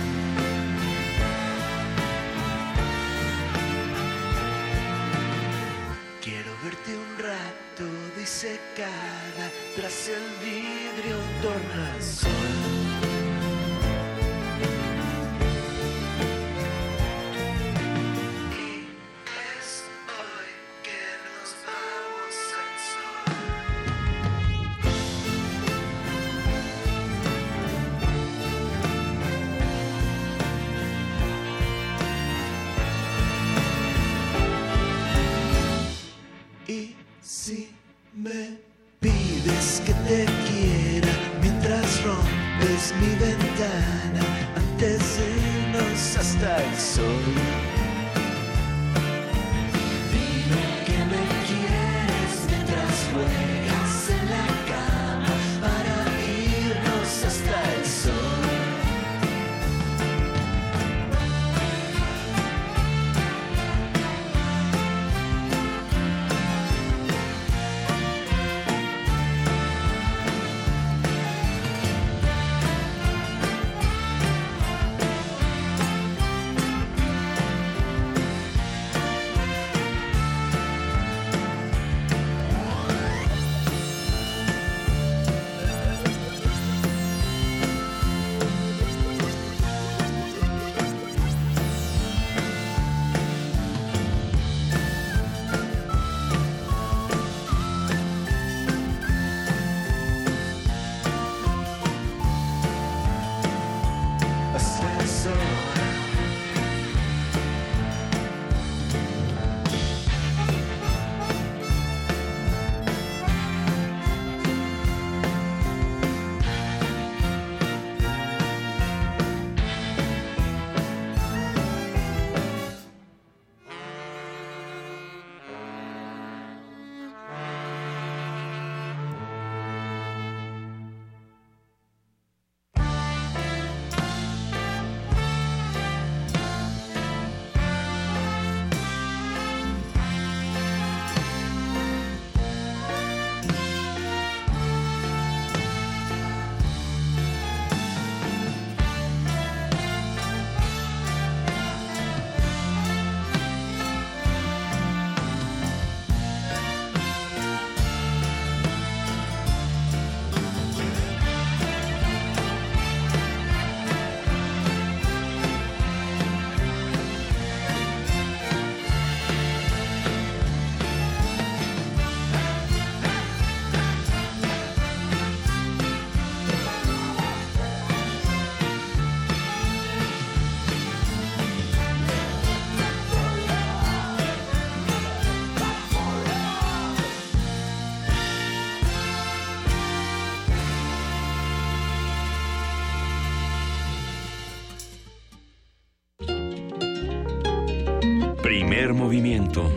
Movimiento.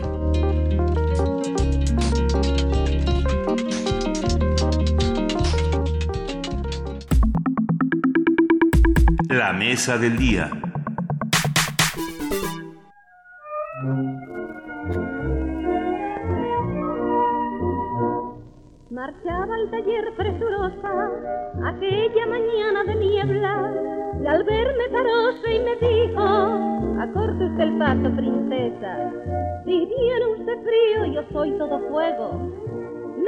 La mesa del día.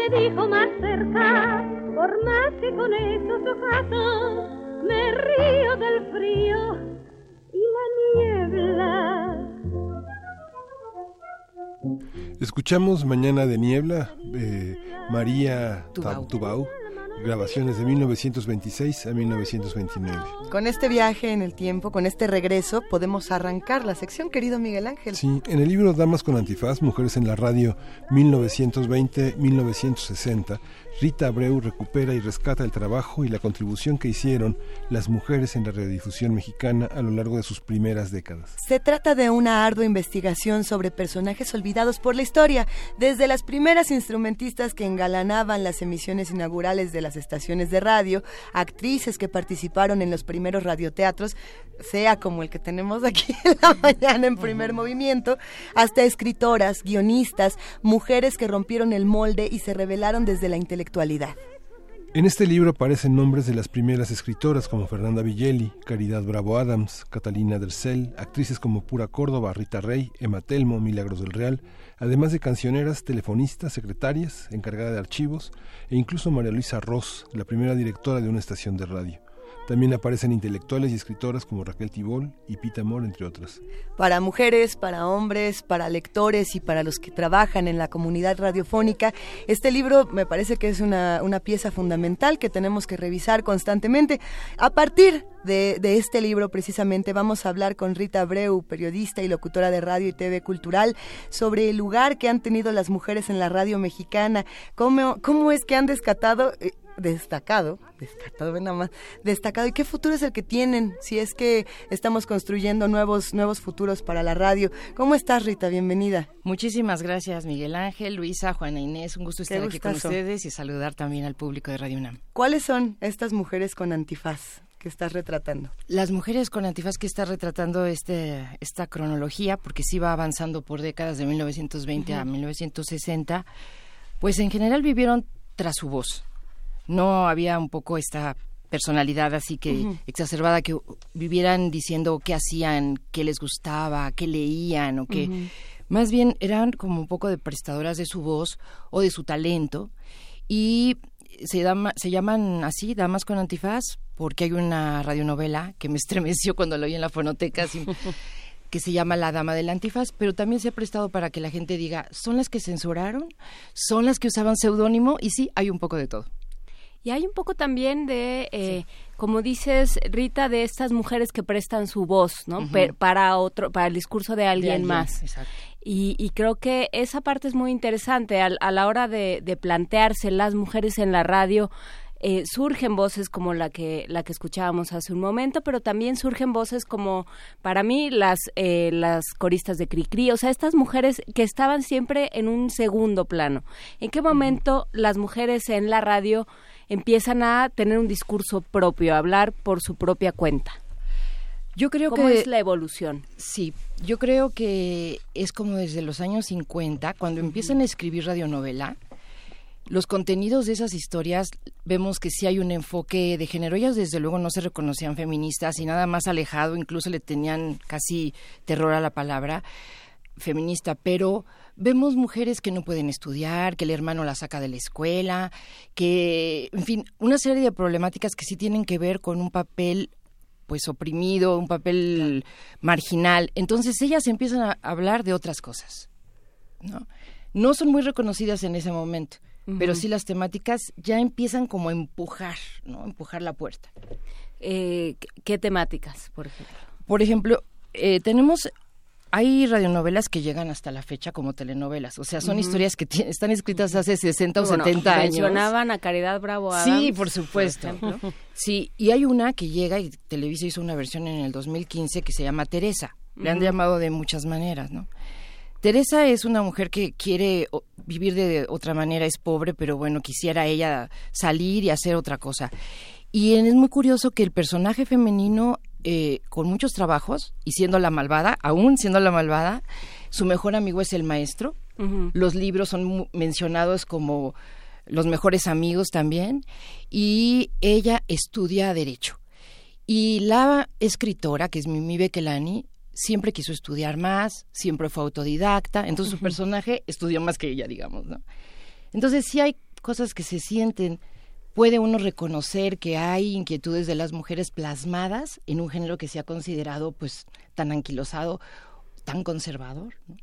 Me dijo más cerca, por más que con esos ojazos me río del frío y la niebla. Escuchamos Mañana de Niebla, eh, María Tubau. Tubau, grabaciones de 1926 a 1929. Con este viaje en el tiempo, con este regreso, podemos arrancar la sección, querido Miguel Ángel. Sí, en el libro Damas con Antifaz, Mujeres en la Radio 1920-1960, Rita Abreu recupera y rescata el trabajo y la contribución que hicieron las mujeres en la radiodifusión mexicana a lo largo de sus primeras décadas. Se trata de una ardua investigación sobre personajes olvidados por la historia, desde las primeras instrumentistas que engalanaban las emisiones inaugurales de las estaciones de radio, actrices que participaron en los primeros radioteatros, sea como el que tenemos aquí en la mañana en primer movimiento, hasta escritoras, guionistas, mujeres que rompieron el molde y se revelaron desde la intelectualidad. En este libro aparecen nombres de las primeras escritoras como Fernanda Villeli, Caridad Bravo Adams, Catalina Dercel, actrices como Pura Córdoba, Rita Rey, Emma Telmo, Milagros del Real, además de cancioneras, telefonistas, secretarias, encargada de archivos e incluso María Luisa Ross, la primera directora de una estación de radio. También aparecen intelectuales y escritoras como Raquel Tibol y Pita Amor, entre otras. Para mujeres, para hombres, para lectores y para los que trabajan en la comunidad radiofónica, este libro me parece que es una, una pieza fundamental que tenemos que revisar constantemente. A partir de, de, este libro, precisamente, vamos a hablar con Rita Abreu, periodista y locutora de radio y TV Cultural, sobre el lugar que han tenido las mujeres en la radio mexicana, cómo, cómo es que han descatado... Destacado, destacado, nada más, destacado. ¿Y qué futuro es el que tienen? Si es que estamos construyendo nuevos, nuevos futuros para la radio. ¿Cómo estás, Rita? Bienvenida. Muchísimas gracias, Miguel Ángel, Luisa, Juana Inés. Un gusto estar aquí con ustedes y saludar también al público de Radio UNAM. ¿Cuáles son estas mujeres con antifaz? que estás retratando? Las mujeres con antifaz que está retratando este, esta cronología, porque sí va avanzando por décadas de 1920 uh -huh. a 1960, pues en general vivieron tras su voz no había un poco esta personalidad así que uh -huh. exacerbada que vivieran diciendo qué hacían, qué les gustaba, qué leían o qué uh -huh. más bien eran como un poco de prestadoras de su voz o de su talento y se, se llaman así, damas con antifaz, porque hay una radionovela que me estremeció cuando lo oí en la fonoteca, que se llama La Dama del Antifaz, pero también se ha prestado para que la gente diga, ¿son las que censuraron? ¿Son las que usaban seudónimo? Y sí, hay un poco de todo. Y hay un poco también de, eh, sí. como dices, Rita, de estas mujeres que prestan su voz, ¿no? Uh -huh. para otro, para el discurso de alguien, de alguien más. Exacto. Y, y, creo que esa parte es muy interesante a, a la hora de, de, plantearse las mujeres en la radio. Eh, surgen voces como la que la que escuchábamos hace un momento, pero también surgen voces como para mí las eh, las coristas de Cricri, o sea, estas mujeres que estaban siempre en un segundo plano. ¿En qué momento uh -huh. las mujeres en la radio empiezan a tener un discurso propio, a hablar por su propia cuenta. Yo creo ¿Cómo que es la evolución? Sí, yo creo que es como desde los años 50 cuando empiezan a escribir radionovela. Los contenidos de esas historias vemos que sí hay un enfoque de género. Ellas desde luego no se reconocían feministas y nada más alejado, incluso le tenían casi terror a la palabra feminista, pero vemos mujeres que no pueden estudiar, que el hermano la saca de la escuela, que, en fin, una serie de problemáticas que sí tienen que ver con un papel pues oprimido, un papel marginal. Entonces ellas empiezan a hablar de otras cosas. No, no son muy reconocidas en ese momento, uh -huh. pero sí las temáticas ya empiezan como a empujar, ¿no? Empujar la puerta. Eh, ¿Qué temáticas, por ejemplo? Por ejemplo, eh, tenemos hay radionovelas que llegan hasta la fecha como telenovelas, o sea, son uh -huh. historias que están escritas hace 60 o bueno, 70 años. Mencionaban a Caridad Bravo Adams, Sí, por supuesto. Por sí, y hay una que llega y Televisa hizo una versión en el 2015 que se llama Teresa. Le han llamado de muchas maneras, ¿no? Teresa es una mujer que quiere vivir de otra manera, es pobre, pero bueno, quisiera ella salir y hacer otra cosa. Y es muy curioso que el personaje femenino, eh, con muchos trabajos, y siendo la malvada, aún siendo la malvada, su mejor amigo es el maestro. Los libros son mencionados como los mejores amigos también. Y ella estudia Derecho. Y la escritora, que es Mimi Bekelani, siempre quiso estudiar más, siempre fue autodidacta, entonces su personaje estudió más que ella, digamos, ¿no? Entonces sí hay cosas que se sienten, puede uno reconocer que hay inquietudes de las mujeres plasmadas en un género que se ha considerado pues tan anquilosado, tan conservador, ¿no?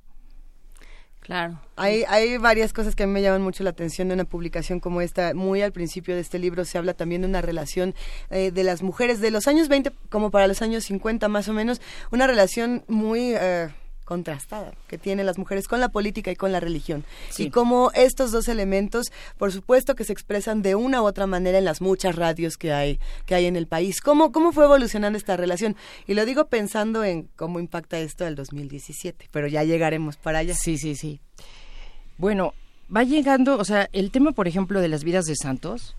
Claro. Hay, hay varias cosas que a mí me llaman mucho la atención de una publicación como esta. Muy al principio de este libro se habla también de una relación eh, de las mujeres de los años 20 como para los años 50 más o menos. Una relación muy... Eh, contrastada que tienen las mujeres con la política y con la religión. Y cómo estos dos elementos, por supuesto que se expresan de una u otra manera en las muchas radios que hay, que hay en el país. ¿Cómo, cómo fue evolucionando esta relación? Y lo digo pensando en cómo impacta esto del 2017, pero ya llegaremos para allá. Sí, sí, sí. Bueno, va llegando, o sea, el tema, por ejemplo, de las vidas de santos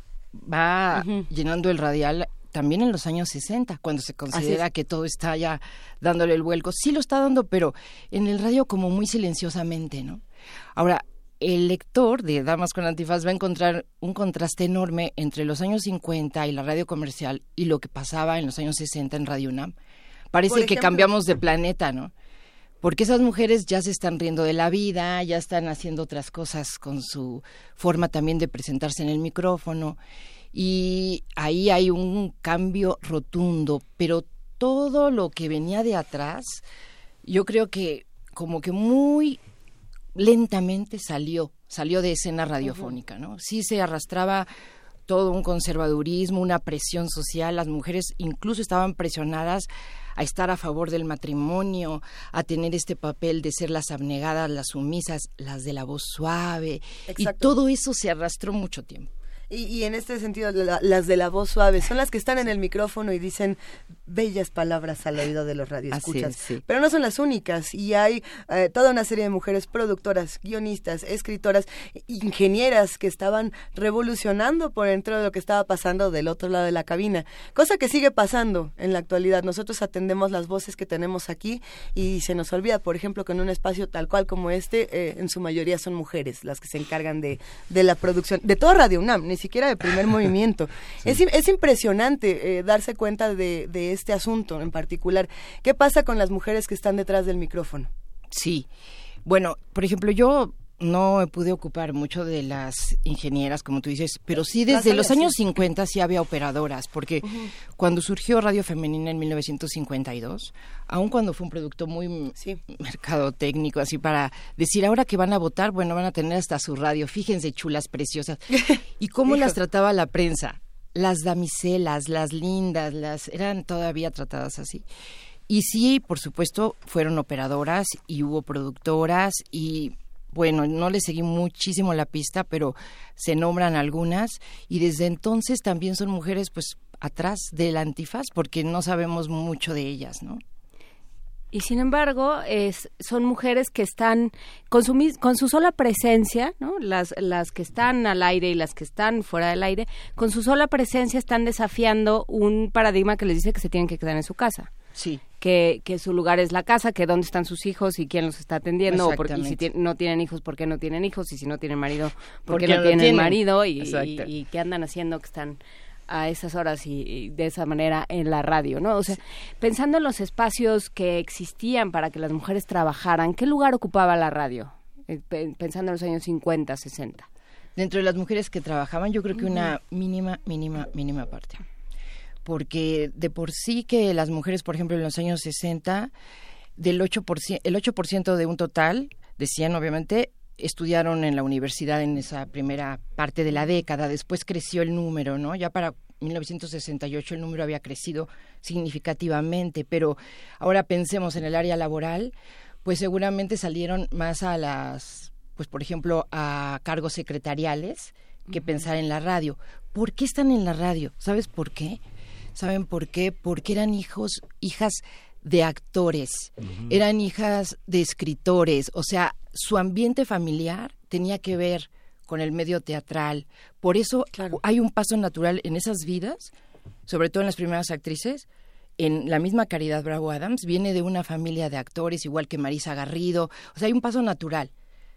va llenando el radial también en los años 60, cuando se considera que todo está ya dándole el vuelco. Sí lo está dando, pero en el radio como muy silenciosamente, ¿no? Ahora, el lector de Damas con Antifaz va a encontrar un contraste enorme entre los años 50 y la radio comercial y lo que pasaba en los años 60 en Radio UNAM. Parece que cambiamos de planeta, ¿no? Porque esas mujeres ya se están riendo de la vida, ya están haciendo otras cosas con su forma también de presentarse en el micrófono y ahí hay un cambio rotundo, pero todo lo que venía de atrás, yo creo que como que muy lentamente salió, salió de escena radiofónica, ¿no? Sí se arrastraba todo un conservadurismo, una presión social, las mujeres incluso estaban presionadas a estar a favor del matrimonio, a tener este papel de ser las abnegadas, las sumisas, las de la voz suave, y todo eso se arrastró mucho tiempo. Y, en este sentido, las de la voz suave son las que están en el micrófono y dicen bellas palabras al oído de los radioescuchas. Sí. Pero no son las únicas y hay eh, toda una serie de mujeres productoras, guionistas, escritoras, ingenieras que estaban revolucionando por dentro de lo que estaba pasando del otro lado de la cabina. Cosa que sigue pasando en la actualidad. Nosotros atendemos las voces que tenemos aquí y se nos olvida, por ejemplo, que en un espacio tal cual como este, eh, en su mayoría son mujeres las que se encargan de, de la producción, de toda Radio UNAM siquiera de primer movimiento. Es, es, impresionante eh, darse cuenta de, de este asunto en particular. ¿Qué pasa con las mujeres que están detrás del micrófono? Sí. Bueno, por ejemplo, yo no pude ocupar mucho de las ingenieras, como tú dices, pero sí desde los años 50 sí había operadoras, porque cuando surgió Radio Femenina en 1952, aun cuando fue un producto muy sí. mercadotécnico, así para decir, ahora que van a votar, bueno, van a tener hasta su radio, fíjense, chulas, preciosas. ¿Y cómo las trataba la prensa? Las damiselas, las lindas, las eran todavía tratadas así. Y sí, por supuesto, fueron operadoras y hubo productoras y bueno, no le seguí muchísimo la pista, pero se nombran algunas y desde entonces también son mujeres pues atrás del antifaz porque no sabemos mucho de ellas, ¿no? Y sin embargo, es, son mujeres que están con su, con su sola presencia, ¿no? Las, las que están al aire y las que están fuera del aire, con su sola presencia están desafiando un paradigma que les dice que se tienen que quedar en su casa. Sí que, que su lugar es la casa, que dónde están sus hijos y quién los está atendiendo, o y si no tienen hijos, ¿por qué no tienen hijos? Y si no tienen marido, ¿por qué no, tienen, marido? Y, y, qué andan haciendo que están a esas horas y, de esa manera en la radio, ¿no? O sea, pensando en los espacios que existían para que las mujeres trabajaran, ¿qué lugar ocupaba la radio? Eh, pensando en los años 50, 60. Dentro de las mujeres que trabajaban, yo creo que una mínima, mínima, mínima parte porque de por sí que las mujeres, por ejemplo, en los años 60, del 8%, el 8% de un total, decían obviamente, estudiaron en la universidad en esa primera parte de la década, después creció el número, ¿no? Ya para 1968 el número había crecido significativamente, pero ahora pensemos en el área laboral, pues seguramente salieron más a las, pues por ejemplo, a cargos secretariales que pensar en la radio. ¿Por qué están en la radio? ¿Sabes por qué? ¿Saben por qué? Porque eran hijos, hijas de actores, eran hijas de escritores, o sea, su ambiente familiar tenía que ver con el medio teatral. Por eso hay un paso natural en esas vidas, sobre todo en las primeras actrices. En la misma Caridad Bravo Adams viene de una familia de actores, igual que Marisa Garrido. O sea, hay un paso natural.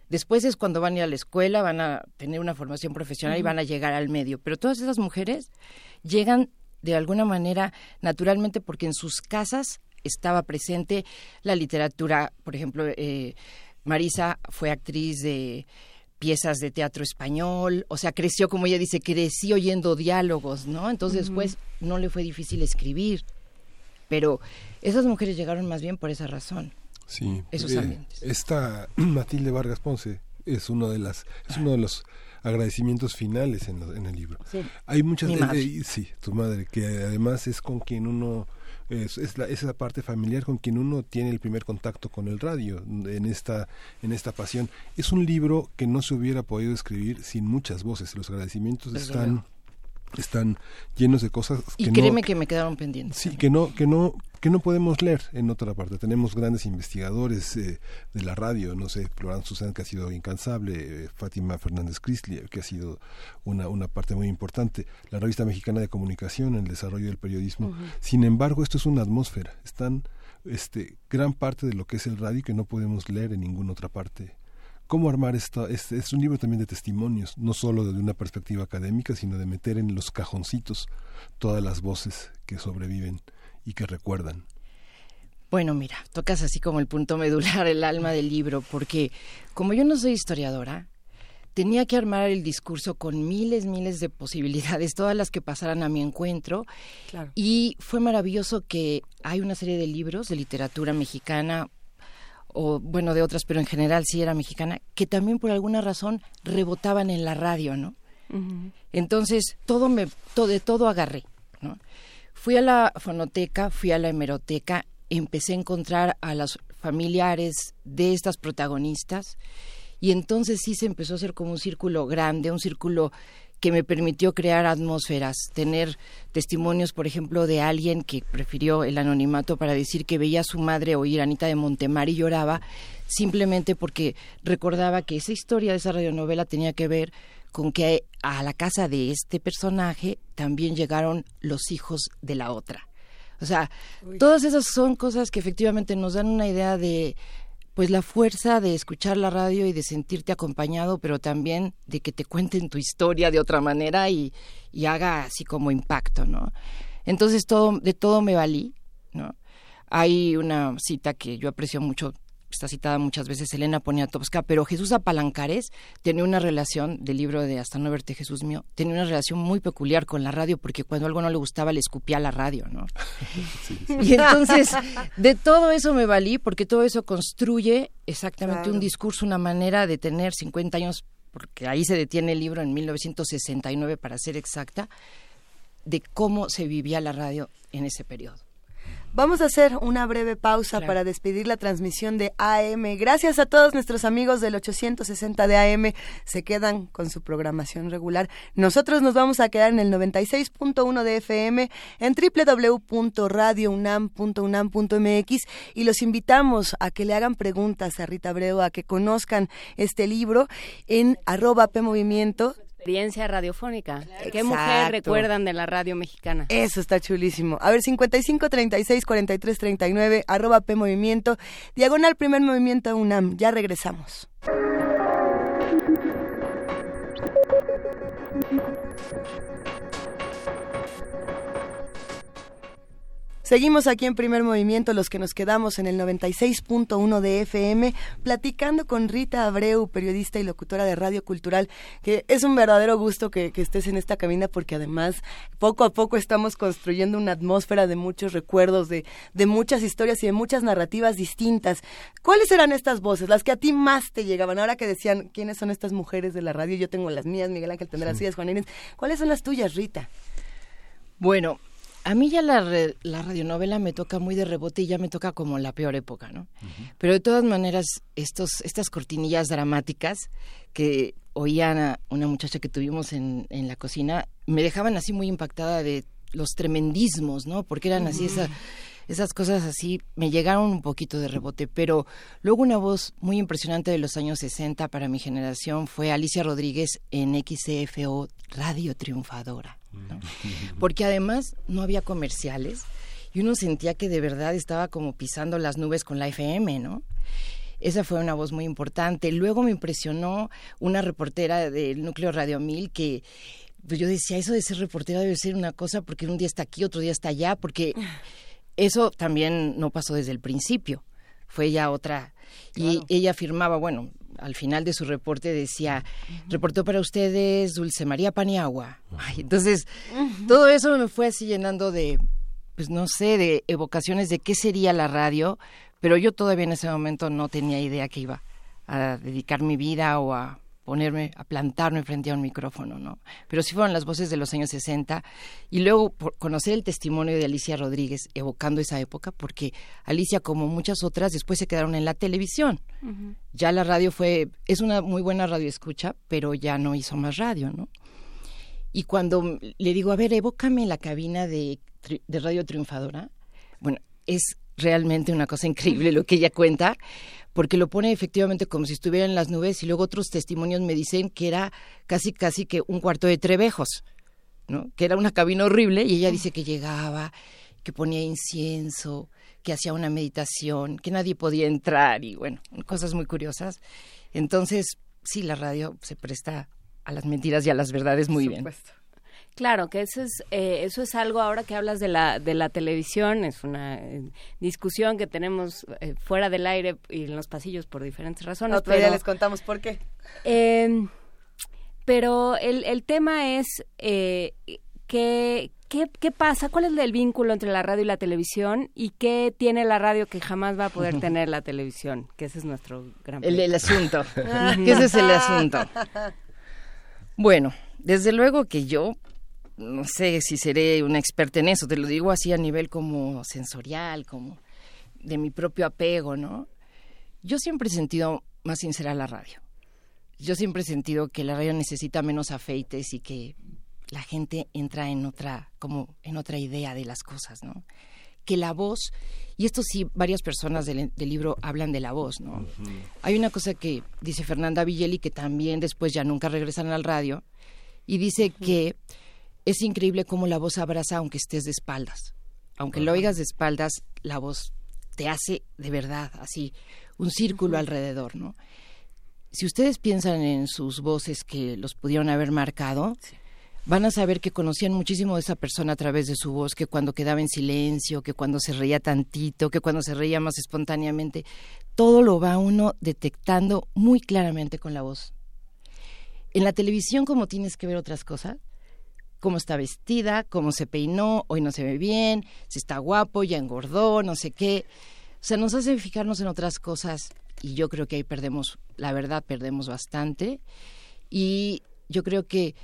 Después es cuando van a ir a la escuela, van a tener una formación profesional y van a llegar al medio. Pero todas esas mujeres llegan de alguna manera naturalmente porque en sus casas estaba presente la literatura. Por ejemplo, eh, Marisa fue actriz de piezas de teatro español, o sea, creció, como ella dice, crecí oyendo diálogos, ¿no? Entonces, pues, no le fue difícil escribir. Pero esas mujeres llegaron más bien por esa razón. Sí. Esos eh, Esta Matilde Vargas Ponce es uno de las, es uno de los agradecimientos finales en, el libro. Sí. Hay muchas, eh, sí, tu madre, que además es con quien uno es, la, esa parte familiar con quien uno tiene el primer contacto con el radio en esta en esta pasión. Es un libro que no se hubiera podido escribir sin muchas voces. Los agradecimientos están están llenos de cosas que y créeme que me quedaron pendientes sí que no que no que no podemos leer en otra parte. Tenemos grandes investigadores eh, de la radio, no sé, Florán Susan, que ha sido incansable, eh, Fátima Fernández Crisli, que ha sido una, una parte muy importante, la revista mexicana de comunicación, el desarrollo del periodismo. Sin embargo, esto es una atmósfera. Están este, gran parte de lo que es el radio que no podemos leer en ninguna otra parte cómo armar esto es, es, un libro también de testimonios, no solo desde una perspectiva académica, sino de meter en los cajoncitos todas las voces que sobreviven y que recuerdan? Bueno, mira, tocas así como el punto medular, el alma del libro, porque como yo no soy historiadora, tenía que armar el discurso con miles, miles de posibilidades, todas las que pasaran a mi encuentro. Y fue maravilloso que hay una serie de libros de literatura mexicana, o bueno, de otras, pero en general sí era mexicana, que también por alguna razón rebotaban en la radio, ¿no? Entonces, todo me, todo, de todo agarré, ¿no? Fui a la fonoteca, fui a la hemeroteca, empecé a encontrar a los familiares de estas protagonistas y entonces sí se empezó a hacer como un círculo grande, un círculo que me permitió crear atmósferas, tener testimonios, por ejemplo, de alguien que prefirió el anonimato para decir que veía a su madre oír Anita de Montemar y lloraba, simplemente porque recordaba que esa historia de esa radionovela tenía que ver con que a la casa de este personaje también llegaron los hijos de la otra. O sea, todas esas son cosas que efectivamente nos dan una idea de pues la fuerza de escuchar la radio y de sentirte acompañado, pero también de que te cuenten tu historia de otra manera y, y haga así como impacto, ¿no? Entonces todo, de todo me valí, ¿no? Hay una cita que yo aprecio mucho está citada muchas veces Elena Poniatowska, pero Jesús Apalancares tenía una relación, del libro de Hasta no verte Jesús mío, tenía una relación muy peculiar con la radio, porque cuando algo no le gustaba le escupía a la radio, ¿no? Y entonces, de todo eso me valí, porque todo eso construye exactamente un discurso, una manera de tener 50 años, porque ahí se detiene el libro en 1969, para ser exacta, de cómo se vivía la radio en ese periodo. Vamos a hacer una breve pausa para despedir la transmisión de AM. Gracias a todos nuestros amigos del 860 de AM. Se quedan con su programación regular. Nosotros nos vamos a quedar en el 96.1 de FM en www.radiounam.unam.mx y los invitamos a que le hagan preguntas a Rita Breu, a que conozcan este libro en arroba PMovimiento experiencia radiofónica. ¿Qué mujer recuerdan de la radio mexicana? Eso está chulísimo. A ver, 55 36 43 39, arroba P Movimiento, diagonal primer movimiento UNAM. Ya regresamos. Seguimos aquí en primer movimiento, los que nos quedamos en el 96.1 de FM, platicando con Rita Abreu, periodista y locutora de Radio Cultural, que es un verdadero gusto que, estés en esta cabina porque además poco a poco estamos construyendo una atmósfera de muchos recuerdos, de, de muchas historias y de muchas narrativas distintas. ¿Cuáles eran estas voces, las que a ti más te llegaban? Ahora que decían, ¿quiénes son estas mujeres de la radio? Yo tengo las mías, Miguel Ángel tendrá las suyas, Juan Inés. ¿Cuáles son las tuyas, Rita? Bueno, a mí ya la, la radionovela me toca muy de rebote y ya me toca como la peor época, ¿no? Pero de todas maneras, estos, estas cortinillas dramáticas que oían a una muchacha que tuvimos en, en la cocina, me dejaban así muy impactada de los tremendismos, ¿no? Porque eran así esa esas cosas así me llegaron un poquito de rebote, pero luego una voz muy impresionante de los años 60 para mi generación fue Alicia Rodríguez en XCFO Radio Triunfadora, porque además no había comerciales y uno sentía que de verdad estaba como pisando las nubes con la FM, ¿no? Esa fue una voz muy importante. Luego me impresionó una reportera del núcleo Radio 1000 que pues yo decía, eso de ser reportera debe ser una cosa porque un día está aquí, otro día está allá, porque eso también no pasó desde el principio, fue ya otra. Y ella afirmaba, bueno, al final de su reporte decía, reportó para ustedes Dulce María Paniagua. entonces, todo eso me fue así llenando de, pues no sé, de evocaciones de qué sería la radio, pero yo todavía en ese momento no tenía idea que iba a dedicar mi vida o a ponerme, a plantarme frente a un micrófono, ¿no? Pero sí fueron las voces de los años 60 y luego conocer el testimonio de Alicia Rodríguez evocando esa época, porque Alicia, como muchas otras, después se quedaron en la televisión. Ya la radio fue, es una muy buena radio escucha, pero ya no hizo más radio, ¿no? Y cuando le digo, a ver, evócame la cabina de, de Radio Triunfadora, bueno, es realmente una cosa increíble lo que ella cuenta, porque lo pone efectivamente como si estuviera en las nubes y luego otros testimonios me dicen que era casi casi que un cuarto de trebejos, ¿no? Que era una cabina horrible y ella dice que llegaba, que ponía incienso, que hacía una meditación, que nadie podía entrar y bueno, cosas muy curiosas. Entonces, sí, la radio se presta a las mentiras y a las verdades muy bien. Claro, que eso es, eh, eso es algo ahora que hablas de la, de la televisión, es una eh, discusión que tenemos eh, fuera del aire y en los pasillos por diferentes razones. Otro día les contamos por qué. Em, pero el, el tema es eh, ¿qué, qué, pasa, cuál es el vínculo entre la radio y la televisión y qué tiene la radio que jamás va a poder tener la televisión, que ese es nuestro gran el, el asunto, que ese es el asunto. Bueno, desde luego que yo no sé si seré una experta en eso, te lo digo así a nivel como sensorial, como de mi propio apego, ¿no? Yo siempre he sentido más sincera la radio. Yo siempre he sentido que la radio necesita menos afeites y que la gente entra en otra, como en otra idea de las cosas, ¿no? Que la voz, y esto sí, varias personas del, libro hablan de la voz, ¿no? Hay una cosa que dice Fernanda Villeli, que también después ya nunca regresan al radio, y dice que es increíble cómo la voz abraza aunque estés de espaldas. Aunque lo oigas de espaldas, la voz te hace de verdad así un círculo alrededor, ¿no? Si ustedes piensan en sus voces que los pudieron haber marcado, van a saber que conocían muchísimo de esa persona a través de su voz, que cuando quedaba en silencio, que cuando se reía tantito, que cuando se reía más espontáneamente, todo lo va uno detectando muy claramente con la voz. En la televisión, como tienes que ver otras cosas, cómo está vestida, cómo se peinó, hoy no se ve bien, si está guapo, ya engordó, no sé qué. O sea, nos hace fijarnos en otras cosas y yo creo que ahí perdemos, la verdad, perdemos bastante. Y yo creo que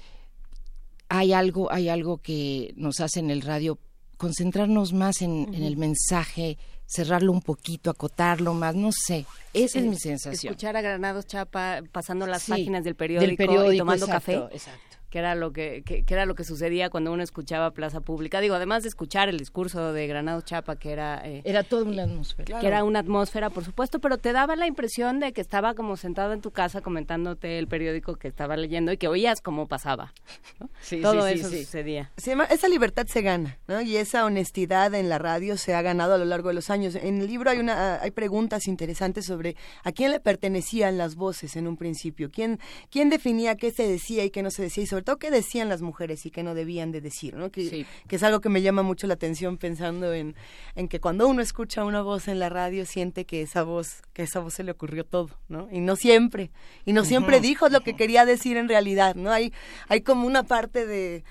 hay algo, hay algo que nos hace en el radio concentrarnos más en, el mensaje, cerrarlo un poquito, acotarlo más, no sé. Esa es mi sensación. Escuchar a Granados Chapa pasando las páginas del periódico, y tomando café. Exacto que era lo que, que, era lo que sucedía cuando uno escuchaba Plaza Pública. Digo, además de escuchar el discurso de Granado Chapa, que era... Eh, era toda una atmósfera. Que era una atmósfera, por supuesto, pero te daba la impresión de que estaba como sentado en tu casa comentándote el periódico que estaba leyendo y que oías cómo pasaba. Sí, Todo eso sucedía. esa libertad se gana, ¿no? Y esa honestidad en la radio se ha ganado a lo largo de los años. En el libro hay, una, hay preguntas interesantes sobre a quién le pertenecían las voces en un principio, quién, quién definía qué se decía y qué no se decía y sobre todo qué decían las mujeres y qué no debían de decir, ¿no? Que, que es algo que me llama mucho la atención pensando en, en que cuando uno escucha una voz en la radio siente que esa voz, que esa voz se le ocurrió todo, ¿no? Y no siempre, y no siempre dijo lo que quería decir en realidad, ¿no? Hay, hay como una parte de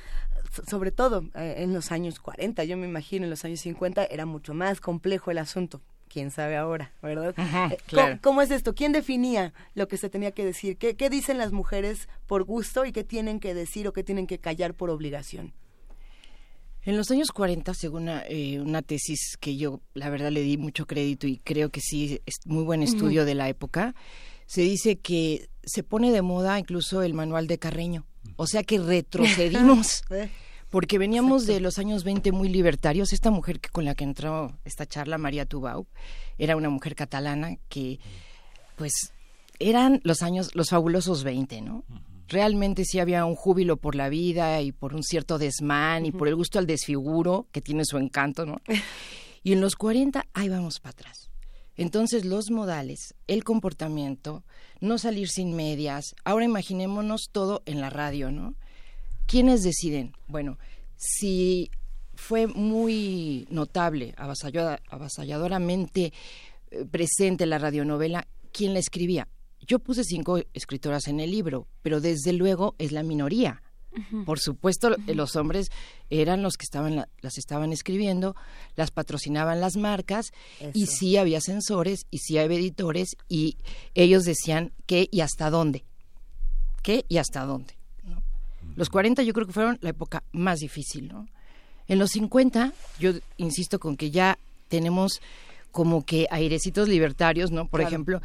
sobre todo eh, en los años 40, yo me imagino en los años 50 era mucho más complejo el asunto quién sabe ahora, ¿verdad? Eh, ¿Cómo, es esto? ¿Quién definía lo que se tenía que decir? ¿Qué, dicen las mujeres por gusto y qué tienen que decir o qué tienen que callar por obligación? En los años 40, según una, eh, una, tesis que yo, la verdad, le di mucho crédito y creo que sí, es muy buen estudio de la época, se dice que se pone de moda incluso el manual de Carreño. O sea que retrocedimos. porque veníamos de los años 20 muy libertarios. Esta mujer que con la que entró esta charla, María Tubau, era una mujer catalana que, pues, eran los años, los fabulosos 20, ¿no? Realmente sí había un júbilo por la vida y por un cierto desmán y por el gusto al desfiguro, que tiene su encanto, ¿no? Y en los 40, ahí vamos para atrás. Entonces los modales, el comportamiento, no salir sin medias. Ahora imaginémonos todo en la radio, ¿no? ¿Quiénes deciden? Bueno, si fue muy notable, avasalladoramente eh, presente la radionovela, ¿quién la escribía? Yo puse cinco escritoras en el libro, pero desde luego es la minoría. Por supuesto, los hombres eran los que estaban las estaban escribiendo, las patrocinaban las marcas y sí había censores y sí había editores y ellos decían qué y hasta dónde. ¿Qué y hasta dónde? Los 40 yo creo que fueron la época más difícil, ¿no? En los 50, yo insisto con que ya tenemos como que airecitos libertarios, ¿no? Por ejemplo,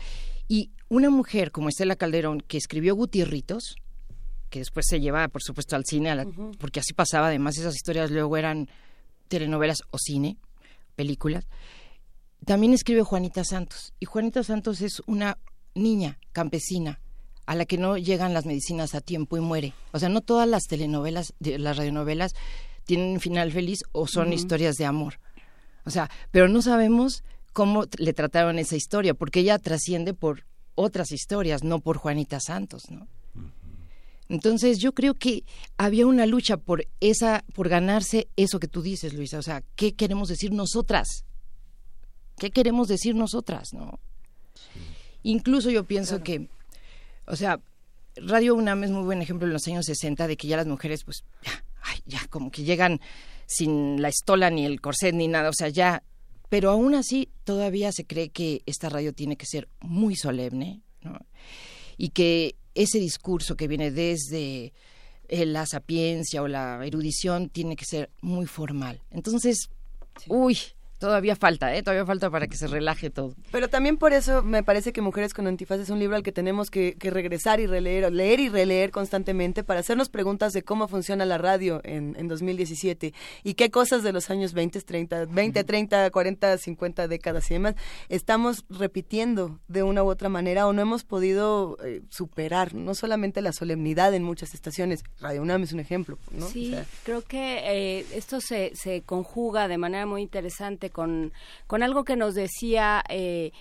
y una mujer como Estela Calderón, que escribió Gutierritos, que después se lleva, por supuesto, al cine, porque así pasaba, además esas historias luego eran telenovelas o cine, películas. También escribe Juanita Santos, y Juanita Santos es una niña campesina a la que no llegan las medicinas a tiempo y muere. O sea, no todas las telenovelas, las radionovelas tienen final feliz o son historias de amor. O sea, pero no sabemos cómo le trataron esa historia, porque ella trasciende por otras historias, no por Juanita Santos, ¿no? Entonces yo creo que había una lucha por esa, por ganarse eso que tú dices, Luisa. O sea, ¿qué queremos decir nosotras? ¿Qué queremos decir nosotras, no? Incluso yo pienso que, o sea, Radio UNAM es muy buen ejemplo en los años 60 de que ya las mujeres, pues, ya, ya, como que llegan sin la estola ni el corset ni nada, o sea, ya pero aún así todavía se cree que esta radio tiene que ser muy solemne ¿no? y que ese discurso que viene desde eh, la sapiencia o la erudición tiene que ser muy formal. Entonces, uy, Todavía falta, ¿eh? Todavía falta para que se relaje todo. Pero también por eso me parece que Mujeres con Antifaz es un libro al que tenemos que, regresar y releer, leer y releer constantemente para hacernos preguntas de cómo funciona la radio en, en 2017 y qué cosas de los años 20, 30, 20, 30, 40, 50 décadas y demás estamos repitiendo de una u otra manera o no hemos podido eh, superar, no solamente la solemnidad en muchas estaciones. Radio UNAM es un ejemplo, ¿no? Sí, creo que eh, esto se, se conjuga de manera muy interesante con, con algo que nos decía eh,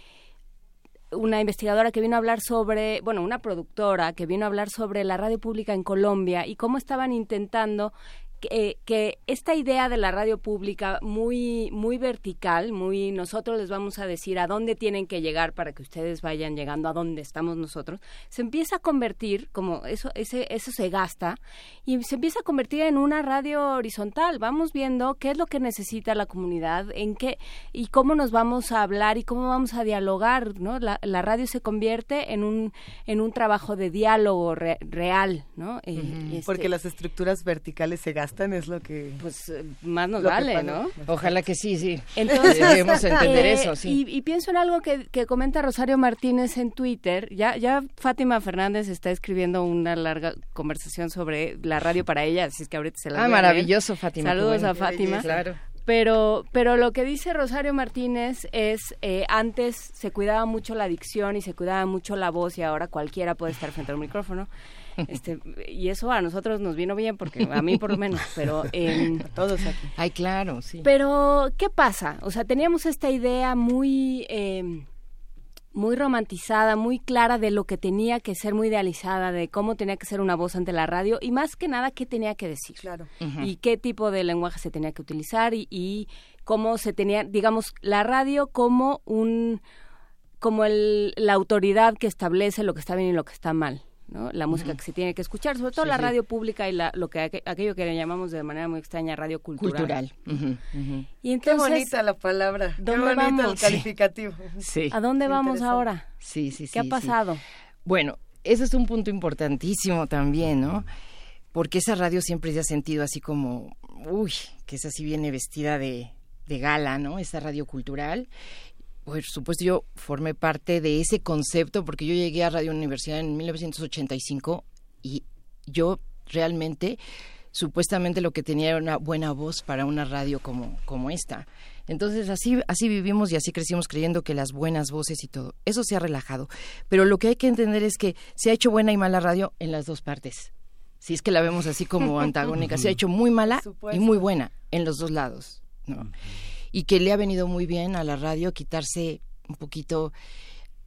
una investigadora que vino a hablar sobre, bueno, una productora que vino a hablar sobre la radio pública en Colombia y cómo estaban intentando que, que, esta idea de la radio pública muy muy vertical, muy nosotros les vamos a decir a dónde tienen que llegar para que ustedes vayan llegando a dónde estamos nosotros, se empieza a convertir como eso ese eso se gasta y se empieza a convertir en una radio horizontal. Vamos viendo qué es lo que necesita la comunidad, en qué y cómo nos vamos a hablar y cómo vamos a dialogar, ¿no? La, la radio se convierte en un en un trabajo de diálogo real, ¿no? Eh, este Porque las estructuras verticales se gastan es lo que pues eh, más nos vale, ¿no? Ojalá que sí, sí. Entonces debemos entender eh, eso, sí. Y, pienso en algo que, que, comenta Rosario Martínez en Twitter. Ya ya Fátima Fernández está escribiendo una larga conversación sobre la radio para ella, así es que ahorita se la. Ah, maravilloso, Fátima. Saludos a Fátima. Claro pero pero lo que dice Rosario Martínez es eh, antes se cuidaba mucho la dicción y se cuidaba mucho la voz y ahora cualquiera puede estar frente al micrófono este, y eso a nosotros nos vino bien, porque a mí por lo menos, pero en todos aquí. Ay, claro, sí. Pero, ¿qué pasa? O sea, teníamos esta idea muy... Eh, muy romantizada, muy clara de lo que tenía que ser, muy idealizada, de cómo tenía que ser una voz ante la radio y más que nada qué tenía que decir. Claro. Y qué tipo de lenguaje se tenía que utilizar y, y, cómo se tenía, digamos, la radio como un como el, la autoridad que establece lo que está bien y lo que está mal. La música que se tiene que escuchar, sobre todo la radio pública y la, lo que aquello que le llamamos de manera muy extraña radio cultural. Y entonces, Qué bonita la palabra, ¿dónde vamos? el calificativo. ¿A dónde vamos ahora? Sí, sí, sí. ¿Qué ha pasado? Bueno, ese es un punto importantísimo también, ¿no? Porque esa radio siempre se ha sentido así como, uy, que es así viene vestida de, de gala, ¿no? Esa radio cultural por supuesto, yo formé parte de ese concepto porque yo llegué a Radio Universidad en 1985 y yo realmente supuestamente lo que tenía era una buena voz para una radio como, como esta. Entonces así, así vivimos y así crecimos creyendo que las buenas voces y todo, eso se ha relajado. Pero lo que hay que entender es que se ha hecho buena y mala radio en las dos partes. Si es que la vemos así como antagónica, se ha hecho muy mala y muy buena en los dos lados. ¿no? Y que le ha venido muy bien a la radio quitarse un poquito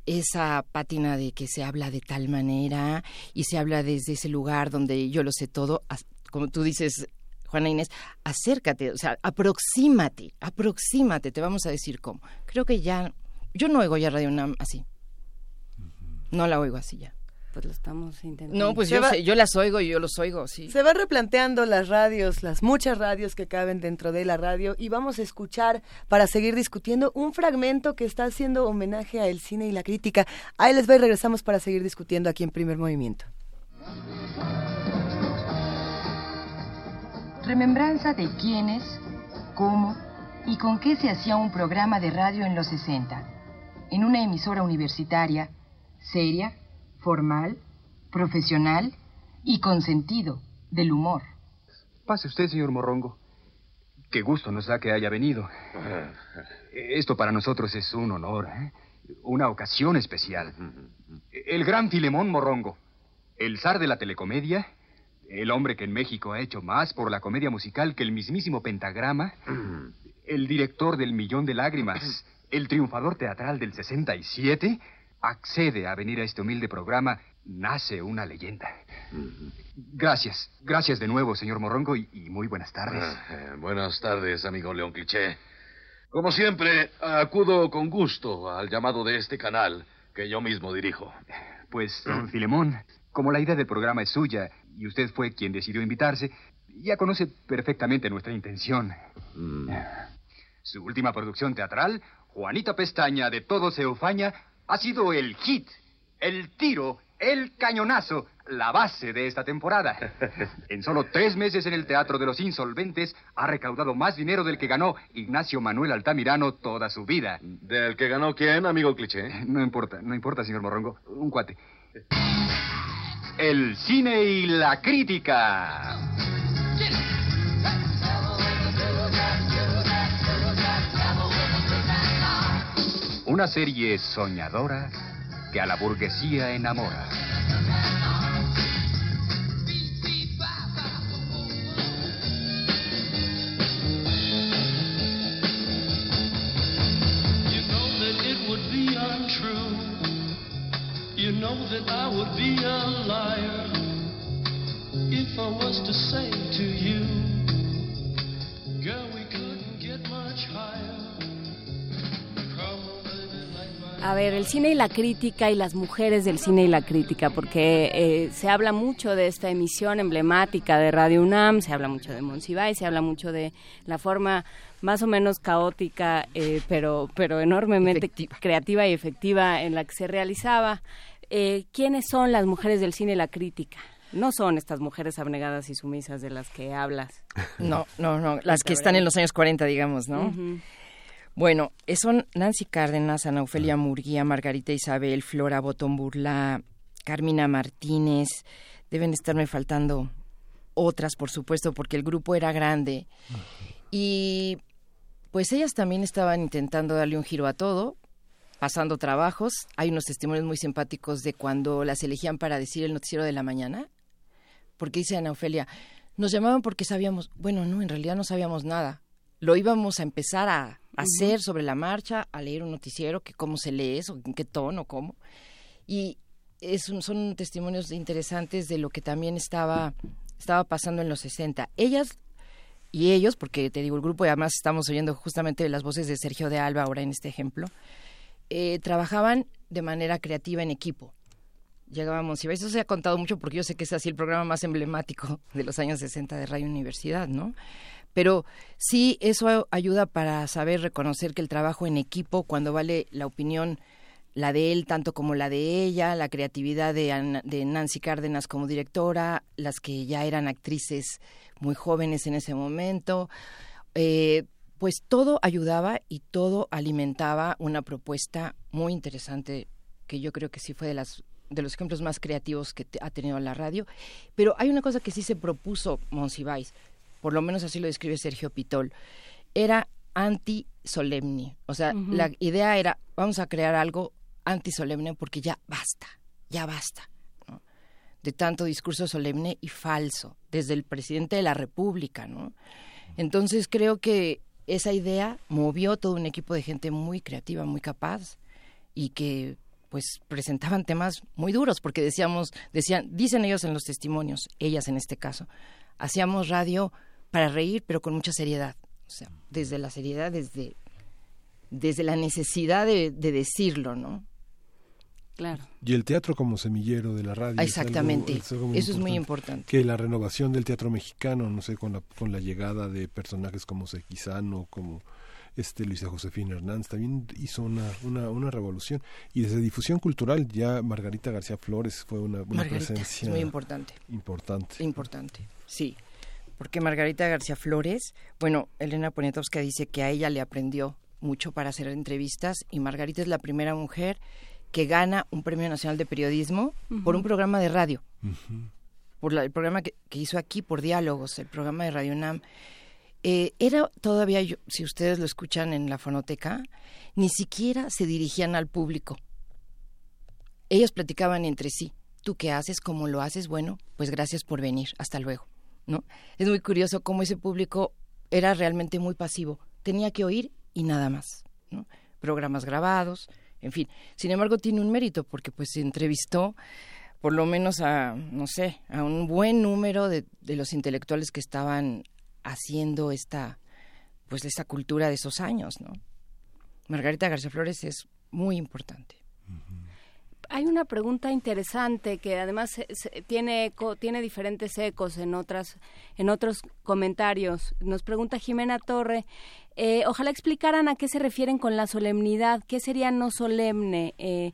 esa pátina de que se habla de tal manera y se habla desde ese lugar donde yo lo sé todo, como tú dices, Juana Inés, acércate, o sea, aproxímate, aproxímate, te vamos a decir cómo. Creo que ya, yo no oigo ya Radio Nam así. No la oigo así ya. Pues lo estamos intentando. No, pues yo, yo las oigo y yo los oigo, sí. Se van replanteando las radios, las muchas radios que caben dentro de la radio y vamos a escuchar para seguir discutiendo un fragmento que está haciendo homenaje al cine y la crítica. Ahí les va y regresamos para seguir discutiendo aquí en Primer Movimiento. Remembranza de quiénes, cómo y con qué se hacía un programa de radio en los 60, en una emisora universitaria, seria, formal, profesional y con sentido del humor. Pase usted, señor Morrongo. Qué gusto nos da que haya venido. Esto para nosotros es un honor, ¿eh? una ocasión especial. El gran Filemón Morrongo, el zar de la telecomedia el hombre que en México ha hecho más por la comedia musical que el mismísimo Pentagrama. El director del Millón de Lágrimas. El triunfador teatral del 67. Accede a venir a este humilde programa. Nace una leyenda. Gracias. Gracias de nuevo, señor Morongo, y, muy buenas tardes. Ah, eh, buenas tardes, amigo León Cliché. Como siempre, acudo con gusto al llamado de este canal que yo mismo dirijo. Pues, don Filemón, como la idea del programa es suya y usted fue quien decidió invitarse, ya conoce perfectamente nuestra intención. Mm. Su última producción teatral, Juanita Pestaña de Todo se ha sido el hit, el tiro, el cañonazo, la base de esta temporada. En solo tres meses en el Teatro de los Insolventes ha recaudado más dinero del que ganó Ignacio Manuel Altamirano toda su vida. ¿Del que ganó quién, amigo cliché? No importa, no importa, señor Morrongo. Un cuate. El cine y la crítica. Una serie soñadora que a la burguesía enamora. You know that I would be a liar if I was to say A ver, el cine y la crítica y las mujeres del cine y la crítica, porque eh, se habla mucho de esta emisión emblemática de Radio UNAM, se habla mucho de Monsiváis, se habla mucho de la forma más o menos caótica, eh, pero, pero enormemente creativa y efectiva en la que se realizaba eh, ¿quiénes son las mujeres del cine y la crítica? No son estas mujeres abnegadas y sumisas de las que hablas. No, no, no, las que están en los años 40, digamos, ¿no? Bueno, son Nancy Cárdenas, Ana Ofelia Murguía, Margarita Isabel, Flora Botón Burla, Carmina Martínez. Deben estarme faltando otras, por supuesto, porque el grupo era grande. Y pues ellas también estaban intentando darle un giro a todo, pasando trabajos. Hay unos testimonios muy simpáticos de cuando las elegían para decir el noticiero de la mañana, porque dice Ana Ofelia, nos llamaban porque sabíamos, bueno, no, en realidad no sabíamos nada. Lo íbamos a empezar a hacer sobre la marcha, a leer un noticiero, que cómo se lee eso, en qué tono, cómo. Y es son testimonios interesantes de lo que también estaba, estaba pasando en los 60. Ellas y ellos, porque te digo, el grupo y además estamos oyendo justamente las voces de Sergio de Alba ahora en este ejemplo, eh, trabajaban de manera creativa en equipo. Llegábamos, y eso se ha contado mucho porque yo sé que es así el programa más emblemático de los años 60 de Radio Universidad, ¿no? Pero sí, eso ayuda para saber reconocer que el trabajo en equipo, cuando vale la opinión, la de él tanto como la de ella, la creatividad de, Nancy Cárdenas como directora, las que ya eran actrices muy jóvenes en ese momento, eh, pues todo ayudaba y todo alimentaba una propuesta muy interesante que yo creo que sí fue de las de los ejemplos más creativos que ha tenido la radio. Pero hay una cosa que sí se propuso Monsiváis, por lo menos así lo describe Sergio Pitol, era anti-solemne. O sea, la idea era, vamos a crear algo anti-solemne porque ya basta, ya basta. de tanto discurso solemne y falso desde el presidente de la República, ¿no? Entonces creo que esa idea movió todo un equipo de gente muy creativa, muy capaz y que pues presentaban temas muy duros porque decíamos, decían, dicen ellos en los testimonios, ellas en este caso, hacíamos radio para reír pero con mucha seriedad, o sea, desde la seriedad, desde desde la necesidad de, de decirlo, ¿no? Claro. Y el teatro como semillero de la radio. Exactamente. Eso es muy importante. Que la renovación del teatro mexicano, no sé, con la, con la llegada de personajes como Sequizano, como este Luisa Josefina Hernández, también hizo una, una, una, revolución. Y desde difusión cultural, ya Margarita García Flores fue una, una presencia. muy importante. Importante. Importante, sí. Porque Margarita García Flores, bueno, Elena Poniatowska dice que a ella le aprendió mucho para hacer entrevistas y Margarita es la primera mujer que gana un Premio Nacional de Periodismo por un programa de radio. Por el programa que, hizo aquí, por Diálogos, el programa de Radio NAM. Eh, era todavía, si ustedes lo escuchan en la fonoteca, ni siquiera se dirigían al público. Ellos platicaban entre sí. ¿Tú qué haces? ¿Cómo lo haces? Bueno, pues gracias por venir. Hasta luego. ¿No? Es muy curioso cómo ese público era realmente muy pasivo. Tenía que oír y nada más. ¿no? Programas grabados, en fin. Sin embargo, tiene un mérito porque pues se entrevistó por lo menos a, no sé, a un buen número de, de los intelectuales que estaban haciendo esta, pues esta cultura de esos años, ¿no? Margarita García Flores es muy importante. Hay una pregunta interesante que además tiene tiene diferentes ecos en otras en otros comentarios. Nos pregunta Jimena Torre eh, ojalá explicaran a qué se refieren con la solemnidad, qué sería no solemne. Eh,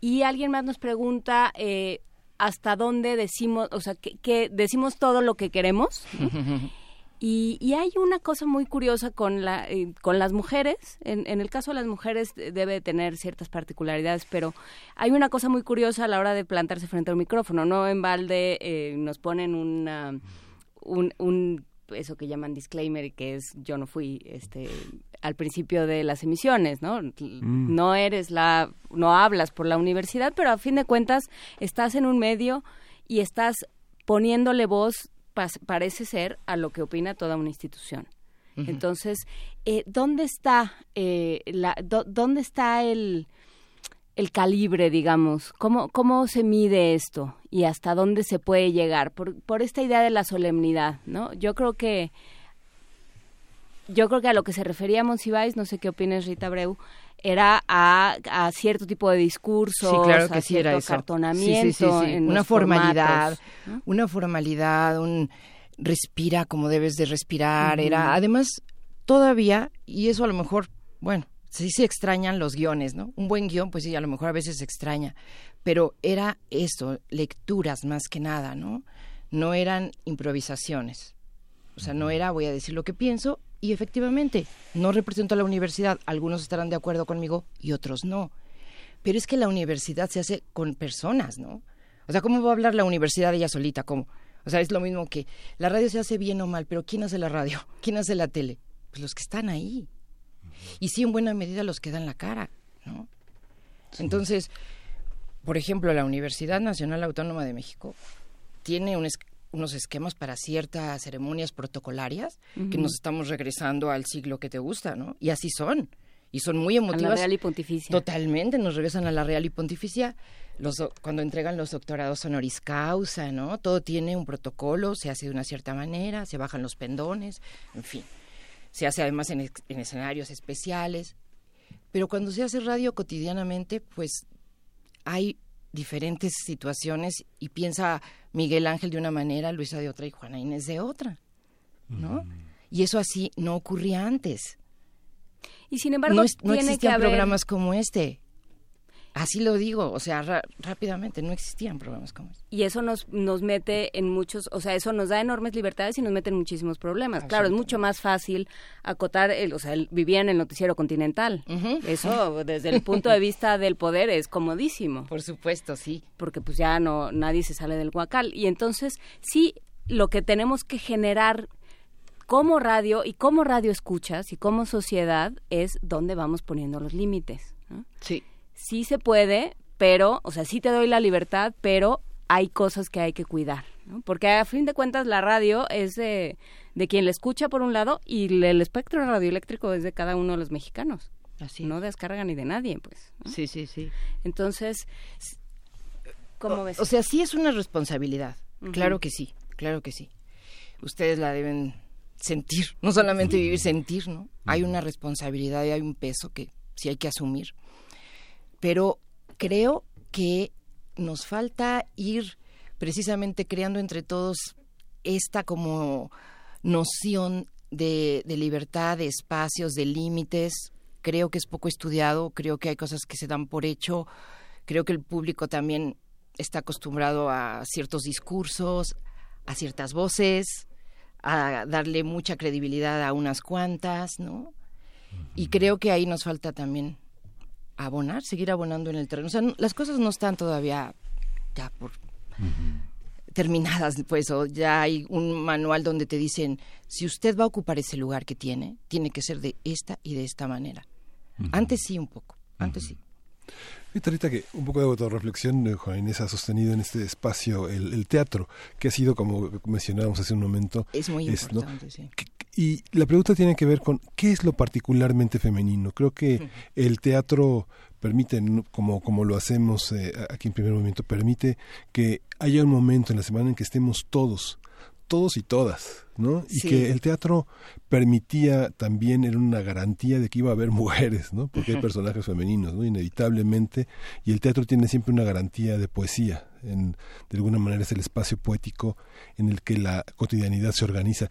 y alguien más nos pregunta eh, hasta dónde decimos, o sea, que, decimos todo lo que queremos. Y, y, hay una cosa muy curiosa con, la, con las mujeres. En, en, el caso de las mujeres debe tener ciertas particularidades, pero hay una cosa muy curiosa a la hora de plantarse frente al micrófono. No en balde nos ponen una, un, un eso que llaman disclaimer, que es yo no fui este al principio de las emisiones, ¿no? Mm. No eres la, no hablas por la universidad, pero a fin de cuentas estás en un medio y estás poniéndole voz, parece ser, a lo que opina toda una institución. Entonces, eh, ¿dónde está eh, la, dónde está el el calibre, digamos? ¿Cómo, ¿Cómo se mide esto y hasta dónde se puede llegar? Por, por esta idea de la solemnidad, ¿no? Yo creo que yo creo que a lo que se refería Monsiváis, no sé qué opinas Rita Breu, era a, a cierto tipo de discursos, sí, claro que a sí era eso. cartonamiento, una formalidad, una formalidad, un respira como debes de respirar, era además todavía y eso a lo mejor, bueno, sí se extrañan los guiones, ¿no? Un buen guion, pues sí, a lo mejor a veces se extraña, pero era esto, lecturas más que nada, ¿no? No eran improvisaciones. O sea, no era voy a decir lo que pienso y efectivamente no represento a la universidad. Algunos estarán de acuerdo conmigo y otros no. Pero es que la universidad se hace con personas, ¿no? O sea, ¿cómo va a hablar la universidad ella solita? ¿Cómo? O sea, es lo mismo que la radio se hace bien o mal, pero ¿quién hace la radio? ¿Quién hace la tele? Pues los que están ahí y sí en buena medida los que dan la cara, ¿no? Entonces, por ejemplo, la Universidad Nacional Autónoma de México tiene unos esquemas para ciertas ceremonias protocolarias que nos estamos regresando al siglo que te gusta, ¿no? Y así son. Y son muy emotivas. A la Real y Pontificia. Totalmente, nos regresan a la Real y Pontificia. Los, cuando entregan los doctorados honoris causa, ¿no? Todo tiene un protocolo, se hace de una cierta manera, se bajan los pendones, en fin se hace además en, escenarios especiales, pero cuando se hace radio cotidianamente, pues hay diferentes situaciones y piensa Miguel Ángel de una manera, Luisa de otra y Juana Inés de otra, ¿no? Y eso así no ocurría antes. Y sin embargo, no, existían programas como este. Así lo digo, o sea, rápidamente, no existían programas como este. Y eso nos, nos mete en muchos, o sea, eso nos da enormes libertades y nos mete en muchísimos problemas. Claro, es mucho más fácil acotar, el, o sea, el, vivía en el noticiero continental. Eso, desde el punto de vista del poder, es comodísimo. Por supuesto, sí. Porque pues ya no, nadie se sale del guacal. Y entonces, sí, lo que tenemos que generar como radio y como radio escuchas y como sociedad es dónde vamos poniendo los límites. Sí sí se puede, pero, o sea, sí te doy la libertad, pero hay cosas que hay que cuidar, ¿no? Porque a fin de cuentas la radio es de, de quien la escucha por un lado y el espectro radioeléctrico es de cada uno de los mexicanos. Así. No descarga ni de nadie, pues. Sí, sí, sí. Entonces, ¿cómo ves? O sea, sí es una responsabilidad. Claro que sí, claro que sí. Ustedes la deben sentir, no solamente vivir, sentir, ¿no? Hay una responsabilidad y hay un peso que sí hay que asumir pero creo que nos falta ir precisamente creando entre todos esta como noción de, libertad, de espacios, de límites. Creo que es poco estudiado, creo que hay cosas que se dan por hecho, creo que el público también está acostumbrado a ciertos discursos, a ciertas voces, a darle mucha credibilidad a unas cuantas, ¿no? Y creo que ahí nos falta también abonar, seguir abonando en el terreno. O sea, las cosas no están todavía ya por terminadas, pues, o ya hay un manual donde te dicen, si usted va a ocupar ese lugar que tiene, tiene que ser de esta y de esta manera. Antes sí, un poco, antes sí. Ahorita que un poco de autorreflexión, eh, Juan Inés ha sostenido en este espacio el, teatro, que ha sido, como mencionábamos hace un momento... Es muy importante, sí. Y la pregunta tiene que ver con qué es lo particularmente femenino. Creo que el teatro permite, como, como lo hacemos eh, aquí en primer momento, permite que haya un momento en la semana en que estemos todos, todos y todas, ¿no? Y que el teatro permitía también, era una garantía de que iba a haber mujeres, ¿no? Porque hay personajes femeninos, ¿no? Inevitablemente, y el teatro tiene siempre una garantía de poesía, en, de alguna manera es el espacio poético en el que la cotidianidad se organiza.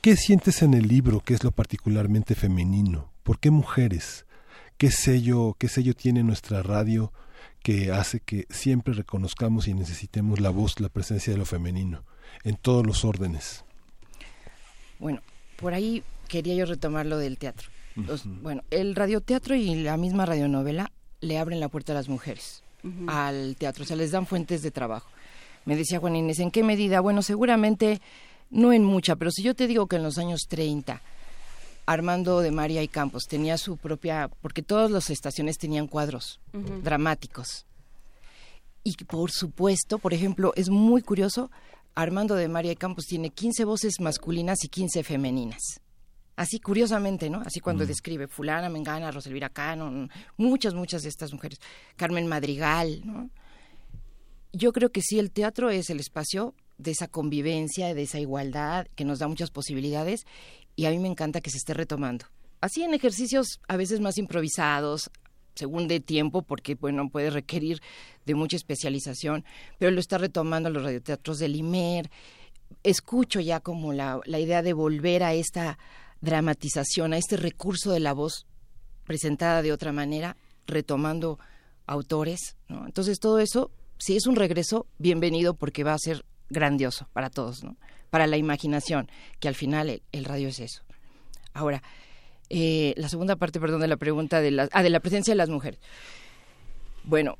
¿Qué sientes en el libro que es lo particularmente femenino? ¿Por qué mujeres? ¿Qué sello, qué sello tiene nuestra radio que hace que siempre reconozcamos y necesitemos la voz, la presencia de lo femenino en todos los órdenes? Bueno, por ahí quería yo retomar lo del teatro. bueno, el radioteatro y la misma radionovela le abren la puerta a las mujeres al teatro, o sea, les dan fuentes de trabajo. Me decía Juan Inés, ¿en qué medida? Bueno, seguramente no en mucha, pero si yo te digo que en los años 30 Armando de María y Campos tenía su propia, porque todas las estaciones tenían cuadros dramáticos. Y por supuesto, por ejemplo, es muy curioso, Armando de María Campos tiene 15 voces masculinas y 15 femeninas. Así curiosamente, ¿no? Así cuando describe Fulana, Mengana, Roselvira Cano, muchas, muchas de estas mujeres. Carmen Madrigal, ¿no? Yo creo que sí, el teatro es el espacio de esa convivencia, de esa igualdad, que nos da muchas posibilidades y a mí me encanta que se esté retomando. Así en ejercicios a veces más improvisados, según de tiempo, porque bueno, puede requerir de mucha especialización, pero lo está retomando los radioteatros del IMER. Escucho ya como la, la idea de volver a esta dramatización, a este recurso de la voz presentada de otra manera, retomando autores. Entonces todo eso, si es un regreso, bienvenido porque va a ser grandioso para todos, ¿no? Para la imaginación, que al final el, radio es eso. Ahora, eh, la segunda parte, perdón, de la pregunta de la, ah, de la presencia de las mujeres. Bueno,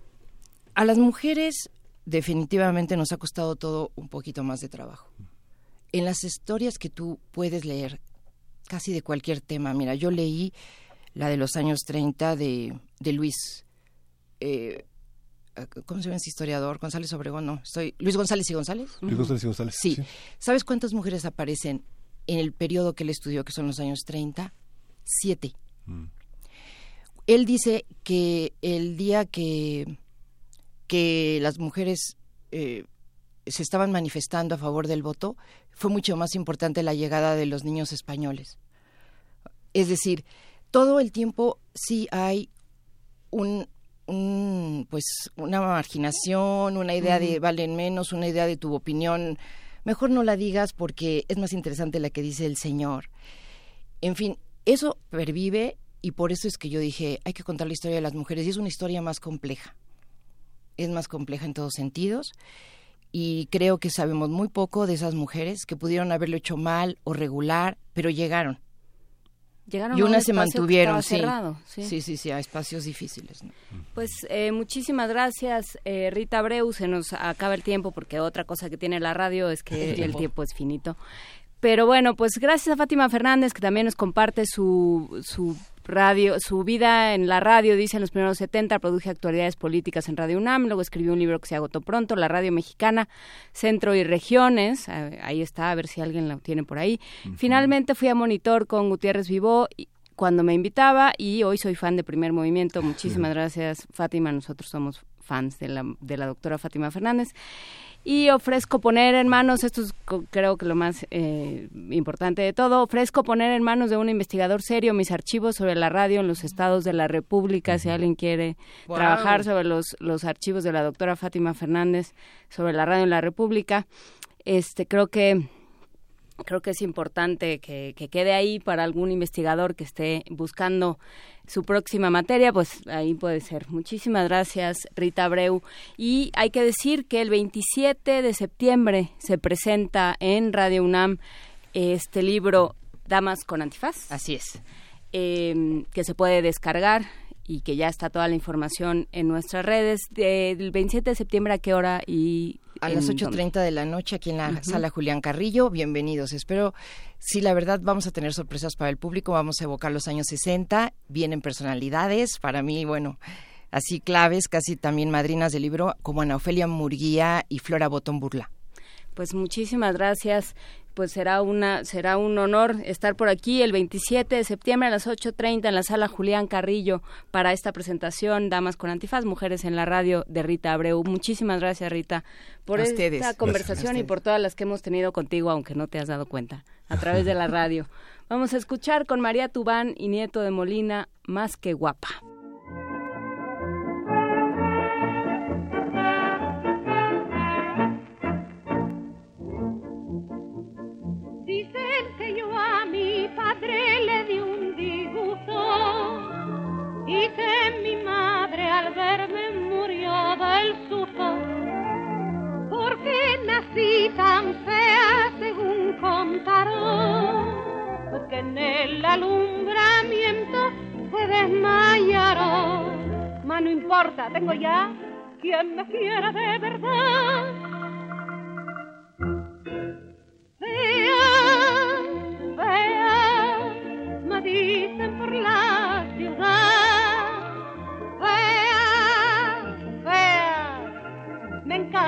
a las mujeres definitivamente nos ha costado todo un poquito más de trabajo. En las historias que tú puedes leer, casi de cualquier tema, mira, yo leí la de los años 30 de, de Luis eh, eh, ¿cómo se llama ese historiador? González Obregón, no, estoy, Luis González y González. Luis González y González. Sí. ¿Sabes cuántas mujeres aparecen en el periodo que él estudió, que son los años 30? Siete. Mm. Él dice que el día que, que las mujeres eh, se estaban manifestando a favor del voto, fue mucho más importante la llegada de los niños españoles. Es decir, todo el tiempo sí hay un, pues una marginación, una idea de valen menos, una idea de tu opinión, mejor no la digas porque es más interesante la que dice el Señor. En fin, eso pervive y por eso es que yo dije, hay que contar la historia de las mujeres y es una historia más compleja. Es más compleja en todos sentidos y creo que sabemos muy poco de esas mujeres que pudieron haberlo hecho mal o regular, pero llegaron. Llegaron y unas se mantuvieron, sí. cerrado, sí. sí, sí, sí, a espacios difíciles. ¿no? Pues eh, muchísimas gracias, eh, Rita Abreu. Se nos acaba el tiempo porque otra cosa que tiene la radio es que El tiempo, es finito. Pero bueno, pues gracias a Fátima Fernández que también nos comparte su, su radio, su vida en la radio, dice en los primeros 70, produje actualidades políticas en Radio UNAM, luego escribió un libro que se agotó pronto, La Radio Mexicana, Centro y Regiones, ahí está, a ver si alguien lo tiene por ahí. Finalmente fui a Monitor con Gutiérrez Vivó y- cuando me invitaba y hoy soy fan de Primer Movimiento. Muchísimas gracias, Fátima. Nosotros somos fans de la, de la doctora Fátima Fernández. Y ofrezco poner en manos, esto es creo que lo más eh, importante de todo, ofrezco poner en manos de un investigador serio mis archivos sobre la radio en los estados de la República, si alguien quiere trabajar sobre los, los archivos de la doctora Fátima Fernández sobre la radio en la República. Este, creo que creo que es importante que, que quede ahí para algún investigador que esté buscando su próxima materia, pues ahí puede ser. Muchísimas gracias, Rita Abreu. Y hay que decir que el 27 de septiembre se presenta en Radio UNAM este libro Damas con Antifaz. Así es. eh, que se puede descargar y que ya está toda la información en nuestras redes. Del 27 de septiembre, ¿a qué hora? y A las dónde? 8.30 de la noche aquí en la sala Julián Carrillo. Bienvenidos. Espero, sí, la verdad, vamos a tener sorpresas para el público. Vamos a evocar los años 60. Vienen personalidades. Para mí, bueno, así claves, casi también madrinas del libro, como Ana Ofelia Murguía y Flora Botón Burla. Pues muchísimas gracias. Pues será una será un honor estar por aquí el 27 de septiembre a las 8:30 en la sala Julián Carrillo para esta presentación Damas con Antifaz, Mujeres en la Radio de Rita Abreu. Muchísimas gracias Rita por A esta ustedes. Conversación y por todas las que hemos tenido contigo, aunque no te has dado cuenta, a través de la radio. Vamos a escuchar con María Tubán y Nieto de Molina, Más que guapa. Y que mi madre al verme murió del susto porque nací tan fea según contaron que en el alumbramiento se desmayaron. Ma no importa, tengo ya quien me quiera de verdad. Fea, fea, me dicen por la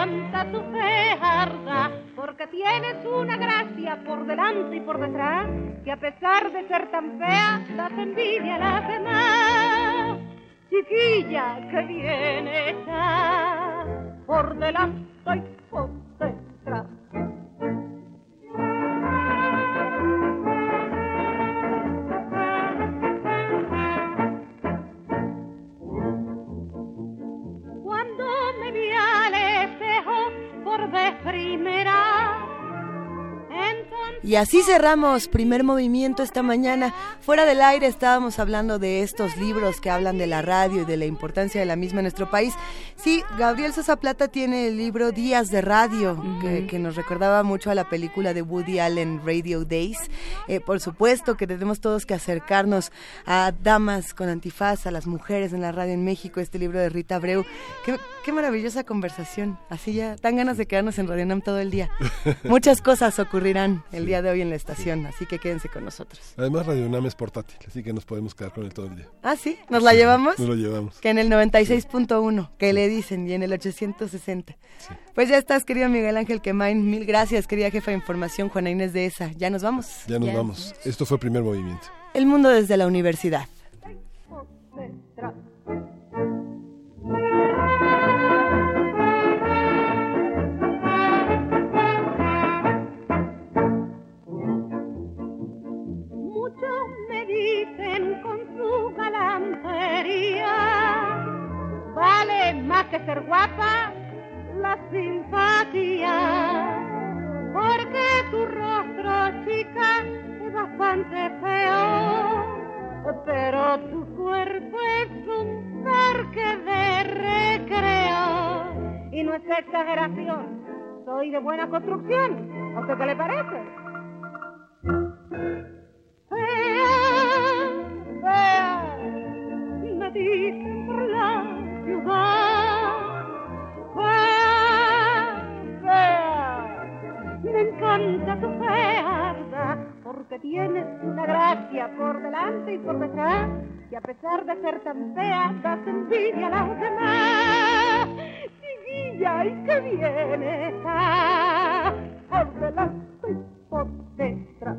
encanta tu fejarda, porque tienes una gracia por delante y por detrás, que a pesar de ser tan fea, das envidia a las demás. Chiquilla que viene está por delante y por detrás. Por vez primera, Y así cerramos primer movimiento esta mañana. Fuera del aire estábamos hablando de estos libros que hablan de la radio y de la importancia de la misma en nuestro país. Sí, Gabriel Sosa Plata tiene el libro Días de Radio, que, que nos recordaba mucho a la película de Woody Allen, Radio Days. Eh, por supuesto que tenemos todos que acercarnos a damas con antifaz, a las mujeres en la radio en México, este libro de Rita Abreu. Qué, qué maravillosa conversación. Así ya dan ganas de quedarnos en Radio Nam todo el día. Muchas cosas ocurrirán el día de hoy en la estación, así que quédense con nosotros. Además, Radio UNAM es portátil, así que nos podemos quedar con él todo el día. Ah, sí, ¿nos la llevamos? Nos lo llevamos. Que en el 96.1, que le dicen, y en el 860. Pues ya estás, querido Miguel Ángel Quemain. Mil gracias, querida jefa de información, Juana Inés de ESA. Ya nos vamos. Ya nos vamos. Esto fue primer movimiento. El mundo desde la universidad. Vale más que ser guapa la simpatía, porque tu rostro, chica, es bastante feo, pero tu cuerpo es un parque de recreo y no es exageración. Soy de buena construcción. ¿A usted qué le parece? Fea, fea, me dicen por la ciudad. Fea, me encanta tu fealdad porque tienes una gracia por delante y por detrás, y a pesar de ser tan fea, das envidia a las demás. Chiquilla, ¿y qué viene esta? Por delante y por detrás.